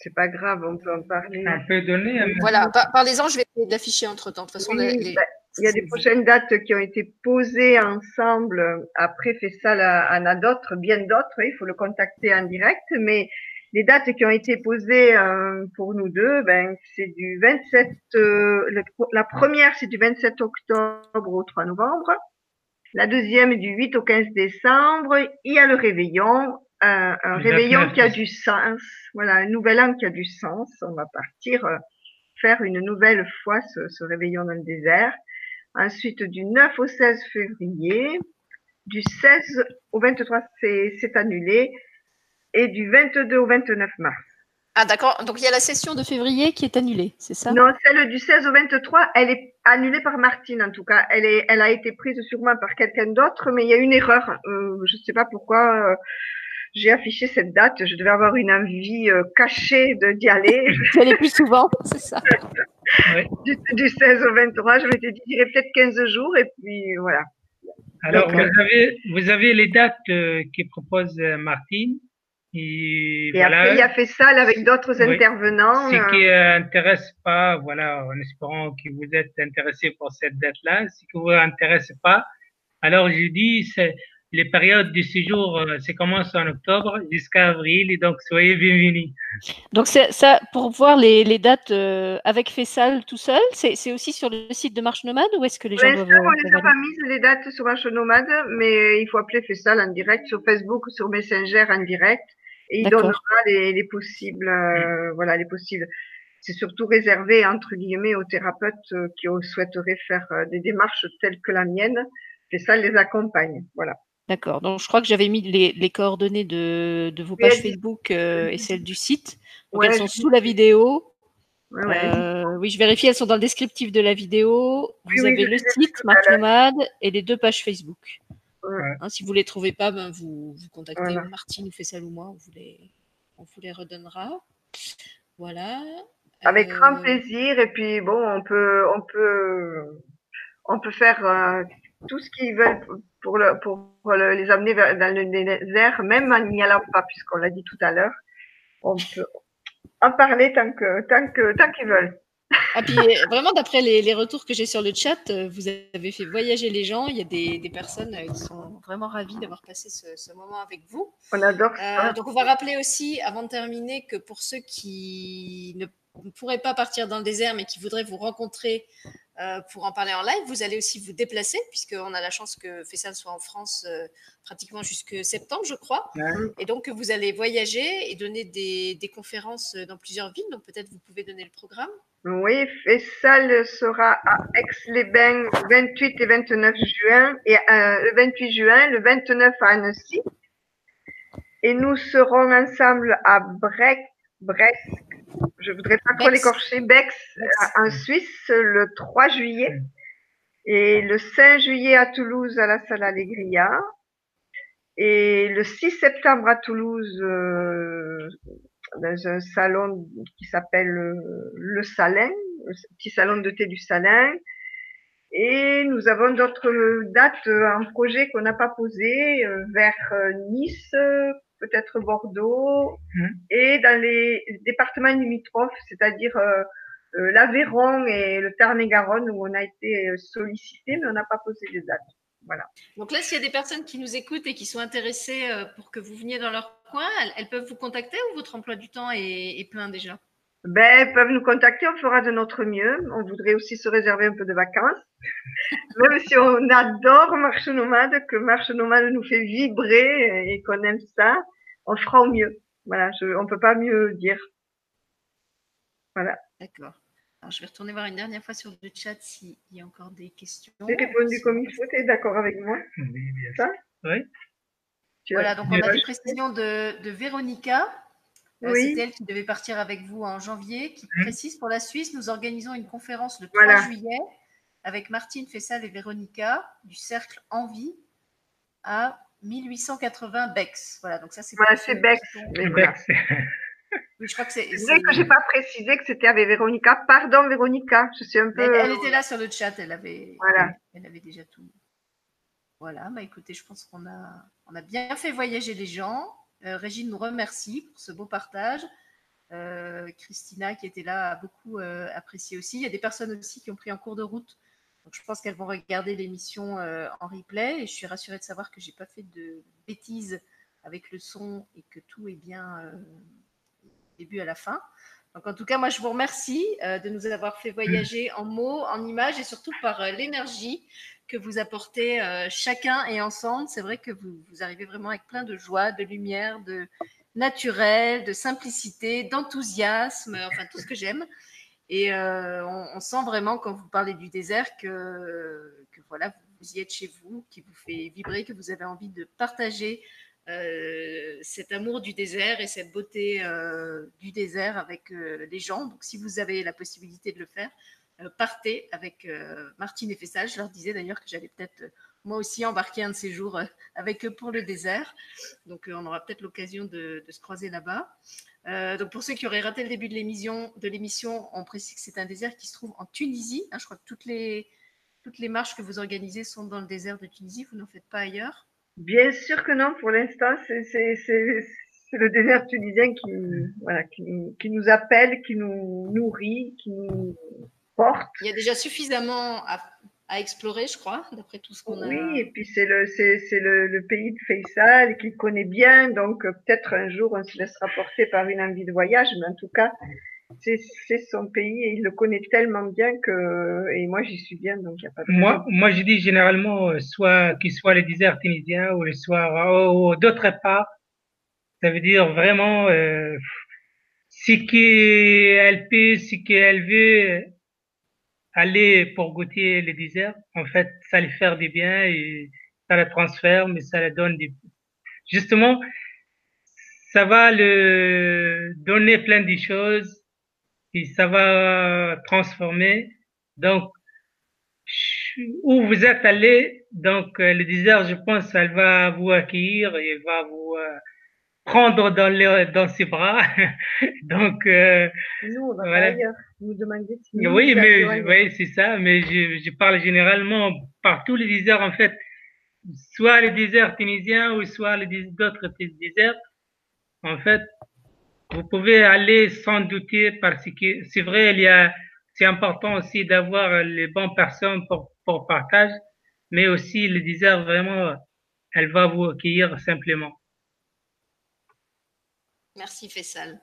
C'est pas grave, on peut en parler. On peut donner. Voilà, parlez-en, je vais l'afficher entre temps. De toute façon, bah, il y a des prochaines dates qui ont été posées ensemble. Après, fait ça, en a d'autres, bien d'autres. Il faut le contacter en direct, mais les dates qui ont été posées euh, pour nous deux, ben, c'est du 27, euh, la première c'est du 27 octobre au 3 novembre, la deuxième du 8 au 15 décembre, il y a le réveillon, euh, un réveillon qui a du sens, voilà, un nouvel an qui a du sens, on va partir faire une nouvelle fois ce, ce réveillon dans le désert. Ensuite, du 9 au 16 février, du 16 au 23, c'est annulé et du 22 au 29 mars. Ah d'accord, donc il y a la session de février qui est annulée, c'est ça? Non, celle du 16 au 23, elle est annulée par Martine en tout cas. Elle, est, elle a été prise sûrement par quelqu'un d'autre, mais il y a une erreur. Euh, je ne sais pas pourquoi euh, j'ai affiché cette date. Je devais avoir une envie euh, cachée d'y aller. [LAUGHS] Tu allais plus souvent, c'est ça? Du, 16 au 23, je m'étais dit, peut-être 15 jours et puis voilà. Alors, vous avez, vous avez les dates euh, qui propose Martine. Et, après, il y a fait ça avec d'autres intervenants. Ce qui n'intéresse pas, voilà, en espérant que vous êtes intéressé pour cette date-là. Ce qui vous intéresse pas, alors je dis, c'est les périodes du séjour, euh, ça commence en octobre jusqu'à avril, et donc soyez bienvenus. Donc ça, pour voir les, les dates euh, avec Fessal tout seul, c'est aussi sur le site de Marche Nomade ou est-ce que les gens doivent... on les a pas mises les dates sur Marche Nomade, mais il faut appeler Fessal en direct sur Facebook ou sur Messenger en direct, et il donnera les, les possibles, euh, voilà, les possibles. C'est surtout réservé entre guillemets aux thérapeutes qui souhaiteraient faire des démarches telles que la mienne. Fessal les accompagne, voilà. D'accord. Donc, je crois que j'avais mis les, coordonnées de, vos pages Facebook euh, et celles du site. Donc, elles sont sous la vidéo. Euh, oui, je vérifie, elles sont dans le descriptif de la vidéo. Vous avez le site, Marc Nomade, et les deux pages Facebook. Hein, si vous ne les trouvez pas, ben, vous, vous contactez Martine ou Fessal ou moi, on vous les, on vous les redonnera. Voilà. Avec grand euh, plaisir. Et puis, bon, on peut, on peut, on peut faire tout ce qu'ils veulent pour, le, pour, les amener vers, dans le désert, même en n'y allant pas, puisqu'on l'a dit tout à l'heure. On peut en parler tant que tant que tant qu'ils veulent. Ah, puis, euh, vraiment, d'après les, retours que j'ai sur le chat, euh, vous avez fait voyager les gens. Il y a des, des personnes euh, qui sont vraiment ravies d'avoir passé ce, ce, moment avec vous. On adore ça. donc, on va rappeler aussi, avant de terminer, que pour ceux qui ne pourraient pas partir dans le désert, mais qui voudraient vous rencontrer euh, pour en parler en live. Vous allez aussi vous déplacer, puisqu'on a la chance que Fessal soit en France euh, pratiquement jusque septembre, je crois. Et donc, vous allez voyager et donner des, conférences dans plusieurs villes. Donc, peut-être vous pouvez donner le programme. Oui, Fessal sera à Aix-les-Bains le 28 et 29 juin, et euh, le 28 juin, le 29 à Annecy. Et nous serons ensemble à Brest, Brest je voudrais pas trop l'écorcher, Bex, en Suisse, le 3 juillet. Et le 5 juillet à Toulouse, à la salle Allegria. Et le 6 septembre à Toulouse, euh, dans un salon qui s'appelle euh, le Salin, le petit salon de thé du Salin. Et nous avons d'autres dates en projet qu'on n'a pas posées euh, vers Nice, peut-être Bordeaux, mmh. et dans les départements limitrophes, c'est-à-dire euh, euh, l'Aveyron et le Tarn-et-Garonne, où on a été sollicité, mais on n'a pas posé les dates. Voilà. Donc là, s'il y a des personnes qui nous écoutent et qui sont intéressées euh, pour que vous veniez dans leur coin, elles, peuvent vous contacter ou votre emploi du temps est, plein déjà? Ben, elles peuvent nous contacter, on fera de notre mieux. On voudrait aussi se réserver un peu de vacances. [LAUGHS] Même si on adore Marche Nomade, que Marche Nomade nous fait vibrer et qu'on aime ça, on fera au mieux. Voilà, je, on peut pas mieux dire. Voilà. D'accord. Alors, je vais retourner voir une dernière fois sur le chat s'il y a encore des questions. J'ai répondu comme il faut, tu es d'accord avec moi? Oui, bien sûr. Oui. Voilà, donc on a des précisions de, de Véronica. Euh, oui. C'est elle qui devait partir avec vous en janvier, qui mmh. précise pour la Suisse, nous organisons une conférence le 3 juillet avec Martine Fessal et Véronica du Cercle Envie à 1880 Bex. Voilà, donc ça c'est. Voilà, c'est Bex. Je crois que c'est. Que j'ai pas précisé que c'était avec Véronica. Pardon, Véronica, je suis un peu. Elle, était là sur le chat, elle avait. Voilà. Elle avait déjà tout. Voilà, bah écoutez, je pense qu'on a, on a bien fait voyager les gens. Euh, Régine nous remercie pour ce beau partage. Euh, Christina, qui était là, a beaucoup euh, apprécié aussi. Il y a des personnes aussi qui ont pris en cours de route donc, je pense qu'elles vont regarder l'émission en replay et je suis rassurée de savoir que j'ai pas fait de bêtises avec le son et que tout est bien début à la fin. Donc, en tout cas, moi, je vous remercie euh, de nous avoir fait voyager en mots, en images et surtout par l'énergie que vous apportez chacun et ensemble. C'est vrai que vous, vous, arrivez vraiment avec plein de joie, de lumière, de naturel, de simplicité, d'enthousiasme, enfin tout ce que j'aime. Et euh, on, sent vraiment quand vous parlez du désert que, que, voilà, vous y êtes chez vous, qui vous fait vibrer, que vous avez envie de partager euh, cet amour du désert et cette beauté euh, du désert avec les gens. Donc, si vous avez la possibilité de le faire, partez avec Martine et Fessage. Je leur disais d'ailleurs que j'allais peut-être moi aussi embarquer un de ces jours avec eux pour le désert. Donc, on aura peut-être l'occasion de, se croiser là-bas. Euh, donc pour ceux qui auraient raté le début de l'émission, de l'émission, on précise que c'est un désert qui se trouve en Tunisie. Hein, je crois que toutes les, toutes les marches que vous organisez sont dans le désert de Tunisie, vous n'en faites pas ailleurs Bien sûr que non, pour l'instant, c'est le désert tunisien qui, voilà, qui, qui, nous appelle, qui nous nourrit, qui nous porte. Il y a déjà suffisamment à, à explorer, je crois, d'après tout ce qu'on a. Oui, et puis c'est le, c'est, le, le, pays de Faisal qu'il connaît bien, donc peut-être un jour on se laissera porter par une envie de voyage, mais en tout cas, c'est son pays et il le connaît tellement bien que et moi j'y suis bien donc il a pas de moi moi je dis généralement euh, soit qu'il soit le désert tunisien ou le soit ou, d'autre part ça veut dire vraiment euh, ce qu'elle peut ce qu'elle veut aller pour goûter le désert. En fait ça lui faire du bien et ça la transfère mais ça la donne du justement ça va le donner plein de choses et ça va transformer. Donc, où vous êtes allé, donc euh, le désert, je pense, elle va vous accueillir et va vous euh, prendre dans, les, dans ses bras. [LAUGHS] donc, euh, nous, on va voilà. ailleurs. Vous demandez si oui, mais oui, c'est ça. Mais je, je parle généralement par tous les déserts, en fait, soit les déserts tunisiens ou soit les d'autres déserts. En fait, vous pouvez aller sans douter parce que c'est vrai, il y a, c'est important aussi d'avoir les bonnes personnes pour, pour partage, mais aussi le désert vraiment, elle va vous accueillir simplement. Merci Fessal.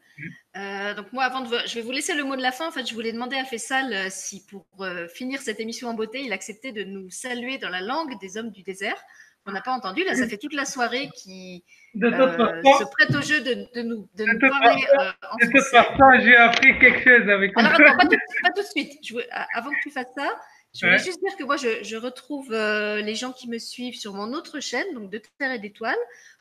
Euh, donc moi, avant de, je vais vous laisser le mot de la fin. En fait, je voulais demander à Fessal euh, si, pour euh, finir cette émission en beauté, il acceptait de nous saluer dans la langue des hommes du désert. On n'a pas entendu. Là, ça fait toute la soirée qui euh, se prête au jeu de, de nous, de, nous parler euh, en De toute façon, j'ai appris quelque chose avec Alors, attends, pas tout, pas tout de suite. Je veux, avant que tu fasses ça, je voulais juste dire que moi, je, je retrouve euh, les gens qui me suivent sur mon autre chaîne, donc de Terre et d'Étoiles,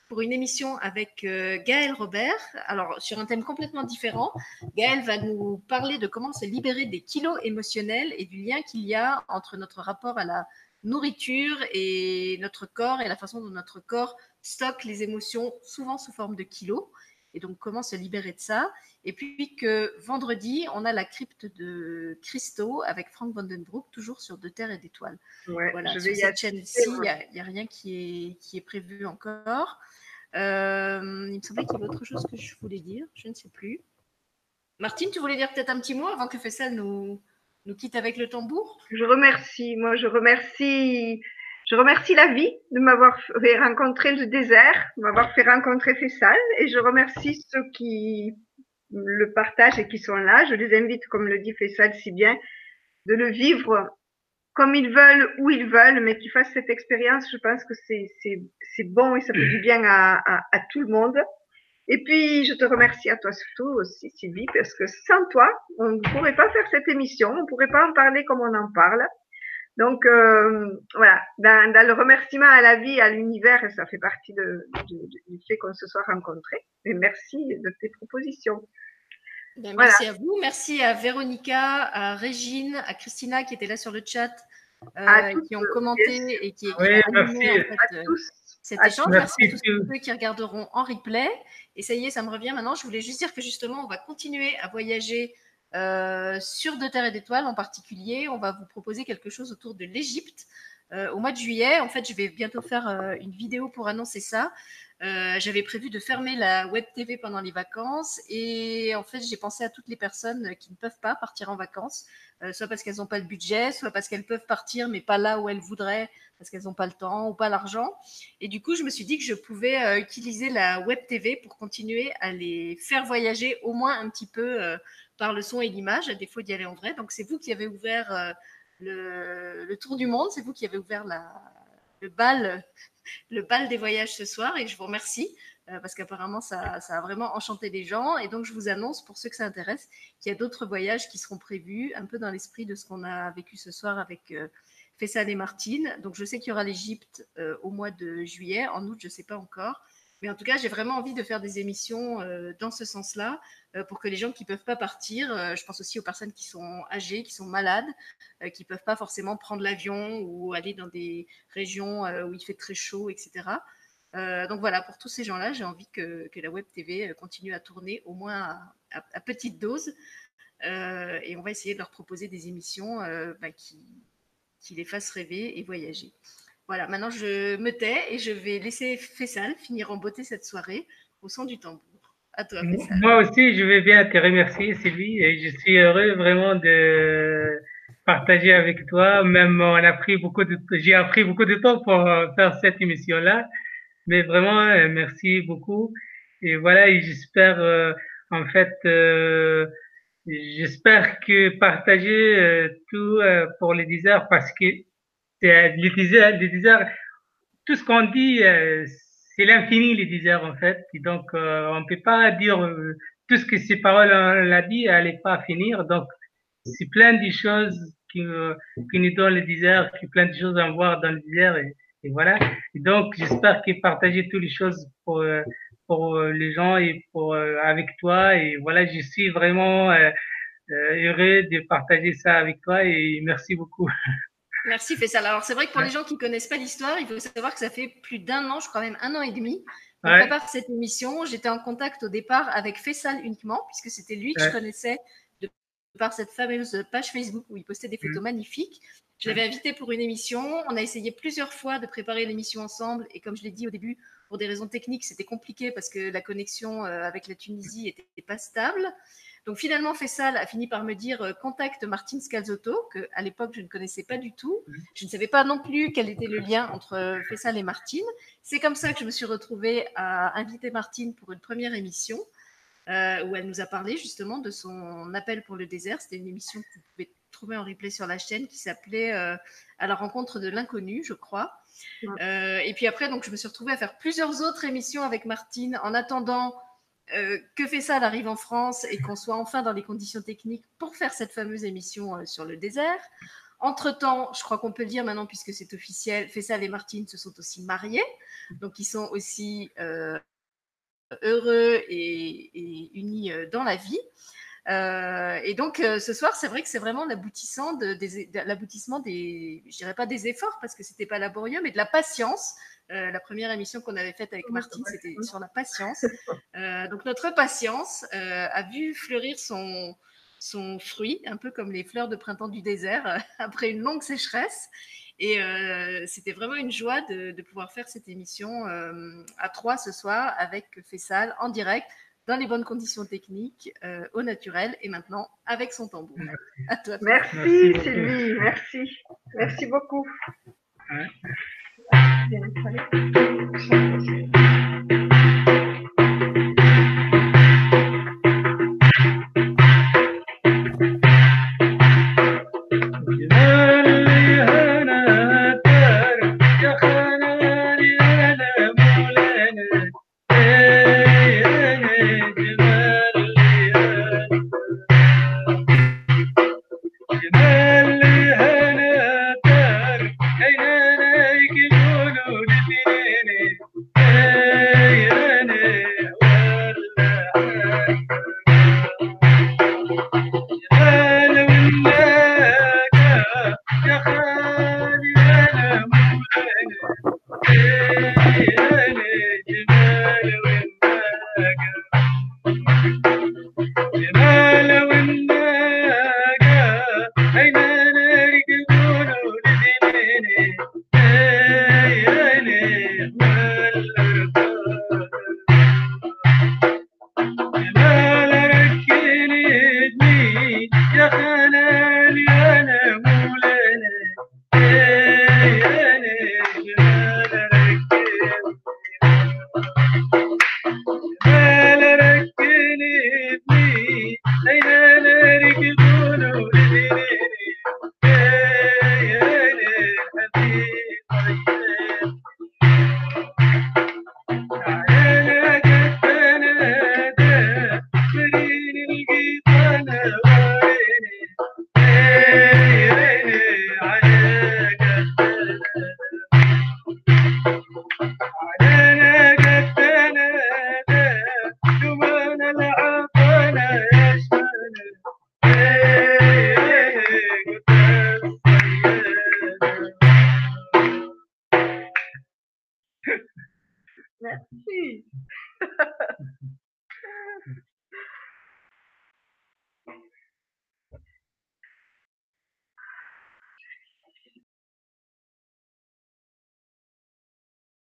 pour une émission avec euh, Gaël Robert. Alors, sur un thème complètement différent, Gaël va nous parler de comment se libérer des kilos émotionnels et du lien qu'il y a entre notre rapport à la nourriture et notre corps et la façon dont notre corps stocke les émotions, souvent sous forme de kilos. Et donc, comment se libérer de ça? Et puis que vendredi, on a la crypte de Christo avec Frank Vandenbroek, toujours sur De Terre et d'Étoiles. voilà, sur cette chaîne-ci, il n'y a, rien qui est, qui est prévu encore. Euh, il me semblait qu'il y avait autre chose que je voulais dire, je ne sais plus. Martine, tu voulais dire peut-être un petit mot avant que Fessel nous, nous quitte avec le tambour Je remercie, moi je remercie, je remercie la vie de m'avoir fait rencontrer le désert, de m'avoir fait rencontrer Fessal et je remercie ceux qui le partagent et qui sont là. Je les invite, comme le dit Fessal si bien, de le vivre comme ils veulent, où ils veulent, mais qu'ils fassent cette expérience. Je pense que c'est bon et ça fait du bien à, à, à tout le monde. Et puis, je te remercie à toi surtout aussi, Sylvie, parce que sans toi, on ne pourrait pas faire cette émission, on ne pourrait pas en parler comme on en parle. Donc, euh, voilà, dans, dans, le remerciement à la vie, à l'univers, ça fait partie de, de, du fait qu'on se soit rencontrés. Et merci de tes propositions. Ben, merci à vous, merci à Véronica, à Régine, à Christina qui était là sur le chat, euh, qui ont commenté et qui, qui oui, ont animé, en fait, à euh, tous cet échange. Merci, à tous ceux qui regarderont en replay. Et ça y est, ça me revient maintenant. Je voulais juste dire que justement, on va continuer à voyager euh, sur De Terre et d'Étoiles en particulier. On va vous proposer quelque chose autour de l'Égypte. Euh, au mois de juillet, en fait, je vais bientôt faire euh, une vidéo pour annoncer ça. Euh, j'avais prévu de fermer la web TV pendant les vacances et en fait j'ai pensé à toutes les personnes qui ne peuvent pas partir en vacances, euh, soit parce qu'elles n'ont pas le budget, soit parce qu'elles peuvent partir mais pas là où elles voudraient parce qu'elles n'ont pas le temps ou pas l'argent. Et du coup je me suis dit que je pouvais euh, utiliser la web TV pour continuer à les faire voyager au moins un petit peu par le son et l'image, à défaut d'y aller en vrai. Donc c'est vous qui avez ouvert le, tour du monde, c'est vous qui avez ouvert le bal le bal des voyages ce soir et je vous remercie euh, parce qu'apparemment ça, ça, a vraiment enchanté les gens. Et donc je vous annonce, pour ceux que ça intéresse, qu'il y a d'autres voyages qui seront prévus, un peu dans l'esprit de ce qu'on a vécu ce soir avec euh, Fessal et Martine. Donc je sais qu'il y aura l'Égypte euh, au mois de juillet, en août, je ne sais pas encore. Mais en tout cas, j'ai vraiment envie de faire des émissions euh, dans ce sens-là euh, pour que les gens qui ne peuvent pas partir, euh, je pense aussi aux personnes qui sont âgées, qui sont malades, qui ne peuvent pas forcément prendre l'avion ou aller dans des régions où il fait très chaud, etc. Donc voilà, pour tous ces gens-là, j'ai envie que, la Web TV continue à tourner au moins à, petite dose. et on va essayer de leur proposer des émissions bah, qui, qui les fasse rêver et voyager. Voilà, maintenant je me tais et je vais laisser Fessal finir en beauté cette soirée au son du tambour. À toi, Fessal. Moi aussi, je vais bien te remercier, Sylvie, et je suis heureux vraiment de partager avec toi. Même on a pris beaucoup de, j'ai appris beaucoup de temps pour faire cette émission-là, mais vraiment euh, merci beaucoup. Et voilà, et j'espère euh, en fait, euh, j'espère que partager tout pour les 10 heures parce que les 10 heures, les 10 heures, tout ce qu'on dit, c'est l'infini les 10 heures en fait. Et donc, on peut pas dire tout ce que ces paroles on l'a dit, elle n'est pas à finir. Donc, c'est plein de choses qui, qui nous donnent 10 heures, qui plein de choses à voir dans le désert. Et, voilà. Donc, j'espère que partager toutes les choses pour, pour les gens et pour, avec toi. Et voilà, je suis vraiment heureux de partager ça avec toi et merci beaucoup. [LAUGHS] Merci Fessal. Alors c'est vrai que pour les gens qui ne connaissent pas l'histoire, il faut savoir que ça fait plus d'un an, je crois même un an et demi, qu'on ouais. prépare cette émission. J'étais en contact au départ avec Fessal uniquement, puisque c'était lui que ouais. je connaissais par cette fameuse page Facebook où il postait des photos mmh. magnifiques. Je l'avais invité pour une émission. On a essayé plusieurs fois de préparer l'émission ensemble. Et comme je l'ai dit au début, pour des raisons techniques, c'était compliqué parce que la connexion euh, avec la Tunisie n'était pas stable. Donc finalement, Fessal a fini par me dire euh, contacte Martine Scalzotto, que à l'époque je ne connaissais pas du tout. Je ne savais pas non plus quel était le lien entre euh, Fessal et Martine. C'est comme ça que je me suis retrouvée à inviter Martine pour une première émission euh, où elle nous a parlé justement de son appel pour le désert. C'était une émission que vous pouvez trouver en replay sur la chaîne qui s'appelait euh, À la rencontre de l'inconnu, je crois. Ouais. Euh, et puis après, donc, je me suis retrouvée à faire plusieurs autres émissions avec Martine en attendant euh, que fait ça arrive en France et qu'on soit enfin dans les conditions techniques pour faire cette fameuse émission euh, sur le désert? Entre-temps, je crois qu'on peut le dire maintenant puisque c'est officiel, Fessal et Martine se sont aussi mariés, donc ils sont aussi euh, heureux et, unis dans la vie. Et donc ce soir, c'est vrai que c'est vraiment l'aboutissement de, des, pas des efforts parce que c'était pas laborieux, mais de la patience. Euh, la première émission qu'on avait faite avec Martine, c'était sur la patience. Euh, donc notre patience euh, a vu fleurir son son fruit, un peu comme les fleurs de printemps du désert [LAUGHS] après une longue sécheresse. Et euh, c'était vraiment une joie de, de, pouvoir faire cette émission euh, à trois ce soir avec Fessal en direct, dans les bonnes conditions techniques, euh, au naturel et maintenant avec son tambour. Merci, toi, merci, merci Sylvie, merci. Merci beaucoup. Ouais. Merci.